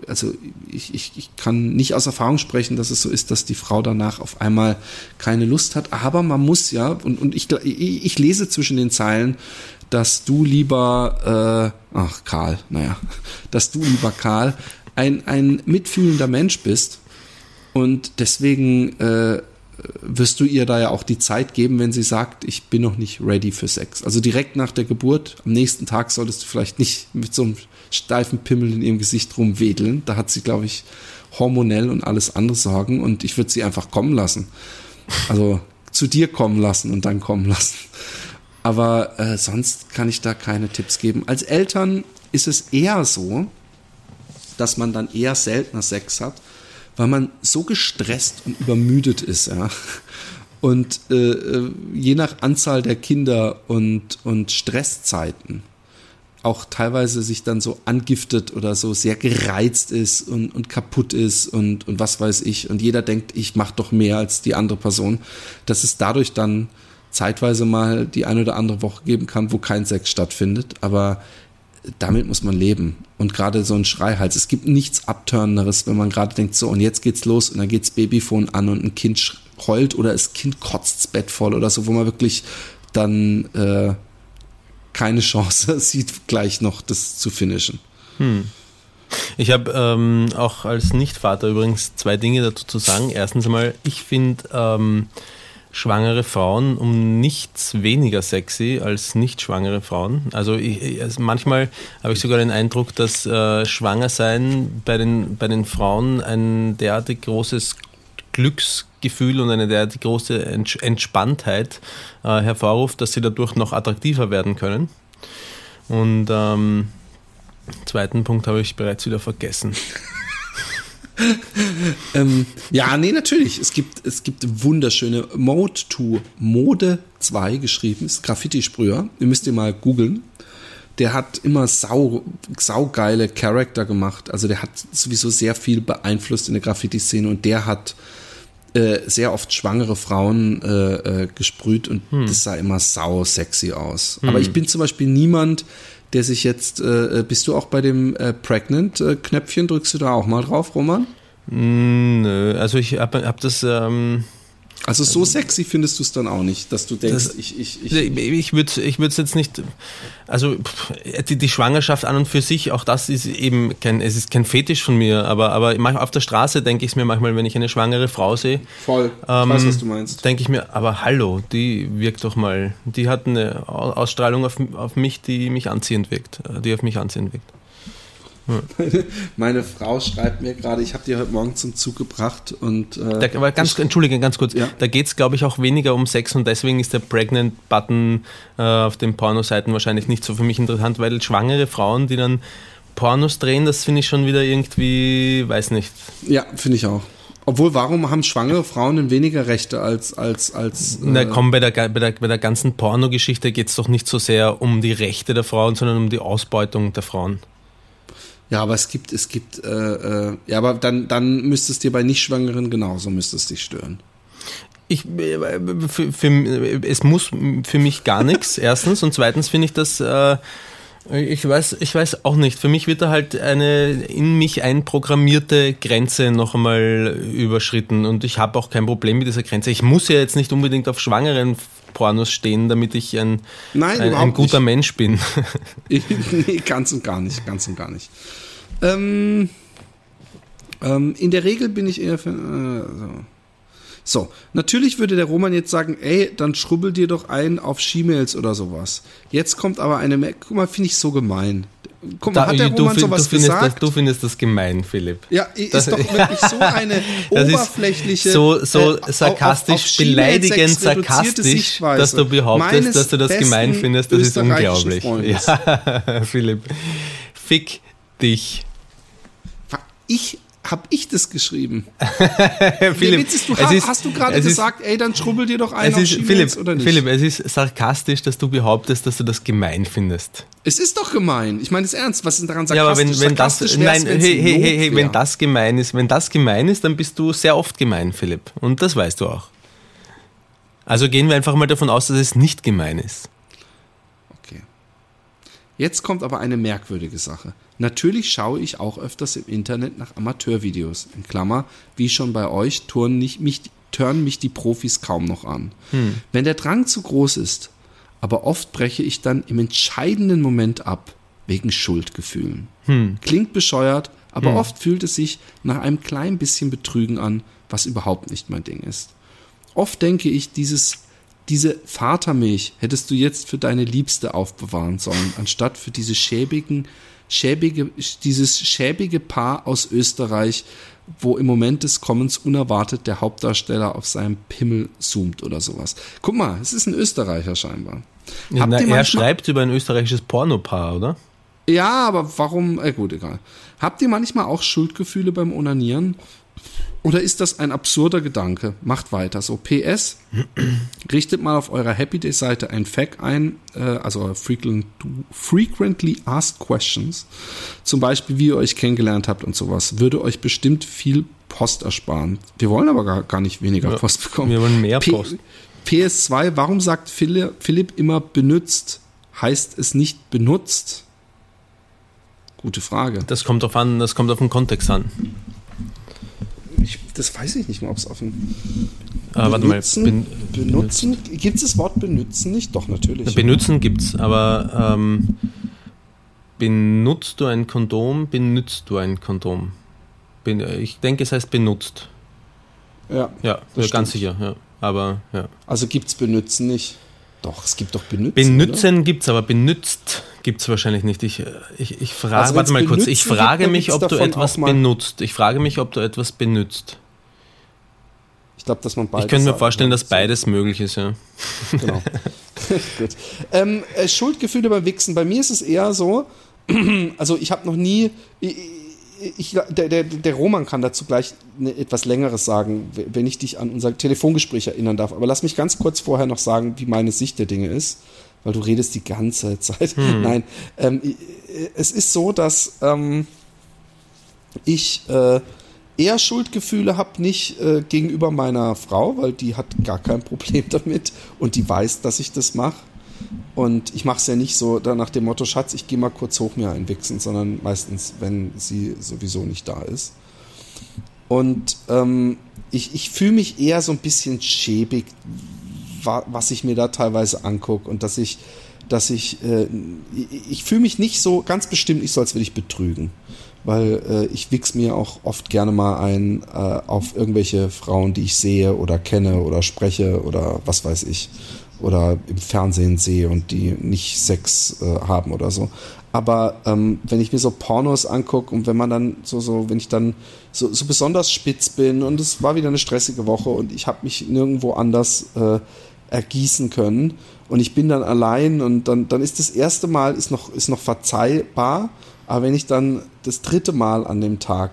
Speaker 1: also ich, ich, ich kann nicht aus Erfahrung sprechen, dass es so ist, dass die Frau danach auf einmal keine Lust hat, aber man muss ja, und, und ich, ich lese zwischen den Zeilen, dass du lieber, äh, ach Karl, naja, dass du lieber Karl ein, ein mitfühlender Mensch bist und deswegen äh, wirst du ihr da ja auch die Zeit geben, wenn sie sagt, ich bin noch nicht ready für Sex. Also direkt nach der Geburt, am nächsten Tag solltest du vielleicht nicht mit so einem steifen Pimmel in ihrem Gesicht rumwedeln. Da hat sie, glaube ich, hormonell und alles andere Sorgen und ich würde sie einfach kommen lassen. Also zu dir kommen lassen und dann kommen lassen. Aber äh, sonst kann ich da keine Tipps geben. Als Eltern ist es eher so, dass man dann eher seltener Sex hat weil man so gestresst und übermüdet ist, ja. Und äh, äh, je nach Anzahl der Kinder und, und Stresszeiten auch teilweise sich dann so angiftet oder so sehr gereizt ist und, und kaputt ist und, und was weiß ich. Und jeder denkt, ich mache doch mehr als die andere Person, dass es dadurch dann zeitweise mal die eine oder andere Woche geben kann, wo kein Sex stattfindet. Aber damit muss man leben. Und gerade so ein Schreihals. Es gibt nichts Abtörneres, wenn man gerade denkt, so und jetzt geht's los und dann geht's Babyphone an und ein Kind heult oder das Kind kotzt's Bett voll oder so, wo man wirklich dann äh, keine Chance *laughs* sieht, gleich noch das zu finishen. Hm.
Speaker 2: Ich habe ähm, auch als Nichtvater übrigens zwei Dinge dazu zu sagen. Erstens einmal, ich finde, ähm, schwangere Frauen um nichts weniger sexy als nicht schwangere Frauen. Also, ich, also manchmal habe ich sogar den Eindruck, dass äh, Schwangersein bei den, bei den Frauen ein derartig großes Glücksgefühl und eine derartig große Entspanntheit äh, hervorruft, dass sie dadurch noch attraktiver werden können. Und ähm, zweiten Punkt habe ich bereits wieder vergessen. *laughs*
Speaker 1: ähm, ja, nee, natürlich. Es gibt, es gibt wunderschöne Mode 2, Mode 2 geschrieben, ist Graffiti-Sprüher. Ihr müsst ihr mal googeln. Der hat immer sau, saugeile Charakter gemacht. Also der hat sowieso sehr viel beeinflusst in der Graffiti-Szene und der hat äh, sehr oft schwangere Frauen äh, äh, gesprüht und hm. das sah immer sau sexy aus. Hm. Aber ich bin zum Beispiel niemand, der sich jetzt, äh, äh, bist du auch bei dem äh, Pregnant-Knöpfchen, drückst du da auch mal drauf, Roman?
Speaker 2: Mm, nö, also ich habe hab das. Ähm
Speaker 1: also so sexy findest du es dann auch nicht, dass du denkst, das, ich, ich, ich.
Speaker 2: Ich würde ich es jetzt nicht. Also die, die, Schwangerschaft an und für sich, auch das ist eben kein, es ist kein Fetisch von mir, aber, aber auf der Straße denke ich es mir manchmal, wenn ich eine schwangere Frau sehe.
Speaker 1: Voll. Ich ähm, weiß, was du meinst.
Speaker 2: Denke ich mir, aber hallo, die wirkt doch mal, die hat eine Ausstrahlung auf, auf mich, die mich anziehend wirkt, die auf mich anziehend wirkt.
Speaker 1: Meine, *laughs* meine, Frau schreibt mir gerade, ich habe die heute Morgen zum Zug gebracht und.
Speaker 2: Äh, da, aber ganz, Entschuldige, ganz kurz. Ja. Da geht es, glaube ich, auch weniger um Sex und deswegen ist der Pregnant-Button äh, auf den Pornoseiten wahrscheinlich nicht so für mich interessant, weil schwangere Frauen, die dann Pornos drehen, das finde ich schon wieder irgendwie, weiß nicht.
Speaker 1: Ja, finde ich auch. Obwohl, warum haben schwangere Frauen denn weniger Rechte als. als, als
Speaker 2: äh Na komm, bei der, bei der, bei der ganzen Pornogeschichte geht es doch nicht so sehr um die Rechte der Frauen, sondern um die Ausbeutung der Frauen.
Speaker 1: Ja, aber es gibt, es gibt, äh, äh, ja, aber dann, dann müsste es dir bei Nicht-Schwangeren genauso, müsste es dich stören.
Speaker 2: Ich, äh, für, für, es muss für mich gar nichts, *laughs* erstens. Und zweitens finde ich das, äh, ich weiß, ich weiß auch nicht. Für mich wird da halt eine in mich einprogrammierte Grenze noch einmal überschritten. Und ich habe auch kein Problem mit dieser Grenze. Ich muss ja jetzt nicht unbedingt auf schwangeren Pornos stehen, damit ich ein, Nein, ein, ein guter nicht. Mensch bin. *laughs*
Speaker 1: nee, ganz und gar nicht, ganz und gar nicht. Ähm, ähm, in der Regel bin ich eher für. Äh, so. So, natürlich würde der Roman jetzt sagen, ey, dann schrubbel dir doch ein auf She-Mails oder sowas. Jetzt kommt aber eine Mail, guck mal, finde ich so gemein.
Speaker 2: Guck mal, da, hat der Roman du, sowas du gesagt? Das, du findest das gemein, Philipp.
Speaker 1: Ja, ist das, doch *laughs* wirklich so eine *laughs* oberflächliche,
Speaker 2: so, so äh, sarkastisch, auf, auf beleidigend sarkastisch, dass du behauptest, dass du das gemein findest. Das ist unglaublich. *laughs* Ja, Philipp, fick dich.
Speaker 1: Ich habe ich das geschrieben? *laughs* Philipp, ist, du hast, ist, hast du gerade gesagt, ey, dann schrubbel dir doch ein
Speaker 2: auf ist, Philipp, oder nicht? Philipp, es ist sarkastisch, dass du behauptest, dass du das gemein findest.
Speaker 1: Es ist doch gemein. Ich meine es ernst. Was ist daran sarkastisch?
Speaker 2: Ja, aber wenn, wenn das, nein, hey, hey, hey, hey, wenn das gemein ist, wenn das gemein ist, dann bist du sehr oft gemein, Philipp. Und das weißt du auch. Also gehen wir einfach mal davon aus, dass es nicht gemein ist.
Speaker 1: Okay. Jetzt kommt aber eine merkwürdige Sache. Natürlich schaue ich auch öfters im Internet nach Amateurvideos. In Klammer, wie schon bei euch, turnen, nicht, mich, turnen mich die Profis kaum noch an. Hm. Wenn der Drang zu groß ist, aber oft breche ich dann im entscheidenden Moment ab, wegen Schuldgefühlen. Hm. Klingt bescheuert, aber hm. oft fühlt es sich nach einem klein bisschen Betrügen an, was überhaupt nicht mein Ding ist. Oft denke ich, dieses, diese Vatermilch hättest du jetzt für deine Liebste aufbewahren sollen, anstatt für diese schäbigen, schäbige, dieses schäbige Paar aus Österreich, wo im Moment des Kommens unerwartet der Hauptdarsteller auf seinem Pimmel zoomt oder sowas. Guck mal, es ist ein Österreicher scheinbar.
Speaker 2: Ja, na, er schreibt über ein österreichisches Pornopaar, oder?
Speaker 1: Ja, aber warum? Äh, gut, egal. Habt ihr manchmal auch Schuldgefühle beim Onanieren? Oder ist das ein absurder Gedanke? Macht weiter. So, PS, richtet mal auf eurer Happy Day Seite ein FAQ ein, äh, also frequent, Frequently Asked Questions. Zum Beispiel, wie ihr euch kennengelernt habt und sowas. Würde euch bestimmt viel Post ersparen. Wir wollen aber gar, gar nicht weniger ja, Post bekommen.
Speaker 2: Wir wollen mehr Post.
Speaker 1: P PS2, warum sagt Philipp immer benutzt? Heißt es nicht benutzt? Gute Frage.
Speaker 2: Das kommt auf an, das kommt auf den Kontext an
Speaker 1: ich, das weiß ich nicht mal, ob es auf dem
Speaker 2: ah,
Speaker 1: benutzen, ben, benutzen, gibt es das Wort benutzen nicht? Doch, natürlich.
Speaker 2: Benutzen gibt es, aber ähm, benutzt du ein Kondom, benutzt du ein Kondom? Ben, ich denke, es heißt benutzt.
Speaker 1: Ja.
Speaker 2: Ja, ganz sicher, ja. aber ja.
Speaker 1: Also gibt es Benützen nicht. Doch, es gibt doch Benützen.
Speaker 2: Benutzen gibt es, aber benützt gibt es wahrscheinlich nicht. Ich, ich, ich frage,
Speaker 1: Also
Speaker 2: warte mal kurz, ich frage
Speaker 1: gibt,
Speaker 2: mich, ob du etwas benutzt. Ich frage mich, ob du etwas benutzt.
Speaker 1: Ich glaube, dass man beides
Speaker 2: Ich könnte mir vorstellen,
Speaker 1: kann.
Speaker 2: dass beides möglich ist, ja.
Speaker 1: Genau. *laughs* *laughs* Gut. Ähm, äh, Schuldgefühle beim Wichsen. Bei mir ist es eher so, *clears throat* also ich habe noch nie, ich, ich, der, der, der Roman kann dazu gleich ne, etwas Längeres sagen, wenn ich dich an unser Telefongespräch erinnern darf. Aber lass mich ganz kurz vorher noch sagen, wie meine Sicht der Dinge ist, weil du redest die ganze *laughs* Zeit. Nein, ähm, es ist so, dass ähm, ich äh, eher Schuldgefühle habe, nicht äh, gegenüber meiner Frau, weil die hat gar kein Problem *laughs* damit und die weiß, dass ich das mache. Und ich mache es ja nicht so nach dem Motto, Schatz, ich gehe mal kurz hoch mir einwichsen, sondern meistens, wenn sie sowieso nicht da ist. Und ähm, ich, ich fühle mich eher so ein bisschen schäbig, wa was ich mir da teilweise angucke und dass ich, dass ich, äh, ich, ich fühle mich nicht so ganz bestimmt nicht so, als würde ich betrügen. Weil äh, ich wichs mir auch oft gerne mal ein äh, auf irgendwelche Frauen, die ich sehe oder kenne oder spreche oder was weiß ich. Oder im Fernsehen sehe und die nicht Sex äh, haben oder so. Aber ähm, wenn ich mir so Pornos angucke und wenn man dann so, so, wenn ich dann so, so besonders spitz bin und es war wieder eine stressige Woche und ich habe mich nirgendwo anders äh, ergießen können und ich bin dann allein und dann, dann ist das erste Mal ist noch, ist noch verzeihbar, aber wenn ich dann das dritte Mal an dem Tag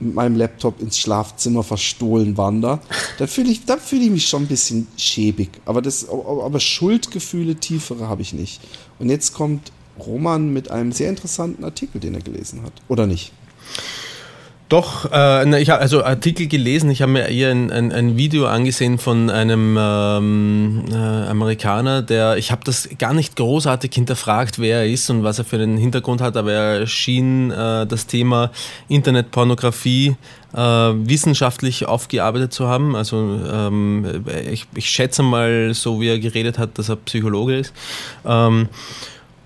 Speaker 1: mit meinem Laptop ins Schlafzimmer verstohlen wandere, dann fühle ich, fühle ich mich schon ein bisschen schäbig. Aber das, aber Schuldgefühle tiefere habe ich nicht. Und jetzt kommt Roman mit einem sehr interessanten Artikel, den er gelesen hat. Oder nicht?
Speaker 2: Doch, äh, ich habe also Artikel gelesen, ich habe mir eher ein, ein, ein Video angesehen von einem ähm, äh, Amerikaner, der, ich habe das gar nicht großartig hinterfragt, wer er ist und was er für einen Hintergrund hat, aber er schien äh, das Thema Internetpornografie äh, wissenschaftlich aufgearbeitet zu haben. Also ähm, ich, ich schätze mal, so wie er geredet hat, dass er Psychologe ist. Ähm,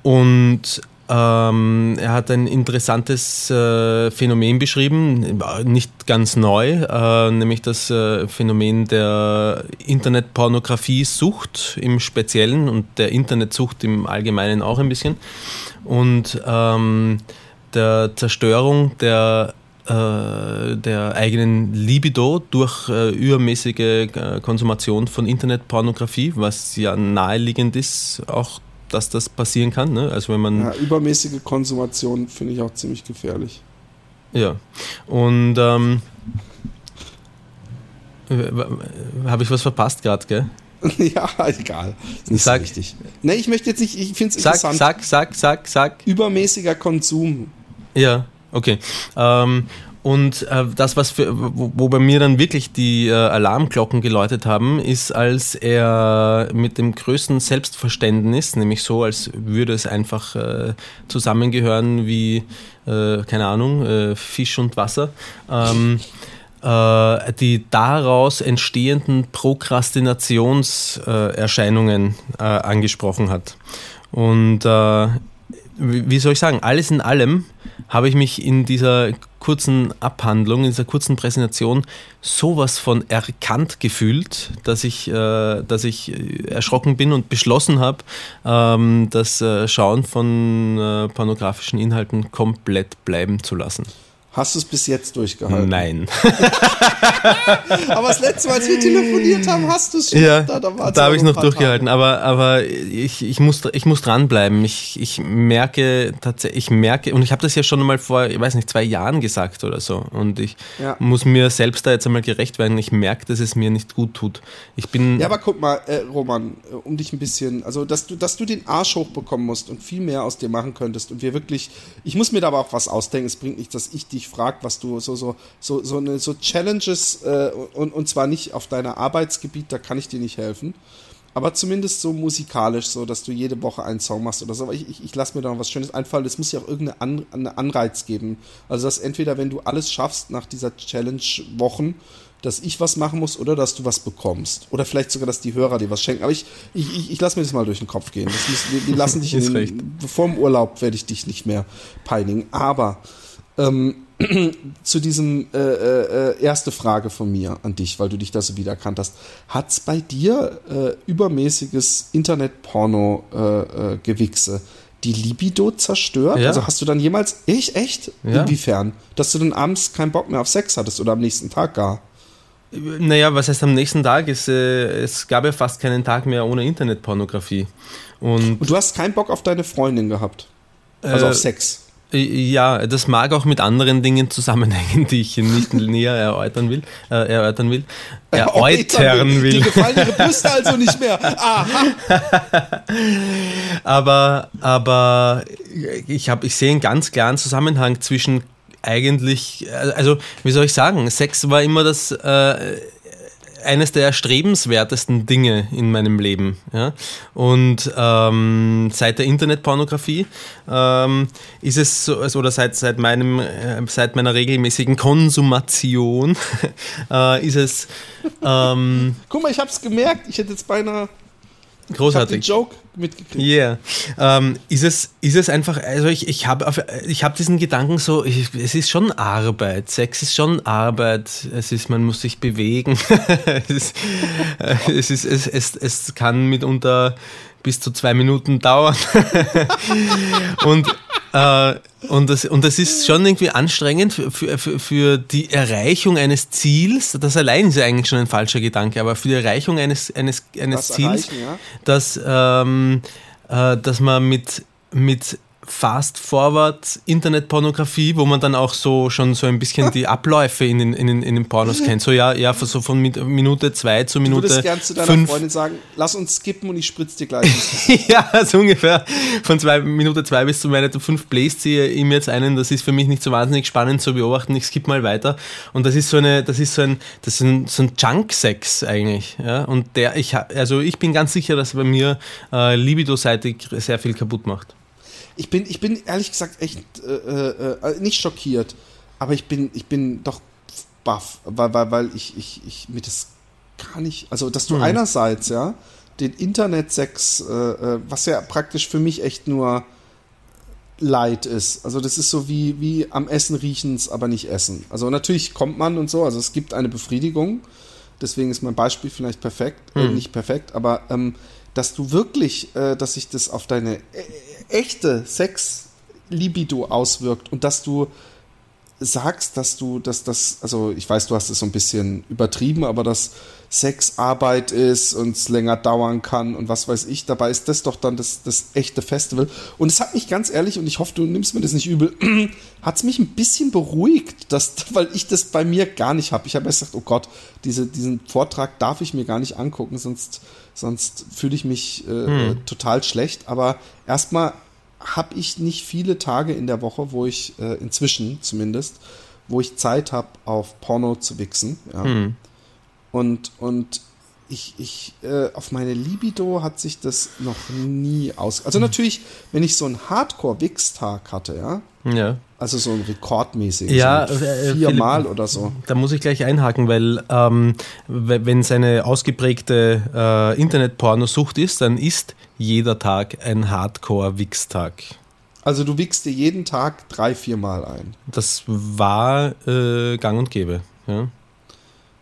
Speaker 2: und ähm, er hat ein interessantes äh, Phänomen beschrieben, nicht ganz neu, äh, nämlich das äh, Phänomen der Internetpornografie-Sucht im Speziellen und der Internetsucht im Allgemeinen auch ein bisschen. Und ähm, der Zerstörung der äh, der eigenen Libido durch äh, übermäßige äh, Konsumation von Internetpornografie, was ja naheliegend ist, auch dass das passieren kann. Ne? Also wenn man
Speaker 1: Ja, übermäßige Konsumation finde ich auch ziemlich gefährlich.
Speaker 2: ja und ähm, habe ich was verpasst gerade, gell? *laughs*
Speaker 1: ja, egal. Ist nicht
Speaker 2: Sag-
Speaker 1: so wichtig. Nee, ich möchte jetzt nicht, ich finde es
Speaker 2: Sag,
Speaker 1: interessant.
Speaker 2: sag, sag, sag, sag.
Speaker 1: Übermäßiger Konsum.
Speaker 2: Ja, okay. Ähm, und äh, das, was für, wo, wo bei mir dann wirklich die äh, Alarmglocken geläutet haben, ist, als er mit dem größten Selbstverständnis, nämlich so, als würde es einfach äh, zusammengehören wie, äh, keine Ahnung, äh, Fisch und Wasser, ähm, äh, die daraus entstehenden Prokrastinationserscheinungen angesprochen hat. Und wie soll ich sagen, alles in allem habe ich mich in dieser kurzen Abhandlung, in dieser kurzen Präsentation sowas von erkannt gefühlt, dass ich, äh, dass ich erschrocken bin und beschlossen habe, ähm, das äh, Schauen von äh, pornografischen Inhalten komplett bleiben zu lassen.
Speaker 1: Hast du es bis jetzt durchgehalten?
Speaker 2: Nein. *laughs*
Speaker 1: Aber das letzte Mal, als wir telefoniert haben, hast du es schon.
Speaker 2: Ja,
Speaker 1: da,
Speaker 2: da,
Speaker 1: war's
Speaker 2: habe ich noch durchgehalten, aber, aber ich, ich, muss, ich muss dranbleiben. Ich, ich merke tatsächlich, ich merke, und ich habe das ja schon mal vor, ich weiß nicht, zwei Jahren gesagt oder so. Und ich
Speaker 1: Ja.
Speaker 2: muss mir selbst da jetzt einmal gerecht werden. Ich merke, dass es mir nicht gut tut. Ich bin.
Speaker 1: Ja, aber guck mal, äh, Roman, äh, um dich ein bisschen, also dass du, dass du den Arsch hochbekommen musst und viel mehr aus dir machen könntest und wir wirklich, ich muss mir da aber auch was ausdenken. Es bringt nichts, dass ich dich frag, was du so so so so eine so Challenges äh, und und zwar nicht auf deiner Arbeitsgebiet, da kann ich dir nicht helfen. Aber zumindest so musikalisch, so dass du jede Woche einen Song machst oder so. Aber ich, ich, ich lasse mir da noch was Schönes einfallen. Es muss ja auch irgendeinen An, einen Anreiz geben. Also, dass entweder, wenn du alles schaffst nach dieser Challenge-Wochen, dass ich was machen muss oder dass du was bekommst. Oder vielleicht sogar, dass die Hörer dir was schenken. Aber ich, ich, ich, ich lasse mir das mal durch den Kopf gehen. Muss, wir, wir lassen dich *laughs* in, vor dem Urlaub werde ich dich nicht mehr peinigen. Aber ähm, *clears throat* zu diesem äh, äh, erste Frage von mir an dich, weil du dich da so wiedererkannt hast. Hat's bei dir äh, übermäßiges Internet-Porno-Gewichse die Libido zerstört?
Speaker 2: Ja.
Speaker 1: Also hast du dann jemals, ich echt?
Speaker 2: Ja.
Speaker 1: Inwiefern? Dass du dann abends keinen Bock mehr auf Sex hattest oder am nächsten Tag gar?
Speaker 2: Naja, was heißt am nächsten Tag? Es, äh, es gab ja fast keinen Tag mehr ohne Internetpornografie. Und
Speaker 1: Und du hast keinen Bock auf deine Freundin gehabt? Also
Speaker 2: Äh,
Speaker 1: auf Sex?
Speaker 2: Ja, das mag auch mit anderen Dingen zusammenhängen, die ich nicht *laughs* näher erläutern will. Äh, erörtern will. Erläutern
Speaker 1: Dir
Speaker 2: will.
Speaker 1: gefallen ihre Brüste *laughs* also nicht mehr. Aha.
Speaker 2: Aber, aber ich, hab, ich sehe einen ganz klaren Zusammenhang zwischen eigentlich, also wie soll ich sagen, Sex war immer das äh, eines der erstrebenswertesten Dinge in meinem Leben. Ja? Und ähm, seit der Internetpornografie ähm, ist es so, also, oder seit, seit, meinem, äh, seit meiner regelmäßigen Konsumation *laughs* äh, ist es ähm,
Speaker 1: Guck mal, ich hab's gemerkt. Ich hätte jetzt beinahe ich hab den
Speaker 2: großartig.
Speaker 1: Joke mitgekriegt.
Speaker 2: Yeah. Ähm, ist, es, ist es einfach, also ich, ich habe ich hab diesen Gedanken so, ich, es ist schon Arbeit, Sex ist schon Arbeit, es ist, man muss sich bewegen, es, *laughs* ist, es, ist, es, es, es kann mitunter bis zu zwei Minuten dauern. *laughs* und, äh, und, das, und das ist schon irgendwie anstrengend für, für, für- die Erreichung eines Ziels. Das allein ist ja eigentlich schon ein falscher Gedanke, aber für die Erreichung eines, eines, eines
Speaker 1: Das
Speaker 2: Ziels,
Speaker 1: ja.
Speaker 2: dass, ähm, äh, dass man mit, mit Fast-Forward Internetpornografie, wo man dann auch so schon so ein bisschen die Abläufe in den, in den, in den Pornos kennt. So ja, ja, so von Min- Minute zwei zu
Speaker 1: Du
Speaker 2: Minute
Speaker 1: würdest gern zu deiner
Speaker 2: fünf.
Speaker 1: Freundin sagen, lass uns skippen und ich spritz dir gleich. *laughs*
Speaker 2: ja, so ungefähr. Von zwei, Minute zwei bis zu Minute fünf Plays ziehe ich ihm jetzt einen. Das ist für mich nicht so wahnsinnig spannend zu beobachten. Ich skippe mal weiter. Und das ist so eine, das ist so ein, das ist ein, so ein Junk-Sex eigentlich. Ja? Und der, ich, also ich bin ganz sicher, dass er bei mir äh, libidoseitig sehr viel kaputt macht.
Speaker 1: Ich bin, ich bin ehrlich gesagt echt äh, äh, äh, nicht schockiert, aber ich bin, ich bin doch baff, weil, weil, weil ich, ich, ich mir das gar nicht, also dass
Speaker 2: Hm.
Speaker 1: du einerseits, ja, den Internetsex, äh, äh, was ja praktisch für mich echt nur Leid ist. Also das ist so wie, wie am Essen riechens, aber nicht essen. Also natürlich kommt man und so, also es gibt eine Befriedigung. Deswegen ist mein Beispiel vielleicht perfekt, äh, nicht perfekt, aber ähm, dass du wirklich, äh, dass sich das auf deine echte Sex-Libido auswirkt und dass du sagst, dass du, dass das, also ich weiß, du hast es so ein bisschen übertrieben, aber dass Sex Arbeit ist und es länger dauern kann und was weiß ich, dabei ist das doch dann das, das echte Festival. Und es hat mich ganz ehrlich, und ich hoffe, du nimmst mir das nicht übel, *clears throat* hat es mich ein bisschen beruhigt, dass, *laughs* weil ich das bei mir gar nicht habe. Ich habe erst gesagt, oh Gott, diese, diesen Vortrag darf ich mir gar nicht angucken, sonst, sonst fühle ich mich äh, total schlecht. Aber erstmal habe ich nicht viele Tage in der Woche, wo ich äh, inzwischen zumindest, wo ich Zeit habe, auf Porno zu wichsen. Ja. Und, und ich, ich, äh, auf meine Libido hat sich das noch nie aus. Also natürlich, wenn ich so einen Hardcore-Wix-Tag hatte, ja,
Speaker 2: Ja.
Speaker 1: Also so ein rekordmäßig,
Speaker 2: Ja,
Speaker 1: so
Speaker 2: äh, äh,
Speaker 1: viermal
Speaker 2: Philipp-
Speaker 1: oder so.
Speaker 2: Da muss ich gleich einhaken, weil ähm, we- wenn es eine ausgeprägte äh, Internet-Pornosucht ist, dann ist jeder Tag ein Hardcore-Wix-Tag.
Speaker 1: Also du wichst dir jeden Tag drei, viermal ein.
Speaker 2: Das war äh, gang und gäbe. Ja.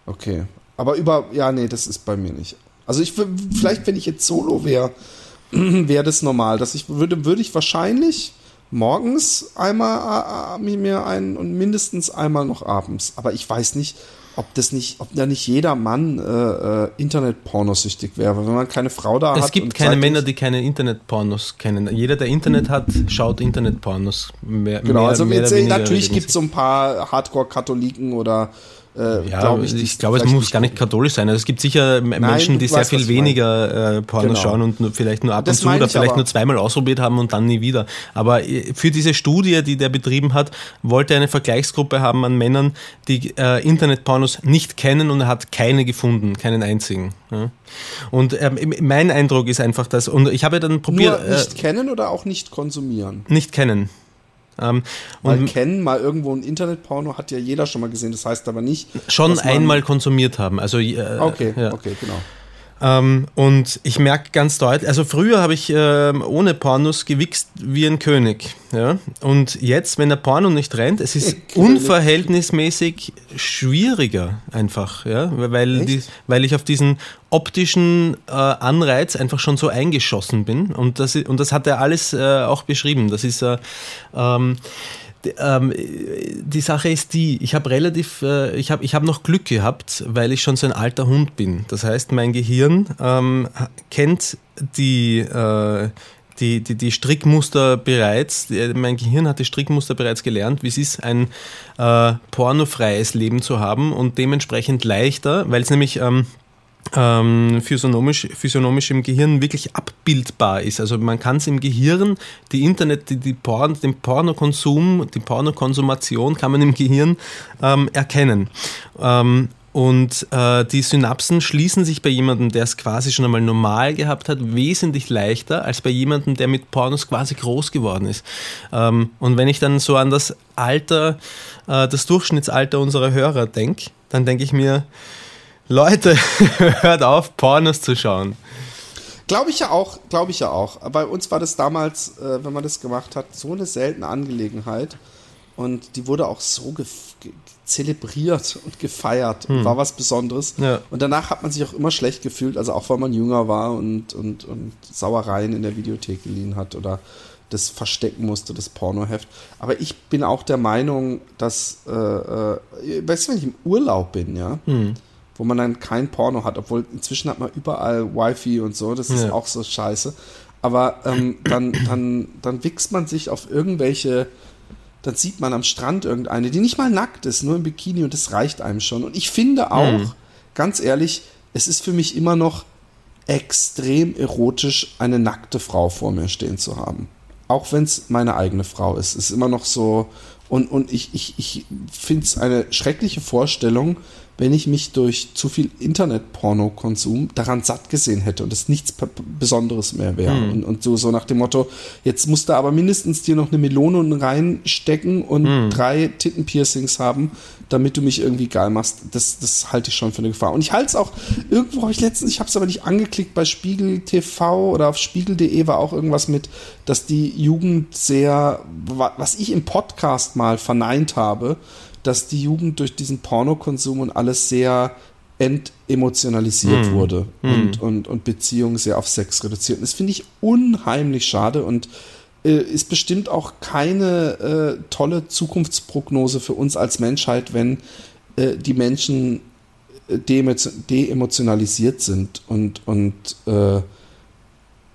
Speaker 1: Okay. Aber über, ja, nee, das ist bei mir nicht. Also ich, vielleicht, wenn ich jetzt solo wäre, *clears throat* wäre das normal. Dass ich würde, würde ich wahrscheinlich morgens einmal äh, äh, mir ein und mindestens einmal noch abends. Aber ich weiß nicht, ob das nicht, ob da nicht jeder Mann äh, äh, Internet-Pornosüchtig wäre. Wenn man keine Frau da hat.
Speaker 2: Es gibt keine Männer, die keine Internet-Pornos kennen. Jeder, der Internet hat, schaut Internet-Pornos. Mehr,
Speaker 1: Genau,
Speaker 2: mehr,
Speaker 1: also
Speaker 2: mehr
Speaker 1: jetzt, natürlich gibt es so ein paar Hardcore-Katholiken oder äh,
Speaker 2: Ja,
Speaker 1: glaube
Speaker 2: ich,
Speaker 1: ich.
Speaker 2: glaube, es muss gar nicht katholisch sein. Also es gibt sicher M- Menschen, die sehr viel weniger äh, Pornos
Speaker 1: Genau.
Speaker 2: schauen und nur, vielleicht nur ab
Speaker 1: Das
Speaker 2: und zu oder
Speaker 1: ich
Speaker 2: vielleicht nur zweimal ausprobiert haben und dann nie wieder. Aber äh, für diese Studie, die der betrieben hat, wollte er eine Vergleichsgruppe haben an Männern, die äh, Internetpornos nicht kennen und er hat keine gefunden, keinen einzigen. Ja. Und ähm, mein Eindruck ist einfach, dass, und ich habe ja dann probiert,
Speaker 1: Nur nicht
Speaker 2: äh,
Speaker 1: kennen oder auch nicht konsumieren?
Speaker 2: nicht kennen. Ähm, und
Speaker 1: kennen, mal irgendwo ein Internetporno hat ja jeder schon mal gesehen. Das heißt aber nicht.
Speaker 2: schon einmal konsumiert haben. Also, äh,
Speaker 1: Okay,
Speaker 2: ja.
Speaker 1: okay, genau.
Speaker 2: Ähm, und ich merke ganz deutlich, also früher habe ich ähm, ohne Pornos gewichst wie ein König. Ja? Und jetzt, wenn der Porno nicht rennt, es ist unverhältnismäßig schwieriger einfach, ja? weil, die, weil ich auf diesen optischen äh, Anreiz einfach schon so eingeschossen bin. Und das, und das hat er alles äh, auch beschrieben. Das ist äh, ähm, ähm, die Sache ist die, ich habe relativ, äh, ich habe ich hab noch Glück gehabt, weil ich schon so ein alter Hund bin. Das heißt, mein Gehirn ähm, kennt die, äh, die, die, die Strickmuster bereits, mein Gehirn hat die Strickmuster bereits gelernt, wie es ist, ein äh, pornofreies Leben zu haben und dementsprechend leichter, weil es nämlich ähm, ähm, physiognomisch, physiognomisch im Gehirn wirklich abbildbar ist. Also man kann es im Gehirn, die Internet, die, die Porn, den Pornokonsum, die Pornokonsumation kann man im Gehirn ähm, erkennen. Ähm, und äh, die Synapsen schließen sich bei jemandem, der es quasi schon einmal normal gehabt hat, wesentlich leichter als bei jemandem, der mit Pornos quasi groß geworden ist. Ähm, und wenn ich dann so an das Alter, äh, das Durchschnittsalter unserer Hörer denke, dann denke ich mir, Leute, *laughs* hört auf, Pornos zu schauen.
Speaker 1: Glaube ich ja auch, glaube ich ja auch. Bei uns war das damals, äh, wenn man das gemacht hat, so eine seltene Angelegenheit. Und die wurde auch so zelebriert *laughs* und gefeiert. Hm. War was Besonderes. Ja. Und danach hat man sich auch immer schlecht gefühlt, also auch weil man jünger war und, und, und Sauereien in der Videothek geliehen hat oder das verstecken musste, das Pornoheft. Aber ich bin auch der Meinung, dass, äh, äh, weißt du, wenn ich im Urlaub bin, ja, hm wo man dann kein Porno hat, obwohl inzwischen hat man überall Wi-Fi und so, das ist ja. auch so scheiße. Aber ähm, dann, dann, dann wichst man sich auf irgendwelche, dann sieht man am Strand irgendeine, die nicht mal nackt ist, nur im Bikini und das reicht einem schon. Und ich finde auch, mhm. ganz ehrlich, es ist für mich immer noch extrem erotisch, eine nackte Frau vor mir stehen zu haben. Auch wenn es meine eigene Frau ist. Es ist immer noch so. Und, und ich, ich, ich finde es eine schreckliche Vorstellung, wenn ich mich durch zu viel Internet-Porno-Konsum daran satt gesehen hätte und es nichts Besonderes mehr wäre. Hm. Und, und so, so nach dem Motto, jetzt musst du aber mindestens dir noch eine Melone reinstecken und hm. drei Tittenpiercings haben, damit du mich irgendwie geil machst. Das, das halte ich schon für eine Gefahr. Und ich halte es auch, irgendwo habe ich letztens, ich habe es aber nicht angeklickt, bei Spiegel TV oder auf spiegel.de war auch irgendwas mit, dass die Jugend sehr, was ich im Podcast mal verneint habe, dass die Jugend durch diesen Pornokonsum und alles sehr entemotionalisiert mm. wurde mm. Und, und, und Beziehungen sehr auf Sex reduziert. Und das finde ich unheimlich schade und äh, ist bestimmt auch keine äh, tolle Zukunftsprognose für uns als Menschheit, wenn äh, die Menschen äh, deemotionalisiert sind und, und äh,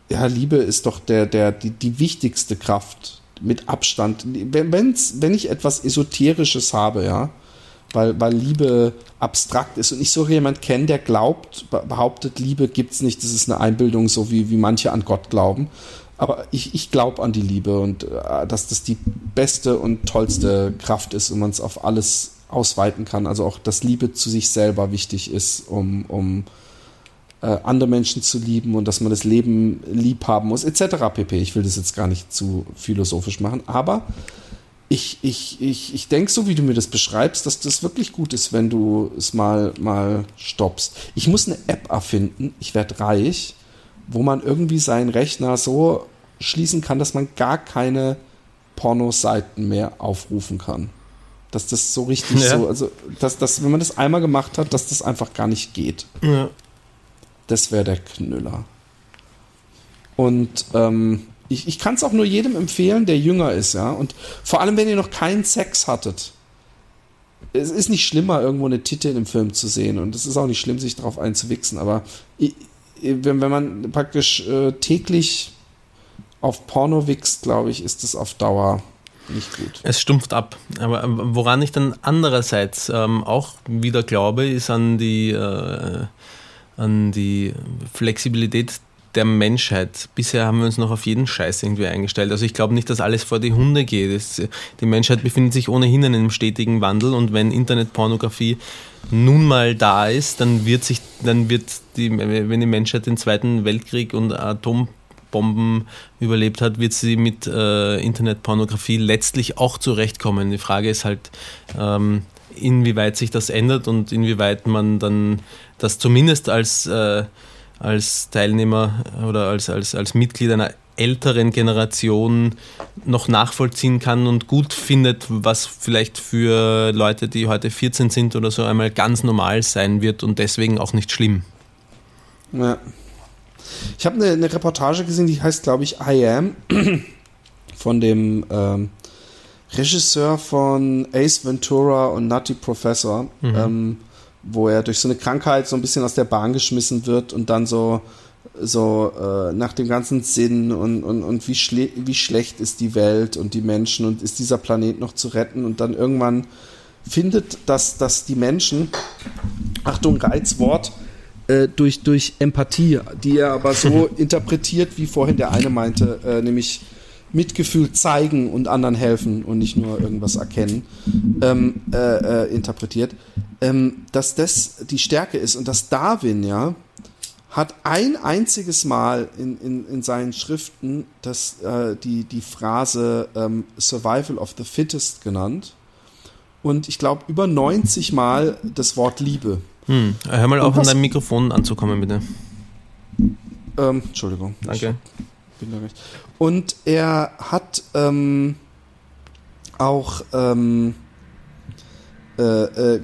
Speaker 1: ja, Liebe ist doch der, der, die, die wichtigste Kraft mit Abstand. Wenn, wenn's, wenn ich etwas Esoterisches habe, ja, weil, weil Liebe abstrakt ist und ich so jemand kenne, der glaubt, behauptet, Liebe gibt es nicht, das ist eine Einbildung, so wie, wie manche an Gott glauben. Aber ich, ich glaube an die Liebe und äh, dass das die beste und tollste Kraft ist und man es auf alles ausweiten kann. Also auch, dass Liebe zu sich selber wichtig ist, um, um äh, andere Menschen zu lieben und dass man das Leben lieb haben muss, etc. pp. Ich will das jetzt gar nicht zu philosophisch machen, aber ich, ich, ich, ich denke, so wie du mir das beschreibst, dass das wirklich gut ist, wenn du es mal, mal stoppst. Ich muss eine App erfinden, ich werde reich, wo man irgendwie seinen Rechner so schließen kann, dass man gar keine Pornoseiten mehr aufrufen kann. Dass das so richtig ja. so, also dass, dass, wenn man das einmal gemacht hat, dass das einfach gar nicht geht. Ja. Das wäre der Knüller. Und ähm, ich, ich kann es auch nur jedem empfehlen, der jünger ist, ja. Und vor allem, wenn ihr noch keinen Sex hattet. Es ist nicht schlimmer, irgendwo eine Titel im Film zu sehen. Und es ist auch nicht schlimm, sich darauf einzuwichsen. Aber wenn, wenn man praktisch äh, täglich auf Porno wichst, glaube ich, ist das auf Dauer nicht gut.
Speaker 2: Es stumpft ab. Aber woran ich dann andererseits ähm, auch wieder glaube, ist an die äh, an die Flexibilität der Menschheit. Bisher haben wir uns noch auf jeden Scheiß irgendwie eingestellt. Also ich glaube nicht, dass alles vor die Hunde geht. Es, die Menschheit befindet sich ohnehin in einem stetigen Wandel und wenn Internetpornografie nun mal da ist, dann wird sich, dann wird die, wenn die Menschheit den Zweiten Weltkrieg und Atombomben überlebt hat, wird sie mit äh, Internetpornografie letztlich auch zurechtkommen. Die Frage ist halt, ähm, inwieweit sich das ändert und inwieweit man dann das zumindest als, äh, als Teilnehmer oder als, als, als Mitglied einer älteren Generation noch nachvollziehen kann und gut findet, was vielleicht für Leute, die heute 14 sind oder so, einmal ganz normal sein wird und deswegen auch nicht schlimm.
Speaker 1: Ja. Ich habe eine, eine, Reportage gesehen, die heißt, glaube ich, I Am, *clears throat* von dem ähm, Regisseur von Ace Ventura und Nutty Professor, mhm. ähm, wo er durch so eine Krankheit so ein bisschen aus der Bahn geschmissen wird und dann so so äh, nach dem ganzen Sinn und, und, und wie, schle wie schlecht ist die Welt und die Menschen und ist dieser Planet noch zu retten? Und dann irgendwann findet, dass, dass die Menschen, Achtung, Reizwort, äh, durch, durch Empathie, die er aber so *laughs* interpretiert, wie vorhin der eine meinte, äh, nämlich Mitgefühl zeigen und anderen helfen und nicht nur irgendwas erkennen, ähm, äh, äh interpretiert, ähm, dass das die Stärke ist und dass Darwin ja hat ein einziges Mal in, in, in seinen Schriften das, äh, die, die Phrase ähm, Survival of the Fittest genannt und ich glaube über 90 Mal das Wort Liebe.
Speaker 2: Hm. Hör mal auf, an deinem Mikrofon anzukommen, bitte.
Speaker 1: Ähm, Entschuldigung.
Speaker 2: Danke.
Speaker 1: Und er hat ähm, auch ähm, äh, äh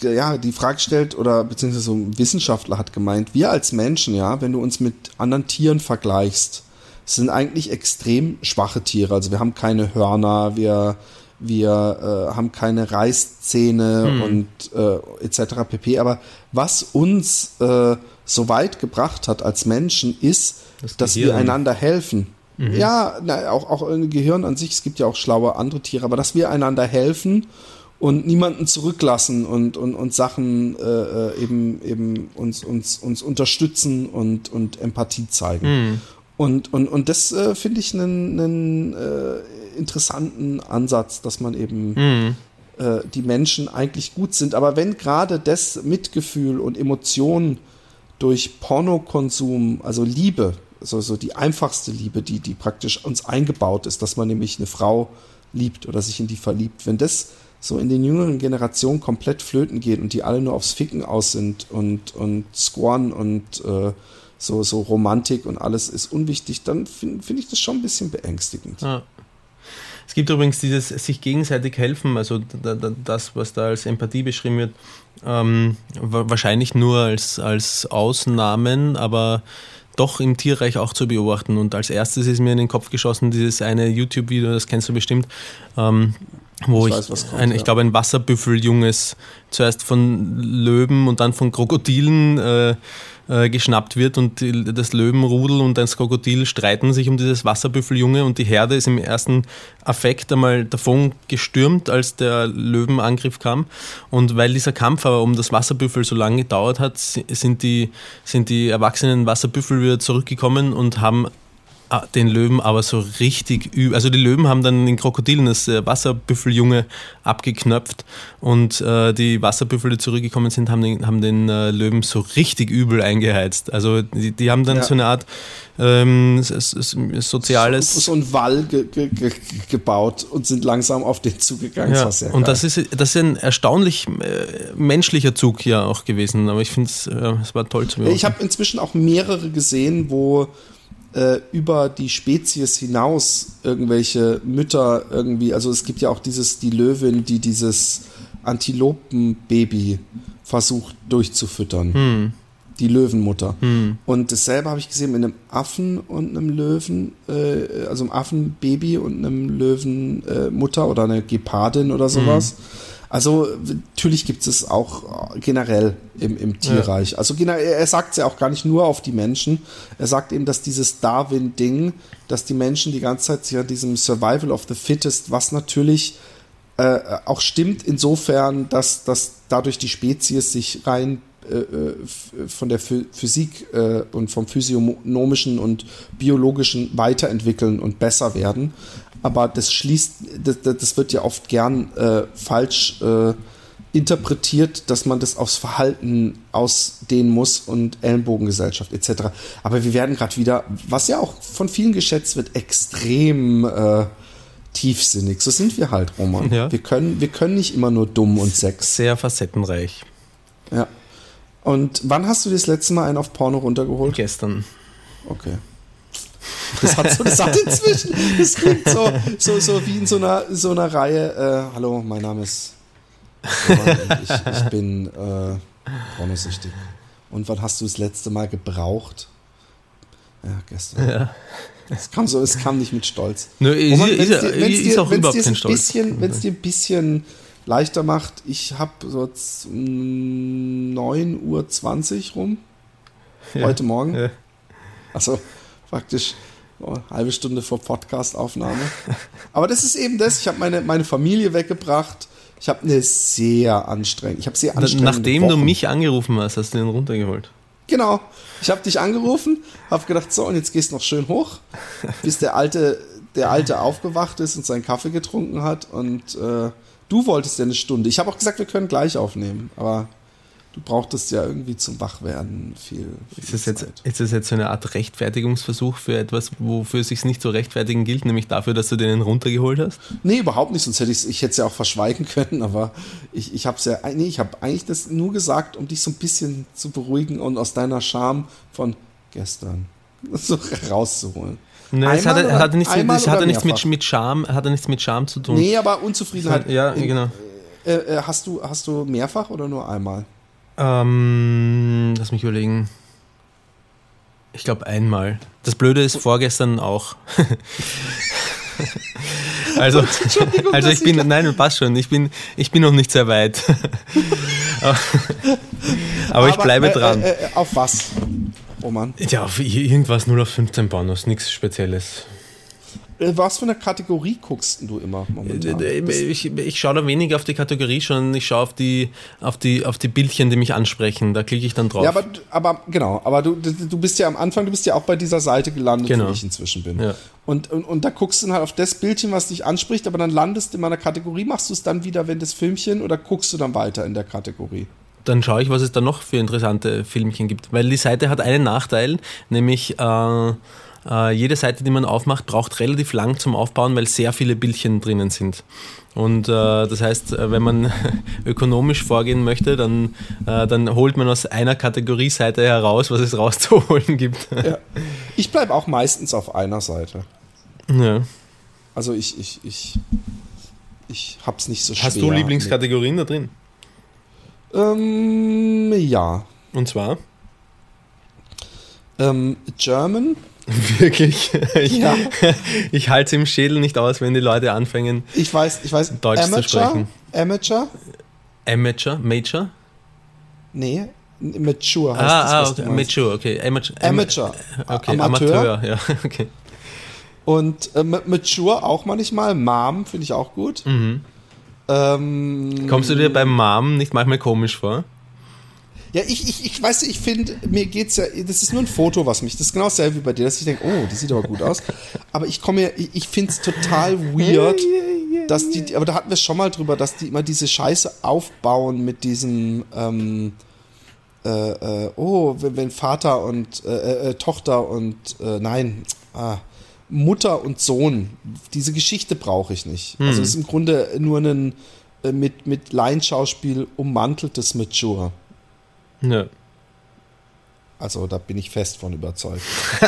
Speaker 1: ja, die Frage stellt, oder beziehungsweise so ein Wissenschaftler hat gemeint, wir als Menschen, ja, wenn du uns mit anderen Tieren vergleichst, sind eigentlich extrem schwache Tiere. Also wir haben keine Hörner, wir, wir äh, haben keine Reißzähne hm. und äh, etc. pp. Aber was uns äh, so weit gebracht hat als Menschen, ist, das dass wir einander helfen. Mhm. Ja, na, auch, auch im Gehirn an sich, es gibt ja auch schlaue andere Tiere, aber dass wir einander helfen und niemanden zurücklassen und, und, und Sachen äh, äh, eben, eben uns, uns, uns unterstützen und, und Empathie zeigen. Mhm. Und, und, und das äh, finde ich einen, einen äh, interessanten Ansatz, dass man eben mhm. äh, die Menschen eigentlich gut sind. Aber wenn gerade das Mitgefühl und Emotionen durch Pornokonsum, also Liebe, also so die einfachste Liebe, die, die praktisch uns eingebaut ist, dass man nämlich eine Frau liebt oder sich in die verliebt, wenn das so in den jüngeren Generationen komplett flöten geht und die alle nur aufs Ficken aus sind und, und Squan und äh, so, so Romantik und alles ist unwichtig, dann finde find ich das schon ein bisschen beängstigend. Ja.
Speaker 2: Es gibt übrigens dieses sich gegenseitig helfen, also das, was da als Empathie beschrieben wird, ähm, wahrscheinlich nur als, als Ausnahmen, aber doch im Tierreich auch zu beobachten. Und als erstes ist mir in den Kopf geschossen dieses eine YouTube-Video, das kennst du bestimmt, ähm, wo ich, ich, kommt, ein, ja. ich glaube, ein Wasserbüffeljunges zuerst von Löwen und dann von Krokodilen äh, äh, geschnappt wird und die, das Löwenrudel und das Krokodil streiten sich um dieses Wasserbüffeljunge und die Herde ist im ersten Affekt einmal davon gestürmt, als der Löwenangriff kam. Und weil dieser Kampf aber um das Wasserbüffel so lange gedauert hat, sind die, sind die erwachsenen Wasserbüffel wieder zurückgekommen und haben den Löwen aber so richtig übel. Also die Löwen haben dann den Krokodilen das äh, Wasserbüffeljunge abgeknöpft und äh, die Wasserbüffel, die zurückgekommen sind, haben den, haben den äh, Löwen so richtig übel eingeheizt. Also die, die haben dann ja. so eine Art ähm, soziales...
Speaker 1: So, so ein Wall ge ge ge gebaut und sind langsam auf den zugegangen.
Speaker 2: Ja. Das und das ist, das ist ein erstaunlich äh, menschlicher Zug hier auch gewesen, aber ich finde es äh, es war toll zu
Speaker 1: beobachten. Ich habe inzwischen auch mehrere gesehen, wo äh, über die Spezies hinaus irgendwelche Mütter irgendwie, also es gibt ja auch dieses, die Löwin, die dieses Antilopenbaby versucht durchzufüttern. Hm. Die Löwenmutter. Hm. Und dasselbe habe ich gesehen mit einem Affen und einem Löwen, äh, also einem Affenbaby und einem Löwenmutter äh, oder einer Gepardin oder sowas. Hm also natürlich gibt es auch generell im, im Tierreich. Ja. Also er sagt es ja auch gar nicht nur auf die Menschen. Er sagt eben, dass dieses Darwin-Ding, dass die Menschen die ganze Zeit sich an diesem Survival of the Fittest, was natürlich äh, auch stimmt insofern, dass, dass dadurch die Spezies sich rein äh, äh von der Physik äh, und vom physiognomischen und biologischen weiterentwickeln und besser werden aber das schließt, das, das wird ja oft gern äh, falsch äh, interpretiert, dass man das aufs Verhalten ausdehnen muss und Ellenbogengesellschaft etc. Aber wir werden gerade wieder, was ja auch von vielen geschätzt wird, extrem äh, tiefsinnig. So sind wir halt, Roman. Ja. Wir, können, wir können nicht immer nur dumm und sex.
Speaker 2: Sehr facettenreich.
Speaker 1: Ja. Und wann hast du das letzte Mal einen auf Porno runtergeholt?
Speaker 2: Gestern.
Speaker 1: Okay. Das hat so, das *laughs* hat inzwischen, das klingt so, so, so wie in so einer, so einer Reihe. Äh, hallo, mein Name ist. Ich, ich bin äh, pornosüchtig. Und wann hast du das letzte Mal gebraucht? Ja, gestern.
Speaker 2: Ja.
Speaker 1: Es kam so, es kam nicht mit Stolz.
Speaker 2: Nö, ist, ist,
Speaker 1: dir- dir-
Speaker 2: auch überhaupt kein
Speaker 1: ein
Speaker 2: Stolz.
Speaker 1: bisschen, Wenn es dir ein bisschen leichter macht, ich habe so z- 9.20 Uhr rum,
Speaker 2: Ja.
Speaker 1: heute Morgen.
Speaker 2: Ja.
Speaker 1: Also praktisch oh, eine halbe Stunde vor Podcastaufnahme. Aber das ist eben das. Ich habe meine, meine Familie weggebracht. Ich habe eine sehr anstrengend. Ich habe sehr anstrengende
Speaker 2: Nachdem
Speaker 1: Wochen.
Speaker 2: du mich angerufen hast, hast du den runtergeholt.
Speaker 1: Genau. Ich habe dich angerufen, habe gedacht, so, und jetzt gehst du noch schön hoch, bis der Alte, der Alte aufgewacht ist und seinen Kaffee getrunken hat. Und äh, du wolltest ja eine Stunde. Ich habe auch gesagt, wir können gleich aufnehmen, aber du brauchtest ja irgendwie zum Wachwerden viel. viel
Speaker 2: Ist das, jetzt, ist das jetzt so eine Art Rechtfertigungsversuch für etwas, wofür es sich nicht zu rechtfertigen gilt, nämlich dafür, dass du den runtergeholt hast?
Speaker 1: Nee, überhaupt nicht, sonst hätte ich's, ich hätte es ja auch verschweigen können, aber ich, ich habe ja, nee, ich habe eigentlich das nur gesagt, um dich so ein bisschen zu beruhigen und aus deiner Scham von gestern *laughs* so rauszuholen.
Speaker 2: Nee, es hatte,
Speaker 1: oder-
Speaker 2: hatte nichts, das hatte nichts mit, mit Scham, hatte nichts mit Scham zu tun.
Speaker 1: Nee, aber Unzufriedenheit.
Speaker 2: ja, genau.
Speaker 1: Äh, äh, hast, du, hast du mehrfach oder nur einmal?
Speaker 2: Ähm, lass mich überlegen. Ich glaube einmal. Das Blöde ist vorgestern auch. *laughs* also, *laughs* also ich bin, nein, passt schon. Ich bin, ich bin noch nicht sehr weit. aber, *laughs* aber ich bleibe
Speaker 1: äh,
Speaker 2: dran.
Speaker 1: Äh, äh, auf was, Roman?
Speaker 2: Ja, auf irgendwas 0 auf 15 Bonus, nichts Spezielles.
Speaker 1: Äh, was für eine Kategorie guckst du immer momentan?
Speaker 2: Äh, Ich, ich schaue da weniger auf die Kategorie, sondern ich schaue auf die, auf, die, auf die Bildchen, die mich ansprechen. Da klicke ich dann drauf.
Speaker 1: Ja, aber, aber genau, aber du, du bist ja am Anfang, du bist ja auch bei dieser Seite gelandet,
Speaker 2: Genau.
Speaker 1: wo ich inzwischen bin.
Speaker 2: Ja.
Speaker 1: Und, und, und da guckst du dann halt auf das Bildchen, was dich anspricht, aber dann landest du in einer Kategorie, machst du es dann wieder, wenn das Filmchen oder guckst du dann weiter in der Kategorie?
Speaker 2: dann schaue ich, was es da noch für interessante Filmchen gibt. Weil die Seite hat einen Nachteil, nämlich äh, äh, jede Seite, die man aufmacht, braucht relativ lang zum Aufbauen, weil sehr viele Bildchen drinnen sind. Und äh, das heißt, äh, wenn man *laughs* ökonomisch vorgehen möchte, dann, äh, dann holt man aus einer Kategorieseite heraus, was es *laughs* rauszuholen gibt.
Speaker 1: Ja. Ich bleibe auch meistens auf einer Seite.
Speaker 2: ja.
Speaker 1: Also ich, ich, ich, ich hab's nicht so schwer.
Speaker 2: Hast du Lieblingskategorien da drin?
Speaker 1: Ähm, ja.
Speaker 2: Und zwar?
Speaker 1: Ähm, German, *laughs*
Speaker 2: Wirklich? Ich,
Speaker 1: Ja. *laughs*
Speaker 2: ich halte es im Schädel nicht aus, wenn die Leute anfangen.
Speaker 1: ich weiß, ich weiß,
Speaker 2: Deutsch zu
Speaker 1: Amateur,
Speaker 2: sprechen.
Speaker 1: Amateur,
Speaker 2: Amateur? Major?
Speaker 1: nee, Mature heißt das,
Speaker 2: Ah, ah
Speaker 1: was
Speaker 2: okay. Mature, okay. Amateur.
Speaker 1: Amateur,
Speaker 2: Okay,
Speaker 1: Amateur.
Speaker 2: Amateur, ja, *laughs* okay.
Speaker 1: Und äh, Ma- Mature auch manchmal, Mom finde ich auch gut.
Speaker 2: Mhm.
Speaker 1: Ähm,
Speaker 2: Kommst du dir beim Mom nicht manchmal komisch vor?
Speaker 1: Ja, ich, ich, ich weiß, ich finde, mir geht's ja, das ist nur ein Foto, was mich, das ist genau dasselbe wie bei dir, dass ich denke, oh, die sieht aber gut aus. Aber ich komme mir, ich, ich finde es total weird, dass die, aber da hatten wir schon mal drüber, dass die immer diese Scheiße aufbauen mit diesem, ähm, äh, äh, oh, wenn, wenn Vater und äh, äh, Tochter und, äh, nein, ah, Mutter und Sohn, diese Geschichte brauche ich nicht. Also es ist im Grunde nur ein äh, mit, mit Laienschauspiel ummanteltes Mature.
Speaker 2: Ja.
Speaker 1: Also da bin ich fest von überzeugt. *laughs*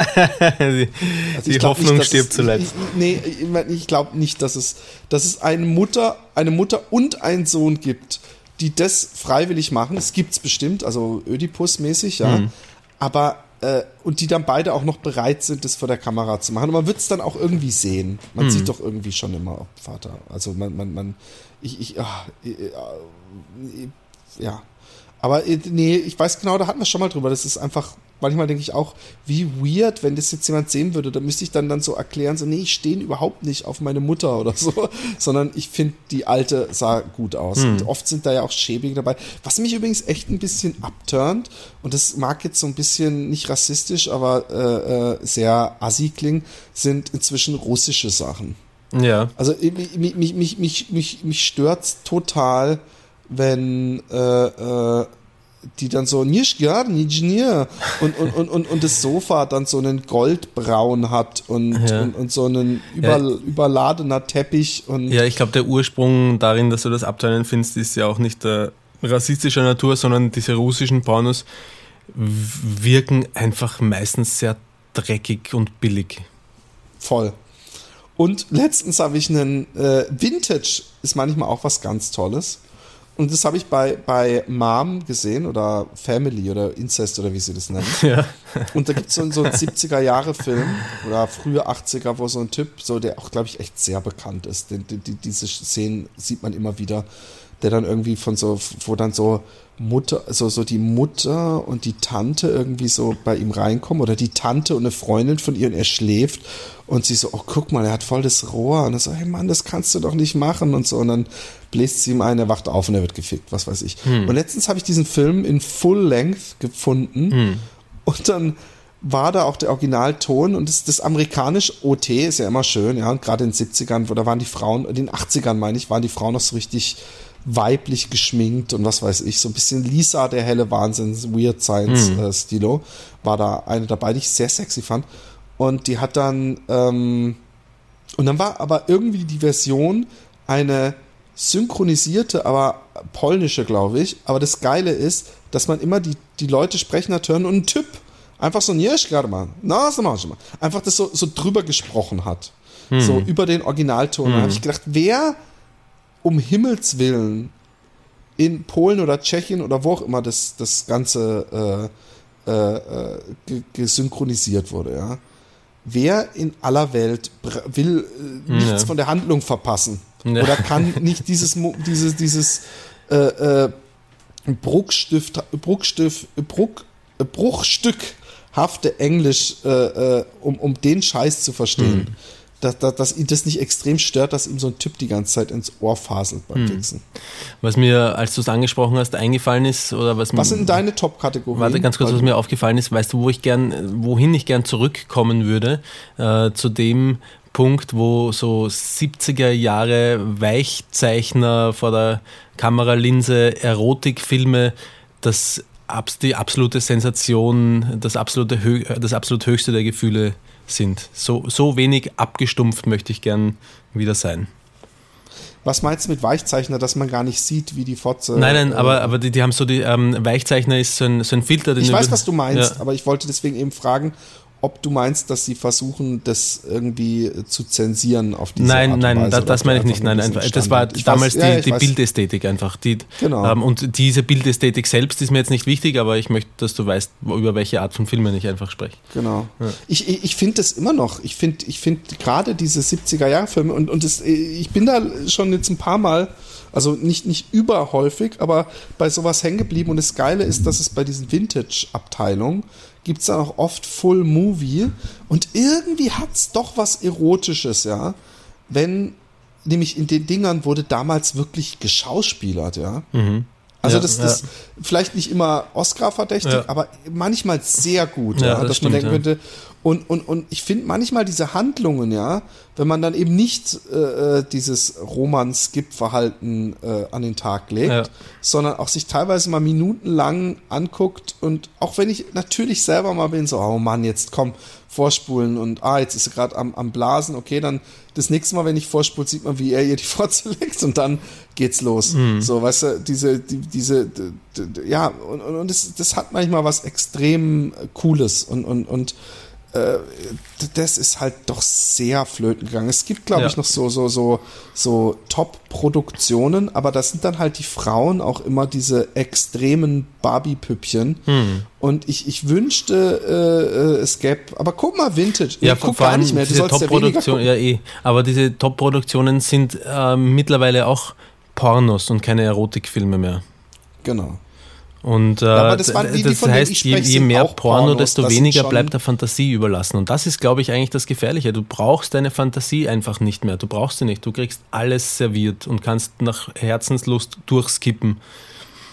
Speaker 2: die
Speaker 1: Also
Speaker 2: die Hoffnung
Speaker 1: dass
Speaker 2: stirbt
Speaker 1: es,
Speaker 2: zuletzt.
Speaker 1: Ich, nee, ich, ich glaube nicht, dass es, dass es eine Mutter, eine Mutter und einen Sohn gibt, die das freiwillig machen. Es gibt's bestimmt, also Ödipus-mäßig, ja.
Speaker 2: Mhm.
Speaker 1: Aber äh, und die dann beide auch noch bereit sind, das vor der Kamera zu machen. Und man wird es dann auch irgendwie sehen. Man
Speaker 2: Mhm.
Speaker 1: sieht doch irgendwie schon immer, ob Vater. Also man, man, man, ich, ich, ah, äh, äh, ja. Aber äh, nee, ich weiß genau, da hatten wir schon mal drüber. Das ist einfach, manchmal denke ich auch, wie weird, wenn das jetzt jemand sehen würde. Da müsste ich dann, dann so erklären, so, nee, ich stehe überhaupt nicht auf meine Mutter oder so, *laughs* sondern ich finde, die alte sah gut aus. Und oft sind da ja auch schäbige dabei. Was mich übrigens echt ein bisschen abturnt, und das mag jetzt so ein bisschen nicht rassistisch, aber äh, äh, sehr assi klingen, sind inzwischen russische Sachen.
Speaker 2: Ja.
Speaker 1: Also mich, mich, mich, mich, mich, mich, stört's total, wenn äh, äh, die dann so nicht gar und, und, und, und, und das Sofa dann so einen Goldbraun hat und,
Speaker 2: Ja.
Speaker 1: und, und so einen über,
Speaker 2: Ja.
Speaker 1: überladener Teppich und
Speaker 2: Ja, ich glaube, der Ursprung darin, dass du das abteilen findest, ist ja auch nicht der rassistischer Natur, sondern diese russischen Pornos wirken einfach meistens sehr dreckig und billig.
Speaker 1: Voll. Und letztens habe ich einen äh, Vintage ist manchmal auch was ganz Tolles. Und das habe ich bei, bei Mom gesehen oder Family oder Incest oder wie sie das nennen. *laughs*
Speaker 2: Ja.
Speaker 1: Und da gibt es so, so einen 70er-Jahre-Film oder frühe 80er, wo so ein Typ, so der auch, glaube ich, echt sehr bekannt ist. Den, die, diese Szenen sieht man immer wieder, der dann irgendwie von so, wo dann so Mutter, so, so die Mutter und die Tante irgendwie so bei ihm reinkommen oder die Tante und eine Freundin von ihr und er schläft und sie so, oh guck mal, er hat voll das Rohr. Und er so, hey Mann, das kannst du doch nicht machen und so. Und dann bläst sie ihm ein, er wacht auf und er wird gefickt, was weiß ich. Und letztens habe ich diesen Film in Full Length gefunden und dann war da auch der Originalton und das, das amerikanische OT ist ja immer schön, ja, und gerade in den 70ern, wo da waren die Frauen, in den 80ern meine ich, waren die Frauen noch so richtig weiblich geschminkt und was weiß ich, so ein bisschen Lisa, der helle Wahnsinn, Weird Science äh, Stilo, war da eine dabei, die ich sehr sexy fand. Und die hat dann, ähm, und dann war aber irgendwie die Version eine synchronisierte, aber polnische, glaube ich. Aber das Geile ist, dass man immer die, die Leute sprechen hat hören und ein Typ einfach so ein gerade mal, na, so mach ich mal, einfach das so, so drüber gesprochen hat. So über den Originalton. Da habe ich gedacht, wer um Himmels Willen in Polen oder Tschechien oder wo auch immer das, das Ganze äh, äh, äh, ge- gesynchronisiert wurde, ja. Wer in aller Welt will äh, nichts
Speaker 2: Ja.
Speaker 1: von der Handlung verpassen
Speaker 2: Ja.
Speaker 1: oder kann nicht dieses dieses dieses äh, äh, Bruchstift Bruchstift Bruch, Bruchstückhafte Englisch äh, um um den Scheiß zu verstehen. Dass, dass, dass ihn das nicht extrem stört, dass ihm so ein Typ die ganze Zeit ins Ohr faselt beim Fixen.
Speaker 2: Was mir, als du es angesprochen hast, eingefallen ist, oder was,
Speaker 1: Was sind deine Top-Kategorien?
Speaker 2: Warte ganz kurz, was mir aufgefallen ist, weißt du, wo ich gern, wohin ich gern zurückkommen würde, äh, zu dem Punkt, wo so 70er Jahre Weichzeichner vor der Kameralinse, Erotikfilme, das die absolute Sensation, das absolute das absolut höchste der Gefühle sind. So, so wenig abgestumpft möchte ich gern wieder sein.
Speaker 1: Was meinst du mit Weichzeichner, dass man gar nicht sieht, wie die Fotze.
Speaker 2: Nein, nein,
Speaker 1: äh,
Speaker 2: aber, aber die, die haben so die, ähm, Weichzeichner ist so ein, so ein Filter, den
Speaker 1: Ich weiß, was du meinst,
Speaker 2: Ja.
Speaker 1: aber ich wollte deswegen eben fragen, ob du meinst, dass sie versuchen, das irgendwie zu zensieren auf diese
Speaker 2: Nein,
Speaker 1: Art und
Speaker 2: nein,
Speaker 1: Weise,
Speaker 2: das, das meine ich nicht. Nein, einfach, das war
Speaker 1: Ich
Speaker 2: damals
Speaker 1: weiß, ja,
Speaker 2: die,
Speaker 1: ich
Speaker 2: die. Bildästhetik einfach. Die,
Speaker 1: Genau.
Speaker 2: ähm, und diese Bildästhetik selbst ist mir jetzt nicht wichtig, aber ich möchte, dass du weißt, über welche Art von Filmen ich einfach spreche.
Speaker 1: Genau. Ich, ich, ich finde das immer noch. Ich finde ich find gerade diese 70er-Jahre-Filme und, und das, ich bin da schon jetzt ein paar Mal, also nicht, nicht überhäufig, aber bei sowas hängen geblieben. Und das Geile ist, dass es bei diesen Vintage-Abteilungen gibt es dann auch oft Full Movie und irgendwie hat es doch was Erotisches, ja. Wenn, nämlich in den Dingern wurde damals wirklich geschauspielert, ja. Also
Speaker 2: Ja,
Speaker 1: das,
Speaker 2: ja.
Speaker 1: das vielleicht nicht immer Oscar-verdächtig,
Speaker 2: Ja.
Speaker 1: aber manchmal sehr gut,
Speaker 2: Ja,
Speaker 1: ja,
Speaker 2: das
Speaker 1: dass
Speaker 2: stimmt,
Speaker 1: man denken
Speaker 2: ja.
Speaker 1: könnte, und, und, und ich finde manchmal diese Handlungen, ja, wenn man dann eben nicht äh, äh, dieses Roman-Skip-Verhalten äh, an den Tag legt,
Speaker 2: Ja.
Speaker 1: sondern auch sich teilweise mal minutenlang anguckt und auch wenn ich natürlich selber mal bin, so, oh Mann, jetzt komm, vorspulen und ah, jetzt ist sie gerade am, am Blasen, okay, dann das nächste Mal, wenn ich vorspult, sieht man, wie er ihr die *laughs* Fotze legt und dann geht's los.
Speaker 2: Mhm.
Speaker 1: So, weißt du, diese, die, diese, ja, und, und, und das, das hat manchmal was extrem äh, Cooles und, und, und äh, das ist halt doch sehr flöten gegangen. Es gibt, glaube
Speaker 2: Ja.
Speaker 1: ich, noch so, so, so, so Top-Produktionen, aber das sind dann halt die Frauen auch immer diese extremen Barbie-Püppchen.
Speaker 2: Hm.
Speaker 1: Und ich, ich wünschte, äh, äh, es gäbe, aber guck mal, Vintage.
Speaker 2: Ja,
Speaker 1: guck
Speaker 2: vor
Speaker 1: gar nicht mehr. Du
Speaker 2: diese
Speaker 1: sollst ja
Speaker 2: eh. Aber diese Top-Produktionen sind ähm, mittlerweile auch Pornos und keine Erotikfilme mehr.
Speaker 1: Genau.
Speaker 2: Und äh,
Speaker 1: das waren die,
Speaker 2: heißt, je, je mehr Porno,
Speaker 1: Pornos.
Speaker 2: desto weniger bleibt der Fantasie überlassen. Und das ist, glaube ich, eigentlich das Gefährliche. Du brauchst deine Fantasie einfach nicht mehr. Du brauchst sie nicht. Du kriegst alles serviert und kannst nach Herzenslust durchskippen.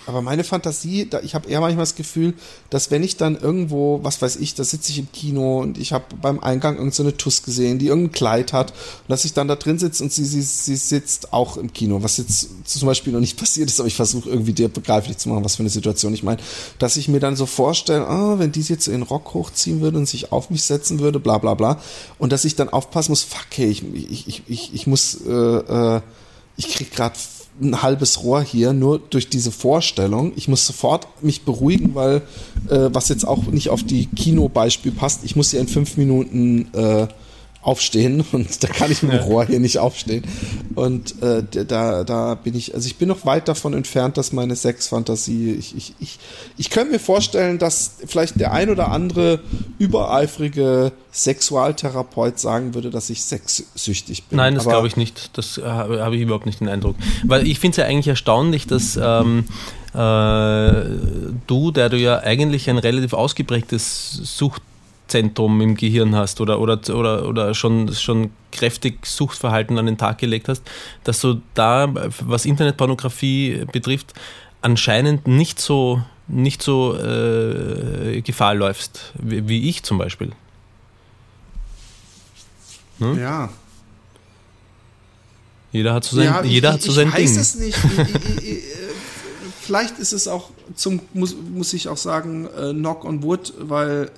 Speaker 1: Aber meine Fantasie, da, ich habe eher manchmal das Gefühl, dass wenn ich dann irgendwo, was weiß ich, da sitze ich im Kino und ich habe beim Eingang irgendeine so Tuss gesehen, die irgendein Kleid hat und dass ich dann da drin sitze und sie, sie, sie sitzt auch im Kino, was jetzt zum Beispiel noch nicht *laughs* passiert ist, aber ich versuche irgendwie dir begreiflich zu machen, was für eine Situation ich meine, dass ich mir dann so vorstelle, ah, wenn die jetzt so ihren Rock hochziehen würde und sich auf mich setzen würde, bla bla bla, und dass ich dann aufpassen muss, fuck, hey, ich, ich, ich, ich, ich muss, äh, äh, ich krieg gerade ein halbes Rohr hier, nur durch diese Vorstellung. Ich muss sofort mich beruhigen, weil, äh, was jetzt auch nicht auf die Kinobeispiel passt, ich muss ja in fünf Minuten äh, aufstehen *laughs* und da kann ich mit dem. Rohr hier nicht aufstehen. Und äh, da, da bin ich, also ich bin noch weit davon entfernt, dass meine Sexfantasie, ich, ich, ich, ich könnte mir vorstellen, dass vielleicht der ein oder andere übereifrige Sexualtherapeut sagen würde, dass ich sexsüchtig bin.
Speaker 2: Nein, das glaube ich nicht. Das äh, habe ich überhaupt nicht den Eindruck. Weil ich finde es ja eigentlich erstaunlich, dass ähm, äh, du, der du ja eigentlich ein relativ ausgeprägtes Sucht Zentrum im Gehirn hast oder, oder, oder, oder schon, schon kräftig Suchtverhalten an den Tag gelegt hast, dass du da, was Internetpornografie betrifft, anscheinend nicht so, nicht so äh, Gefahr läufst, wie, wie, ich zum Beispiel.
Speaker 1: Hm? Ja.
Speaker 2: Jeder hat so sein, ja, jeder
Speaker 1: ich,
Speaker 2: hat so sein
Speaker 1: ich
Speaker 2: Ding.
Speaker 1: Weiß es nicht. *laughs* vielleicht ist es auch zum, muss, muss ich auch sagen, äh, Knock on Wood, weil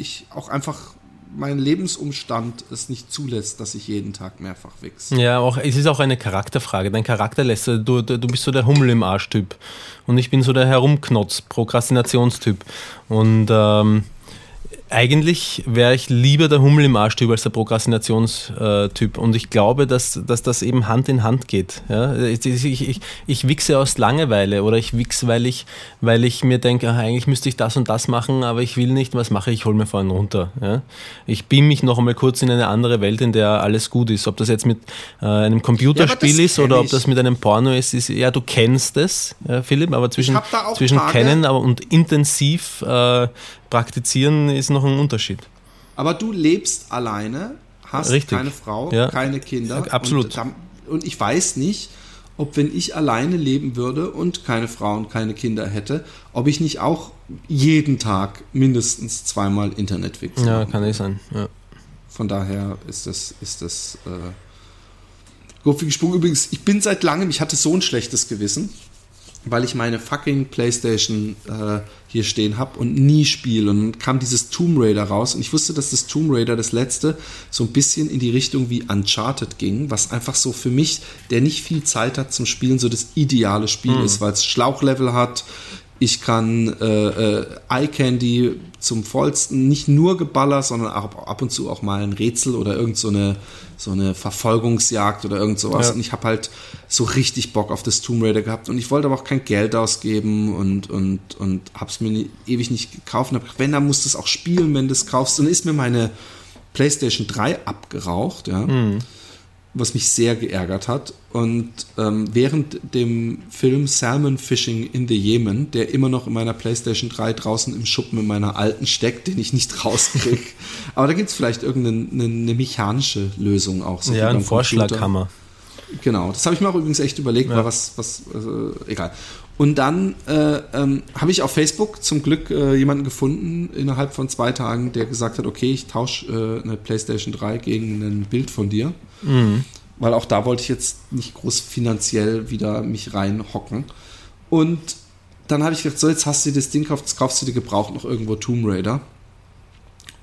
Speaker 1: ich auch einfach mein Lebensumstand es nicht zulässt, dass ich jeden Tag mehrfach wichse.
Speaker 2: Ja, auch, es ist auch eine Charakterfrage. Dein Charakter lässt, du, du, du bist so der Hummel im Arsch-Typ und ich bin so der Herumknotz, Prokrastinationstyp. Und ähm, eigentlich wäre ich lieber der Hummel im Arschtyp als der Prokrastinationstyp. Und ich glaube, dass, dass das eben Hand in Hand geht. Ja? Ich, ich, ich, ich wichse aus Langeweile oder ich wichse, weil ich, weil ich mir denke, eigentlich müsste ich das und das machen, aber ich will nicht. Was mache ich? Ich hole mir vorhin runter. Ja? Ich beam mich noch einmal kurz in eine andere Welt, in der alles gut ist. Ob das jetzt mit äh, einem Computerspiel ja, ist oder ob das mit einem Porno ist, ist ja, du kennst es, Philipp, aber zwischen, zwischen kennen aber und intensiv äh, praktizieren ist noch ein Unterschied.
Speaker 1: Aber du lebst alleine, hast Richtig. keine Frau, ja. keine Kinder.
Speaker 2: Absolut.
Speaker 1: Und, und, ich weiß nicht, ob wenn ich alleine leben würde und keine Frau und keine Kinder hätte, ob ich nicht auch jeden Tag mindestens zweimal Internet wichse.
Speaker 2: Ja, kann nicht sein. Ja.
Speaker 1: Von daher ist das, ist das äh, Gurfi gesprungen. Übrigens, ich bin seit langem, ich hatte so ein schlechtes Gewissen weil ich meine fucking Playstation äh, hier stehen habe und nie spiele. Und dann kam dieses Tomb Raider raus und ich wusste, dass das Tomb Raider, das letzte, so ein bisschen in die Richtung wie Uncharted ging, was einfach so für mich, der nicht viel Zeit hat zum Spielen, so das ideale Spiel mhm. ist, weil es Schlauchlevel hat, ich kann äh, äh, Eye Candy zum vollsten, nicht nur Geballer, sondern auch ab und zu auch mal ein Rätsel oder irgend so eine, so eine Verfolgungsjagd oder irgend sowas. Ja. Und ich habe halt so richtig Bock auf das Tomb Raider gehabt. Und ich wollte aber auch kein Geld ausgeben und, und, und hab's mir nie, ewig nicht gekauft. Und hab gedacht, wenn, dann musst du es auch spielen, wenn du es kaufst. Und dann ist mir meine PlayStation 3 abgeraucht, ja. Mhm was mich sehr geärgert hat. Und ähm, während dem Film Salmon Fishing in the Yemen, der immer noch in meiner PlayStation 3 draußen im Schuppen in meiner alten steckt, den ich nicht *laughs* rauskriege. Aber da gibt es vielleicht irgendeine eine, mechanische Lösung auch.
Speaker 2: So ja, ein Vorschlaghammer.
Speaker 1: Genau, das habe ich mir auch übrigens echt überlegt, ja. was, was äh, egal. Und dann äh, ähm, habe ich auf Facebook zum Glück äh, jemanden gefunden innerhalb von zwei Tagen, der gesagt hat, okay, ich tausche äh, eine PlayStation 3 gegen ein Bild von dir. Mhm. Weil auch da wollte ich jetzt nicht groß finanziell wieder mich reinhocken. Und dann habe ich gedacht, so, jetzt hast du das Ding gekauft, jetzt kaufst du dir gebraucht noch irgendwo Tomb Raider.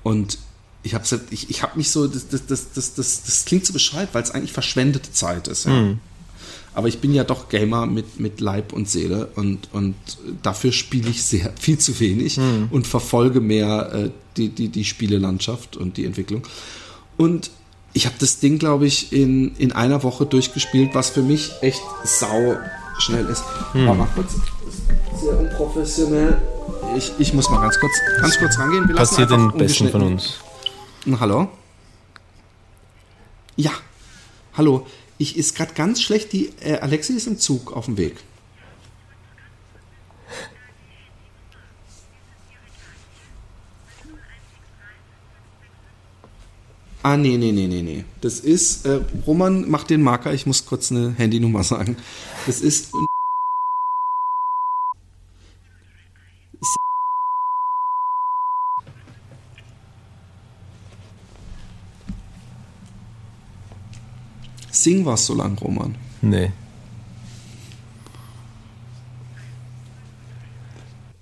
Speaker 1: Und ich habe ich, ich hab mich so, das, das, das, das, das, das klingt so bescheuert, weil es eigentlich verschwendete Zeit ist. Ja. Mhm. Aber ich bin ja doch Gamer mit, mit Leib und Seele und, und dafür spiele ich sehr *laughs* viel zu wenig mhm. und verfolge mehr äh, die, die, die Spielelandschaft und die Entwicklung. Und ich habe das Ding, glaube ich, in, in einer Woche durchgespielt, was für mich echt sau schnell ist. Aber mal kurz, sehr unprofessionell. Ich, ich muss mal ganz kurz, ganz kurz rangehen.
Speaker 2: Wir Passiert den Besten von uns.
Speaker 1: Hallo? Ja. Hallo. Ich ist gerade ganz schlecht. Die äh, Alexi ist im Zug auf dem Weg. Ah, nee, nee, nee, nee, nee. Das ist, äh, Roman, mach den Marker, ich muss kurz eine Handynummer sagen. Das ist. Sing was so lang, Roman.
Speaker 2: Nee.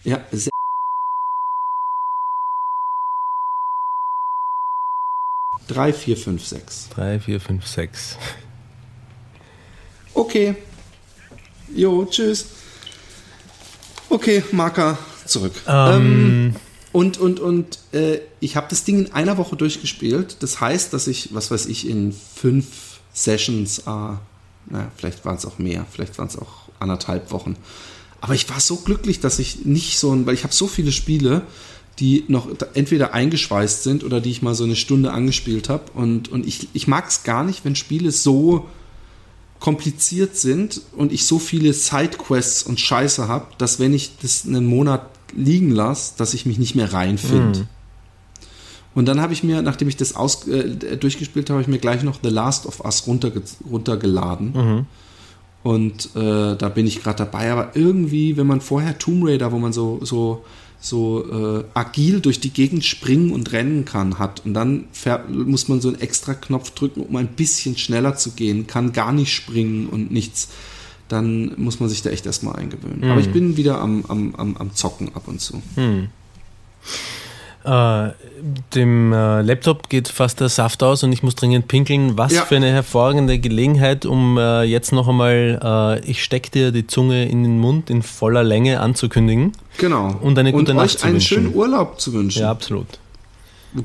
Speaker 1: Ja, sehr. Drei, vier, fünf, sechs.
Speaker 2: Drei, vier, fünf, sechs.
Speaker 1: Okay. Jo, tschüss. Okay, Marker zurück.
Speaker 2: Ähm,
Speaker 1: Und, und, und äh, ich habe das Ding in einer Woche durchgespielt. Das heißt, dass ich, was weiß ich, in fünf Sessions, äh, naja, vielleicht waren es auch mehr, vielleicht waren es auch anderthalb Wochen. Aber ich war so glücklich, dass ich nicht so ein, weil ich habe so viele Spiele, die noch entweder eingeschweißt sind oder die ich mal so eine Stunde angespielt habe. Und, und ich, ich mag es gar nicht, wenn Spiele so kompliziert sind und ich so viele Sidequests und Scheiße habe, dass wenn ich das einen Monat liegen lasse, dass ich mich nicht mehr reinfinde. Und dann habe ich mir, nachdem ich das aus, äh, durchgespielt habe, habe ich mir gleich noch The Last of Us runterge runtergeladen. Und äh, da bin ich gerade dabei. Aber irgendwie, wenn man vorher Tomb Raider, wo man so, so, so äh, agil durch die Gegend springen und rennen kann, hat und dann muss man so einen extra Knopf drücken, um ein bisschen schneller zu gehen, kann gar nicht springen und nichts, dann muss man sich da echt erstmal eingewöhnen. Aber ich bin wieder am, am, am, am Zocken ab und zu.
Speaker 2: Äh, dem äh, Laptop geht fast der Saft aus und ich muss dringend pinkeln. Was
Speaker 1: Ja.
Speaker 2: für eine hervorragende Gelegenheit, um äh, jetzt noch einmal äh, Ich steck dir die Zunge in den Mund in voller Länge anzukündigen.
Speaker 1: Genau.
Speaker 2: Und eine gute
Speaker 1: und
Speaker 2: Nacht
Speaker 1: euch
Speaker 2: zu
Speaker 1: einen
Speaker 2: wünschen.
Speaker 1: schönen Urlaub zu wünschen.
Speaker 2: Ja, absolut.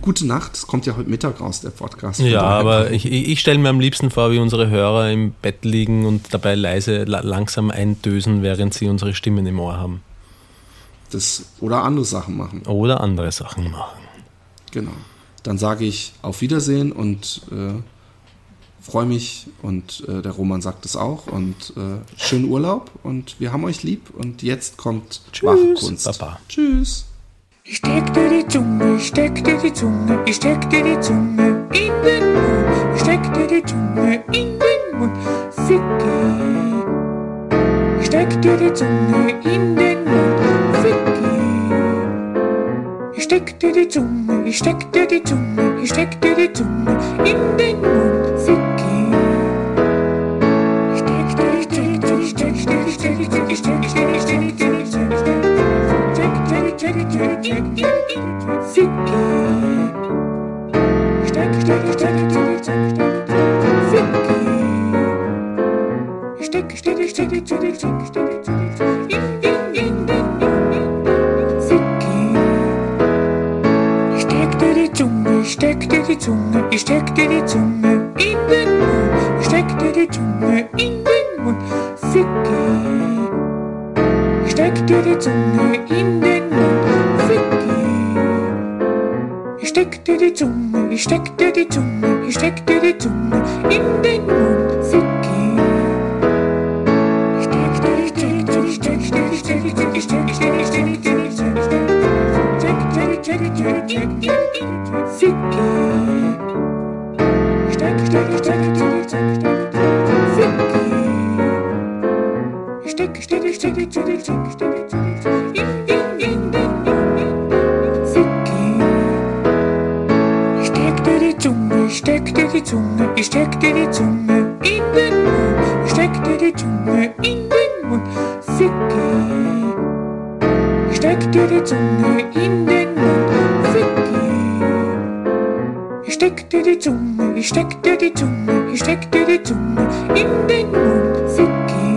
Speaker 1: Gute Nacht. Es kommt ja heute Mittag raus, der Podcast.
Speaker 2: Ja, aber ich, ich, stelle mir am liebsten vor, wie unsere Hörer im Bett liegen und dabei leise, la langsam eindösen, während sie unsere Stimmen im Ohr haben.
Speaker 1: Das, oder andere Sachen machen.
Speaker 2: Oder andere Sachen machen.
Speaker 1: Genau. Dann sage ich auf Wiedersehen und äh, freue mich und äh, der Roman sagt es auch und äh, schönen Urlaub und wir haben euch lieb und jetzt kommt wahre Kunst.
Speaker 2: Baba.
Speaker 1: Tschüss.
Speaker 3: Ich steck dir die Zunge, ich steck dir die Zunge, ich steck dir die Zunge in den Mund. Ich steck dir die Zunge in den Mund. Ficky. Ich steck dir die Zunge in den Mund. Ficky. Ich steck dir die Zunge, ich steck dir die Zunge, ich steck dir die Zunge in den Mund. Ficky. Ich steck dir die Zunge, ich steck dir die Zunge, ich steck dir die Zunge, ich steck dir die Zunge, ich steck dir die Zunge. Ich steck dir die Zunge, ich steck dir die Zunge in den Mund. Ich steck dir die Zunge in den Mund. Ficky. Ich steck dir die Zunge in den Mund. Ficky. Ich steck dir die Zunge, ich steck dir die Zunge, ich steck dir die Zunge in den Mund. Ficky. Ich steck dir die Zunge, ich steck dir die Zunge, ich steck dir die Zunge, ich steck dir die Zunge, ich steck dir die Zunge, ich steck dir die Zunge, Ficky. Ich steck dir die Zunge, ich dir die Zunge, ich steck dir die Zunge, ich steck dir die Zunge in den Mund. Ficky.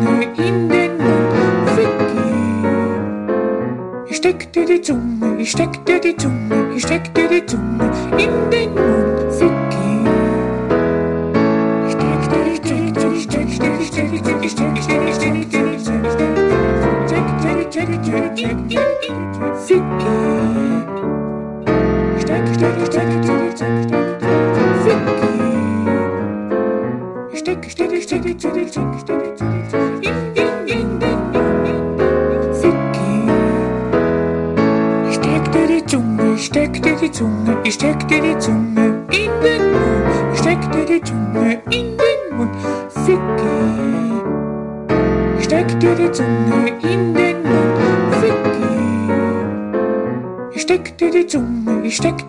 Speaker 3: Dir die Zunge in den Mund. Ficky. Ich steck dir die Zunge, ich steck dir die Zunge, ich steck dir die Zunge in den Mund. Ficky. Ich steck dir die Zunge, ich steck, steck, steck, steck, steck, steck, steck, steck, steck, steck, steck, steck, steck, in, in, in. Ficky. Ich steck, steck, steck, steck, steck, steck, Ficky. Ich steck, steck, steck, steck, steck, steck, steck, in, ich steck dir die Zunge in den Mund. Ich steck dir die Zunge in den Mund. Ficky. Ich steck dir die Zunge in den Mund. Ficky. Ich steck dir die Zunge, ich steck